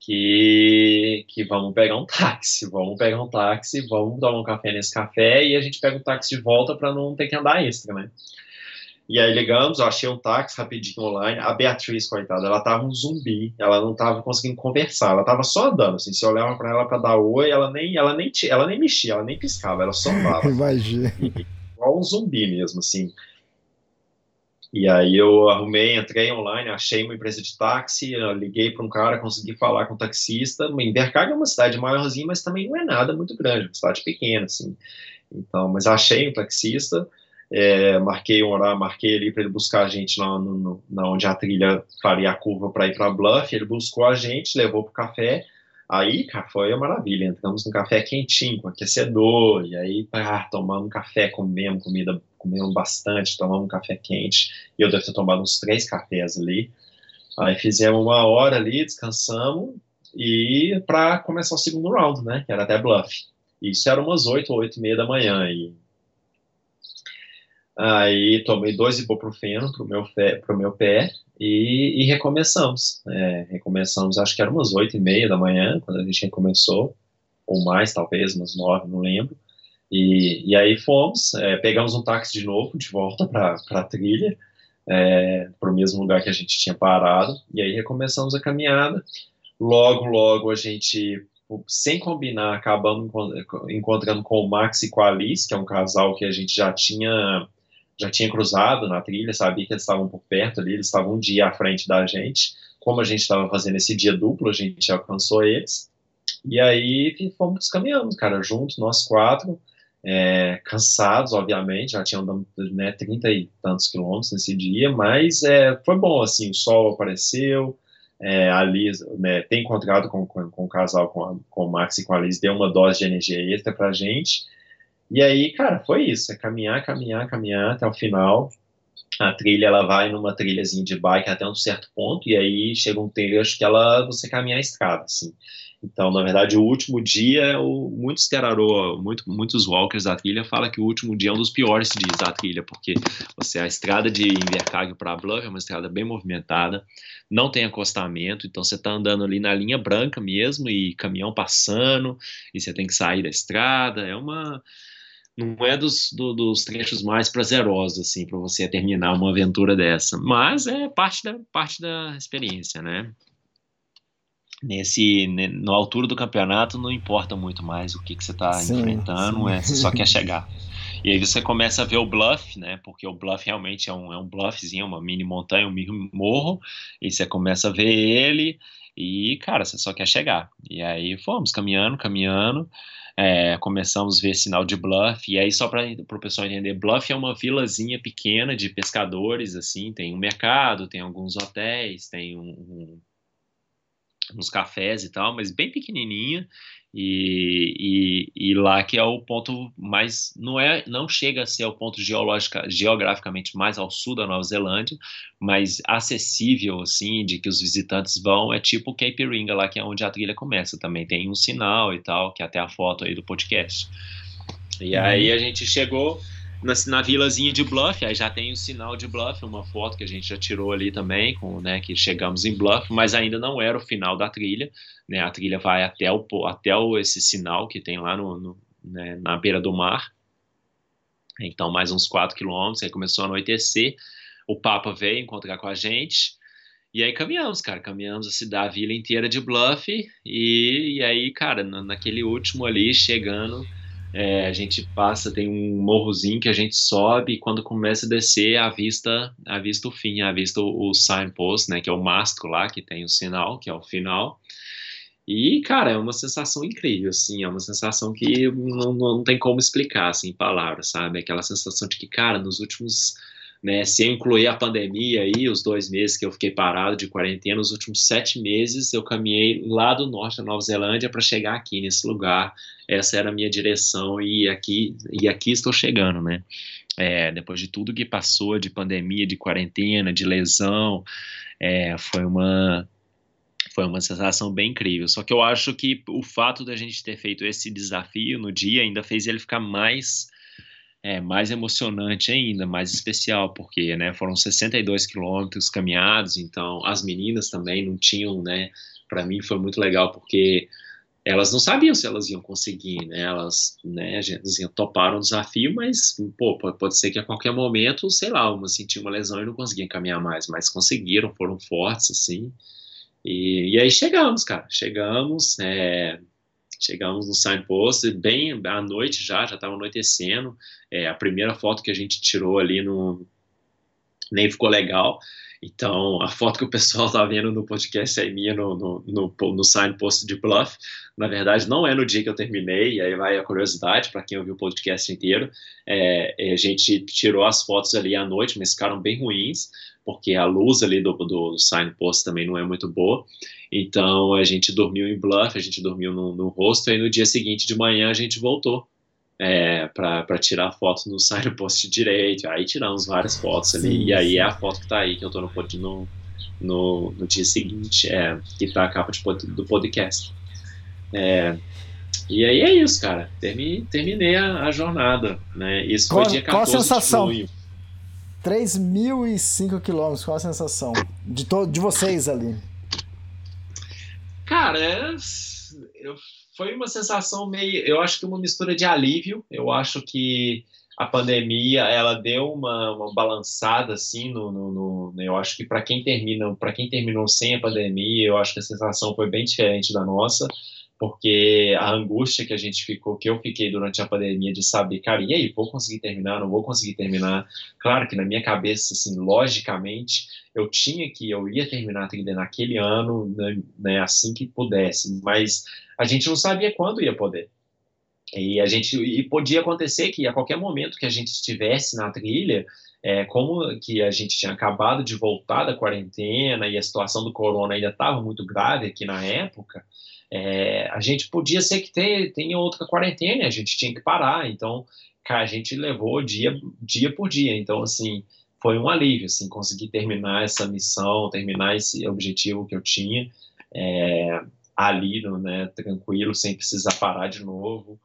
que, que vamos pegar um táxi, vamos pegar um táxi, vamos tomar um café nesse café e a gente pega o táxi de volta para não ter que andar extra, né? E aí ligamos, eu achei um táxi rapidinho online. A Beatriz, coitada, ela tava um zumbi, ela não tava conseguindo conversar, ela tava só andando, assim, se eu olhava para ela para dar oi, ela nem, ela nem, ela nem mexia, ela nem piscava, ela só andava Imagina. igual um zumbi mesmo, assim. E aí eu arrumei, entrei online, achei uma empresa de táxi, liguei para um cara, consegui falar com o taxista. Invercargill é uma cidade maiorzinha, mas também não é nada muito grande, é uma cidade pequena, assim. Então, mas achei um taxista, é, marquei um horário, marquei ali para ele buscar a gente na, no, na onde a trilha faria a curva para ir para Bluff. Ele buscou a gente, levou pro café. Aí, cara, foi uma maravilha. Entramos no café quentinho, com aquecedor, e aí, ah, tomamos um café, comemos comida, comemos bastante, tomamos um café quente. E eu devo ter tomado uns três cafés ali. Aí fizemos uma hora ali, descansamos, e para começar o segundo round, né? Que era até Bluff. Isso era umas oito ou oito e meia da manhã. E Aí tomei dois ibuprofeno pro meu pé, pro meu pé e, e recomeçamos. É, recomeçamos, acho que era umas oito e meia da manhã, quando a gente recomeçou, ou mais, talvez, umas nove, não lembro. E, e aí fomos, é, pegamos um táxi de novo, de volta para a trilha, é, para o mesmo lugar que a gente tinha parado, e aí recomeçamos a caminhada. Logo, logo a gente, sem combinar, acabamos encontrando com o Max e com a Alice, que é um casal que a gente já tinha já tinha cruzado na trilha, sabia que eles estavam por perto ali, eles estavam um dia à frente da gente. Como a gente estava fazendo esse dia duplo, a gente alcançou eles. E aí fomos caminhando, cara, juntos, nós quatro, é, cansados, obviamente, já tinham andado né, 30 e tantos quilômetros nesse dia, mas é, foi bom, assim, o sol apareceu, é, a Liz, né, ter encontrado com, com, com, o casal, com, a, com o Max e com a Liz, deu uma dose de energia extra pra gente, e aí, cara, foi isso, é caminhar, caminhar, caminhar até o final, a trilha, ela vai numa trilhazinha de bike até um certo ponto, e aí chega um trecho que ela, você caminha a estrada, assim, então, na verdade, o último dia, o, muitos terarô, muito, muitos walkers da trilha falam que o último dia é um dos piores dias da trilha, porque você a estrada de Invercargill para Bluff é uma estrada bem movimentada, não tem acostamento, então você está andando ali na linha branca mesmo e caminhão passando e você tem que sair da estrada, é uma não é dos, do, dos trechos mais prazerosos assim para você terminar uma aventura dessa, mas é parte da parte da experiência, né? Nesse no altura do campeonato não importa muito mais o que, que você está enfrentando, sim. É, você só quer chegar. E aí você começa a ver o bluff, né? Porque o bluff realmente é um, é um bluffzinho, uma mini montanha, um mini morro, e você começa a ver ele e, cara, você só quer chegar. E aí fomos caminhando, caminhando, é, começamos a ver sinal de bluff, e aí só para o pessoal entender, bluff é uma vilazinha pequena de pescadores, assim, tem um mercado, tem alguns hotéis, tem um, um nos cafés e tal, mas bem pequenininha. E, e, e, lá que é o ponto mais não é não chega a ser o ponto geológica, geograficamente mais ao sul da Nova Zelândia, mas acessível assim de que os visitantes vão é tipo Cape Ringa lá que é onde a trilha começa também. Tem um sinal e tal que é até a foto aí do podcast. E uhum. aí a gente chegou na, na vilazinha de Bluff, aí já tem o sinal de Bluff, uma foto que a gente já tirou ali também, com, né, que chegamos em Bluff, mas ainda não era o final da trilha, né, a trilha vai até, o, até o, esse sinal que tem lá no, no né, na beira do mar, então mais uns 4 quilômetros, aí começou a anoitecer, o Papa veio encontrar com a gente, e aí caminhamos, cara, caminhamos a cidade, a vila inteira de Bluff, e, e aí, cara, naquele último ali, chegando é, a gente passa, tem um morrozinho que a gente sobe e quando começa a descer, a vista, o fim, a vista o, o signpost, né, que é o mastro lá, que tem o sinal, que é o final. E, cara, é uma sensação incrível, assim, é uma sensação que não, não tem como explicar, assim, em palavras, sabe? Aquela sensação de que, cara, nos últimos né? Se eu incluir a pandemia aí, os dois meses que eu fiquei parado de quarentena, os últimos sete meses eu caminhei lá do norte da Nova Zelândia para chegar aqui nesse lugar. Essa era a minha direção e aqui e aqui estou chegando, né? É, depois de tudo que passou de pandemia, de quarentena, de lesão, é, foi uma foi uma sensação bem incrível. Só que eu acho que o fato da gente ter feito esse desafio no dia ainda fez ele ficar mais é, mais emocionante ainda, mais especial, porque né, foram 62 quilômetros caminhados, então as meninas também não tinham, né? Para mim foi muito legal porque elas não sabiam se elas iam conseguir, né? Elas, né, toparam o desafio, mas pô, pode ser que a qualquer momento, sei lá, uma sentiu uma lesão e não conseguiam caminhar mais, mas conseguiram, foram fortes assim. E, e aí chegamos, cara, chegamos, é, Chegamos no signpost, bem à noite já, já estava anoitecendo. É, a primeira foto que a gente tirou ali no, nem ficou legal. Então, a foto que o pessoal está vendo no podcast é minha no, no, no, no signpost de Bluff. Na verdade, não é no dia que eu terminei, e aí vai a curiosidade para quem ouviu o podcast inteiro. É, a gente tirou as fotos ali à noite, mas ficaram bem ruins porque a luz ali do, do signpost também não é muito boa. Então a gente dormiu em Bluff, a gente dormiu no, no rosto, e no dia seguinte de manhã a gente voltou é, para tirar foto no signpost direito. Aí tiramos várias fotos ali, sim, e aí sim. é a foto que está aí, que eu estou no, no, no, no dia seguinte, é, que está a capa de, do podcast. É, e aí é isso, cara. Terminei, terminei a, a jornada, né? Isso qual, foi dia 14 qual a sensação? de junho. 3.005 quilômetros, qual a sensação de, de vocês ali? Cara, é, eu, foi uma sensação meio. Eu acho que uma mistura de alívio. Eu acho que a pandemia ela deu uma, uma balançada assim no, no, no eu acho que para quem termina para quem terminou sem a pandemia eu acho que a sensação foi bem diferente da nossa porque a angústia que a gente ficou, que eu fiquei durante a pandemia de saber, cara, e aí, vou conseguir terminar, não vou conseguir terminar. Claro que na minha cabeça, assim, logicamente, eu tinha que, eu ia terminar a trilha naquele ano, né, né, assim que pudesse, mas a gente não sabia quando ia poder. E a gente, e podia acontecer que a qualquer momento que a gente estivesse na trilha, é, como que a gente tinha acabado de voltar da quarentena e a situação do corona ainda estava muito grave aqui na época, é, a gente podia ser que ter, tenha outra quarentena, a gente tinha que parar, então cara, a gente levou dia, dia por dia, então assim, foi um alívio, assim, conseguir terminar essa missão, terminar esse objetivo que eu tinha é, ali, né, tranquilo, sem precisar parar de novo,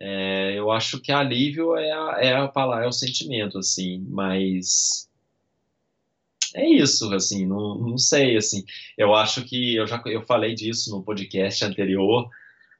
é, eu acho que alívio é a, é a palavra, é o sentimento, assim, mas é isso, assim, não, não sei, assim, eu acho que eu já eu falei disso no podcast anterior,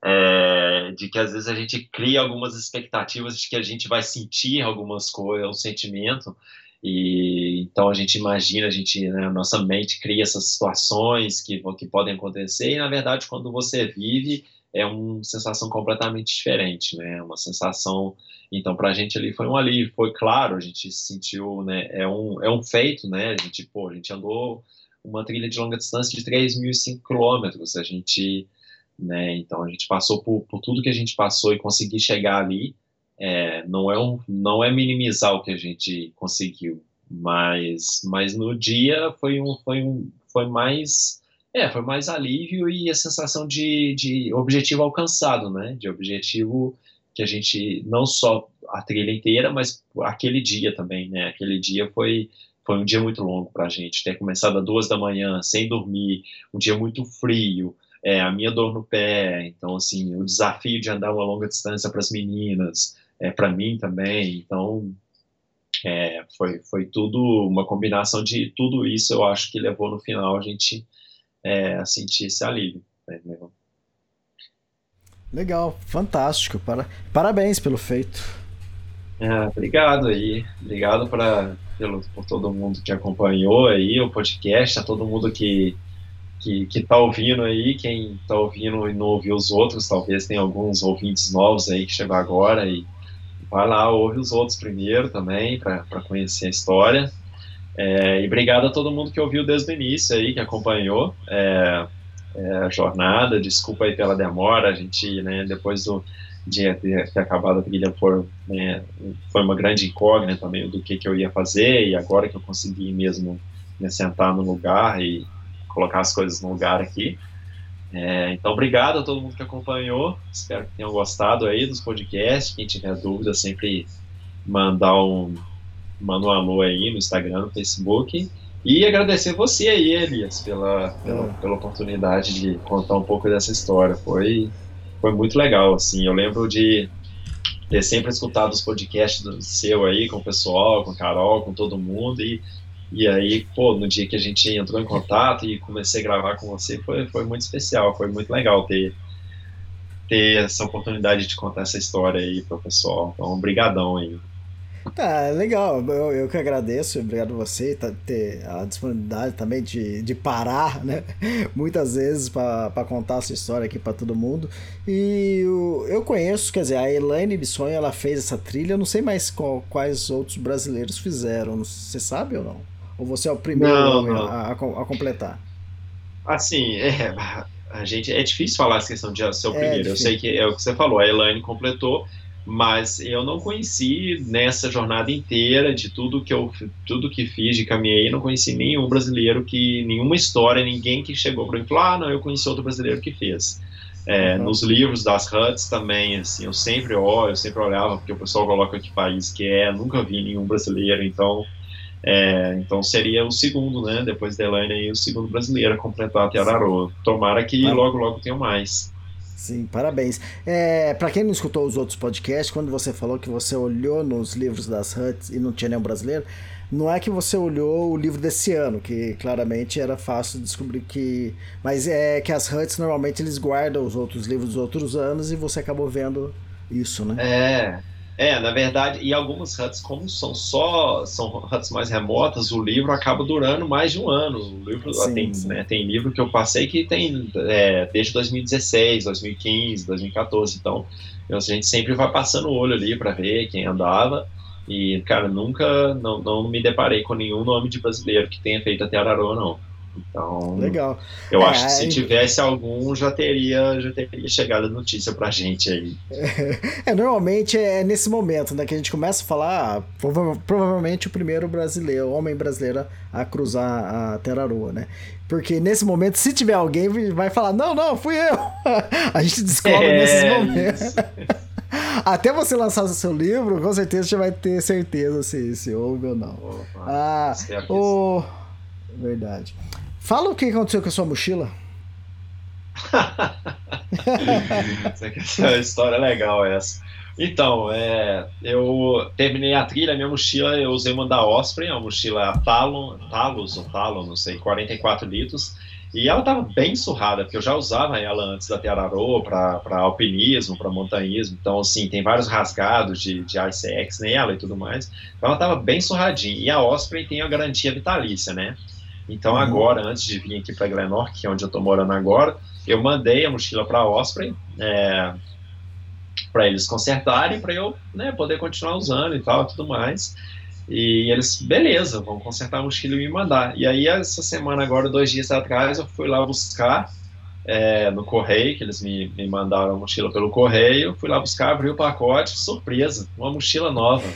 é, de que às vezes a gente cria algumas expectativas de que a gente vai sentir algumas coisas, um sentimento, e então a gente imagina, a gente, né, nossa mente cria essas situações que, que podem acontecer, e na verdade quando você vive é uma sensação completamente diferente, né, uma sensação então, para a gente ali foi um alívio, foi claro, a gente sentiu, né, é um, é um feito, né, a gente, pô, a gente andou uma trilha de longa distância de 3.005 quilômetros, a gente, né, então a gente passou por, por tudo que a gente passou e conseguir chegar ali, é, não, é um, não é minimizar o que a gente conseguiu, mas, mas no dia foi um, foi um, foi mais, é, foi mais alívio e a sensação de, de objetivo alcançado, né, de objetivo que a gente não só a trilha inteira, mas aquele dia também, né? Aquele dia foi foi um dia muito longo para a gente. Ter começado às duas da manhã, sem dormir, um dia muito frio, é, a minha dor no pé, então assim o desafio de andar uma longa distância para as meninas, é, para mim também, então é, foi foi tudo uma combinação de tudo isso. Eu acho que levou no final a gente é, a sentir esse alívio. Né? Legal, fantástico. Para... Parabéns pelo feito. É, obrigado aí. Obrigado pra, pelo, por todo mundo que acompanhou aí o podcast, a todo mundo que, que, que tá ouvindo aí. Quem tá ouvindo e não ouviu os outros, talvez tenha alguns ouvintes novos aí que chegou agora e vai lá, ouve os outros primeiro também, para conhecer a história. É, e obrigado a todo mundo que ouviu desde o início aí, que acompanhou. É, é, a jornada. Desculpa aí pela demora, a gente, né, depois do, de ter, ter acabado a trilha, foi, né, foi uma grande incógnita também do que, que eu ia fazer, e agora que eu consegui mesmo me sentar no lugar e colocar as coisas no lugar aqui. É, então, obrigado a todo mundo que acompanhou. Espero que tenham gostado aí dos podcasts. Quem tiver dúvida, sempre mandar um, manda um alô aí no Instagram, no Facebook. E agradecer você aí, Elias, pela, pela, é. pela, oportunidade de contar um pouco dessa história. Foi, foi muito legal, assim. Eu lembro de ter sempre escutado os podcasts do seu aí com o pessoal, com a Carol, com todo mundo. E, e aí, pô, no dia que a gente entrou em contato e comecei a gravar com você, foi, foi muito especial, foi muito legal ter, ter essa oportunidade de contar essa história aí pro pessoal. Então, obrigadão aí. Tá, legal. Eu, eu que agradeço, obrigado a você tá, ter a disponibilidade também de, de parar, né? Muitas vezes para contar a sua história aqui para todo mundo. E eu, eu conheço, quer dizer, a Elaine Bissonho, ela fez essa trilha, eu não sei mais qual, quais outros brasileiros fizeram. Você sabe ou não? Ou você é o primeiro não, não. A, a, a, completar? Assim, é, a gente é difícil falar essa questão de ser o é primeiro. eu sei que é o que você falou, a Elaine completou mas eu não conheci nessa jornada inteira de tudo que eu tudo que fiz de caminhei não conheci nenhum brasileiro que nenhuma história ninguém que chegou para mim falou ah não eu conheci outro brasileiro que fez. É, uhum. nos livros das huts também assim eu sempre olho eu sempre olhava porque o pessoal coloca que país que é nunca vi nenhum brasileiro então é, então seria o segundo né depois da Elaine aí o segundo brasileiro a completar a Tiararoa tomara que logo logo tenha mais Sim, parabéns. É, para quem não escutou os outros podcasts, quando você falou que você olhou nos livros das Huts e não tinha nenhum brasileiro, não é que você olhou o livro desse ano, que claramente era fácil descobrir que. Mas é que as Huts normalmente eles guardam os outros livros dos outros anos e você acabou vendo isso, né? É. É, na verdade, e algumas huts, como são só são huts mais remotas, o livro acaba durando mais de um ano. O livro Sim, tem, sim. né, tem livro que eu passei que tem é, desde 2016, 2015, 2014. Então, a gente sempre vai passando o olho ali para ver quem andava. E, cara, nunca não, não me deparei com nenhum nome de brasileiro que tenha feito até Araroa, não. Então, Legal. eu É, acho que se aí- tivesse algum, já teria, já teria chegado a notícia pra gente aí. É, normalmente é nesse momento, né, que a gente começa a falar, ah, prova- provavelmente o primeiro brasileiro, homem brasileiro a cruzar a Teraroa, né? Porque nesse momento, se tiver alguém, vai falar, não, não, fui eu. a gente descobre É, nesses momentos. Até você lançar o seu livro, com certeza você vai ter certeza se, se houve ou não. Opa, Ah, que o... Verdade. Fala o que aconteceu com a sua mochila. Essa essa história é legal essa. Então, é, eu terminei a trilha, minha mochila, eu usei uma da Osprey, uma mochila Talon, Talos ou Talon, não sei, 44 litros, e ela estava bem surrada, porque eu já usava ela antes da Teararô para alpinismo, para montanhismo, então, assim, tem vários rasgados de, de ICX nela e tudo mais, então ela estava bem surradinha, e a Osprey tem a garantia vitalícia, né? Então, Uhum. agora, antes de vir aqui para Glenorch, que é onde eu estou morando agora, eu mandei a mochila para Osprey, é, para eles consertarem, para eu né, poder continuar usando e tal, tudo mais. E eles, beleza, vão consertar a mochila e me mandar. E aí, essa semana, agora, dois dias atrás, eu fui lá buscar é, no correio, que eles me, me mandaram a mochila pelo correio. Fui lá buscar, abri o pacote, surpresa, uma mochila nova.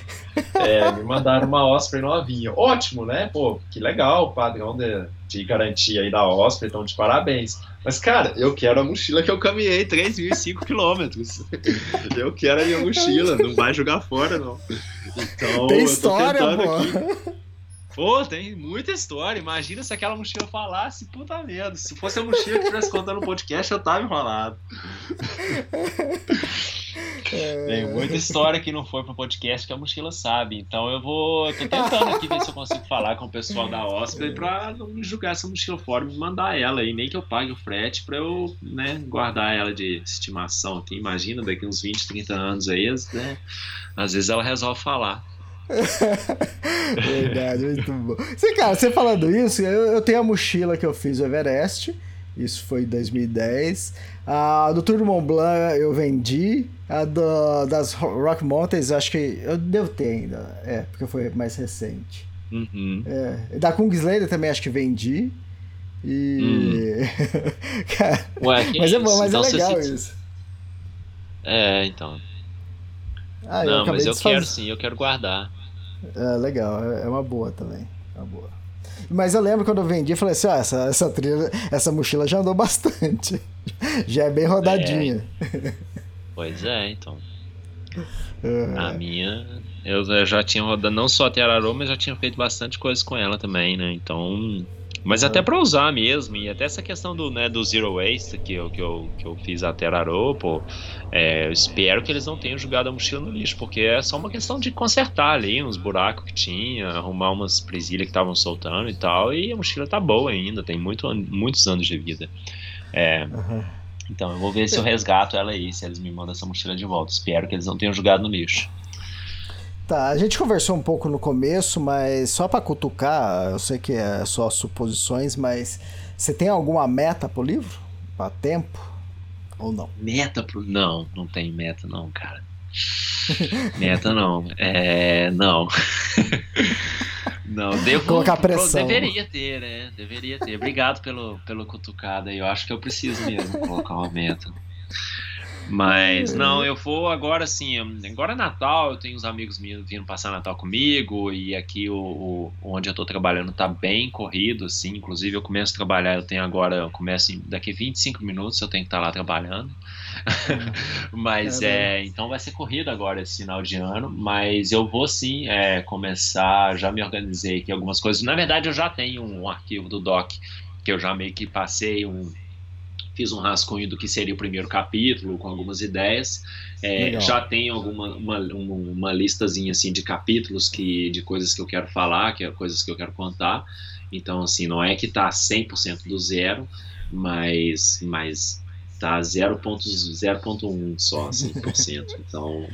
É, me mandaram uma Osprey novinha. Ótimo, né? Pô, que legal, padrão de, de garantia aí da Osprey, então de parabéns. Mas, cara, eu quero a mochila que eu caminhei 3.005 quilômetros. Eu quero a minha mochila, não vai jogar fora, não. Então, Tem eu tô história, tentando pô. aqui. Pô, tem muita história. Imagina se aquela mochila falasse, puta merda. Se fosse a mochila que estivesse contando no podcast, eu tava enrolado. Tem muita história que não foi pro podcast que a mochila sabe. Então eu vou. Eu tô tentando aqui ver se eu consigo falar com o pessoal da Osprey pra não me jogar essa mochila fora e me mandar ela. E nem que eu pague o frete pra eu né, guardar ela de estimação aqui. Imagina, daqui uns 20, 30 anos aí, né? Às vezes ela resolve falar. Verdade, muito bom. Você, cara, você falando isso, eu, eu tenho a mochila que eu fiz o Everest. Isso foi em 2010. A do Tour de Mont Blanc eu vendi. A do, das Rock Mountains, acho que eu devo ter ainda. É, porque foi mais recente. Uhum. É, da Kungslayer também acho que vendi. E. Cara, Ué, mas é bom, mas Então é legal se- isso. É, então. Ah, não, acabei mas eu quero sim, eu quero guardar. É legal, é é uma boa também. é Uma boa. Mas eu lembro quando eu vendi, eu falei assim: ó, essa, essa trilha, essa mochila já andou bastante. Já é bem rodadinha. Pois é, então. É. A minha, eu eu já tinha rodado não só até Ararô, mas já tinha feito bastante coisa com ela também, né? Então. Mas até pra usar mesmo, e até essa questão do, né, do Zero Waste que eu, que eu, que eu fiz até Ararô, pô, é, eu espero que eles não tenham jogado a mochila no lixo, porque é só uma questão de consertar ali uns buracos que tinha, arrumar umas presilhas que estavam soltando e tal, e a mochila tá boa ainda, tem muito, muitos anos de vida. É, Aham. então eu vou ver se eu resgato ela aí, se eles me mandam essa mochila de volta. Espero que eles não tenham jogado no lixo. Tá, a gente conversou um pouco no começo, mas só pra cutucar, eu sei que é só suposições, mas você tem alguma meta pro livro? Pra tempo? Ou não? Meta pro. Não, não tem meta, não, cara. Meta não. É. Não. Não, devo. Colocar pressão. Deveria ter, né? Deveria ter. Obrigado pelo, pelo cutucado aí. Eu acho que eu preciso mesmo colocar uma meta. Mas não, eu vou agora assim. Agora é Natal, eu tenho uns amigos meus vindo passar Natal comigo. E aqui o, o- onde eu tô trabalhando tá bem corrido, assim. Inclusive, eu começo a trabalhar, eu tenho agora, eu começo em, daqui 25 minutos, eu tenho que estar lá trabalhando. mas É, é, então vai ser corrido agora esse final de ano. Mas eu vou sim é, começar, já me organizei aqui algumas coisas. Na verdade, eu já tenho um arquivo do Doc que eu já meio que passei um, fiz um rascunho do que seria o primeiro capítulo, com algumas ideias. É, já tenho alguma uma, uma, uma, listazinha assim de capítulos que de coisas que eu quero falar, que é coisas que eu quero contar. Então, assim, não é que tá 100% do zero, mas, mas tá 0.1 só, 100%. Então,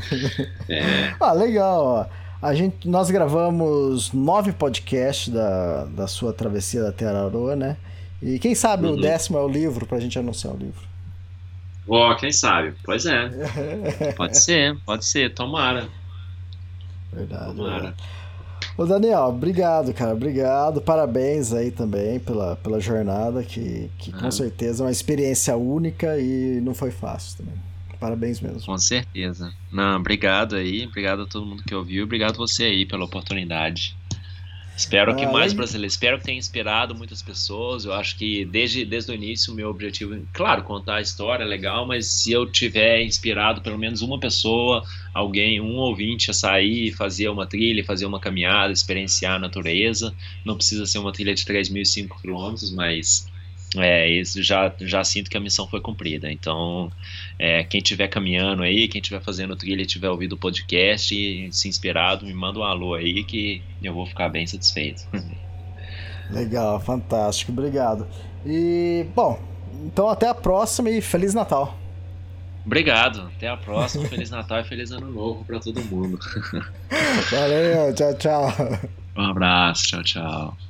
é... Ah, legal, A gente, nós gravamos nove podcasts da, da sua travessia da Terarô, né? E quem sabe uhum. o décimo é o livro pra gente anunciar o livro. Ó, oh, quem sabe? Pois é. pode ser, pode ser, tomara. Verdade. Tomara. Ô Daniel, obrigado, cara, obrigado. Parabéns aí também pela, pela jornada, que, que com certeza é uma experiência única e não foi fácil também. Parabéns mesmo. Com certeza. Não, obrigado aí, obrigado a todo mundo que ouviu, obrigado você aí pela oportunidade. Espero ah, que mais brasileiros, espero que tenha inspirado muitas pessoas. Eu acho que desde, desde o início o meu objetivo, claro, contar a história é legal, mas se eu tiver inspirado pelo menos uma pessoa, alguém, um ouvinte a sair, fazer uma trilha, fazer uma caminhada, experienciar a natureza, não precisa ser uma trilha de 3.005 quilômetros, mas é, isso já, já sinto que a missão foi cumprida. Então, é, quem estiver caminhando aí, quem estiver fazendo trilha e tiver ouvido o podcast e se inspirado, me manda um alô aí que eu vou ficar bem satisfeito. Legal, fantástico, obrigado. E, bom, então até a próxima e Feliz Natal. Obrigado, até a próxima, Feliz Natal e Feliz Ano Novo para todo mundo. Valeu, tchau, tchau. Um abraço, tchau, tchau.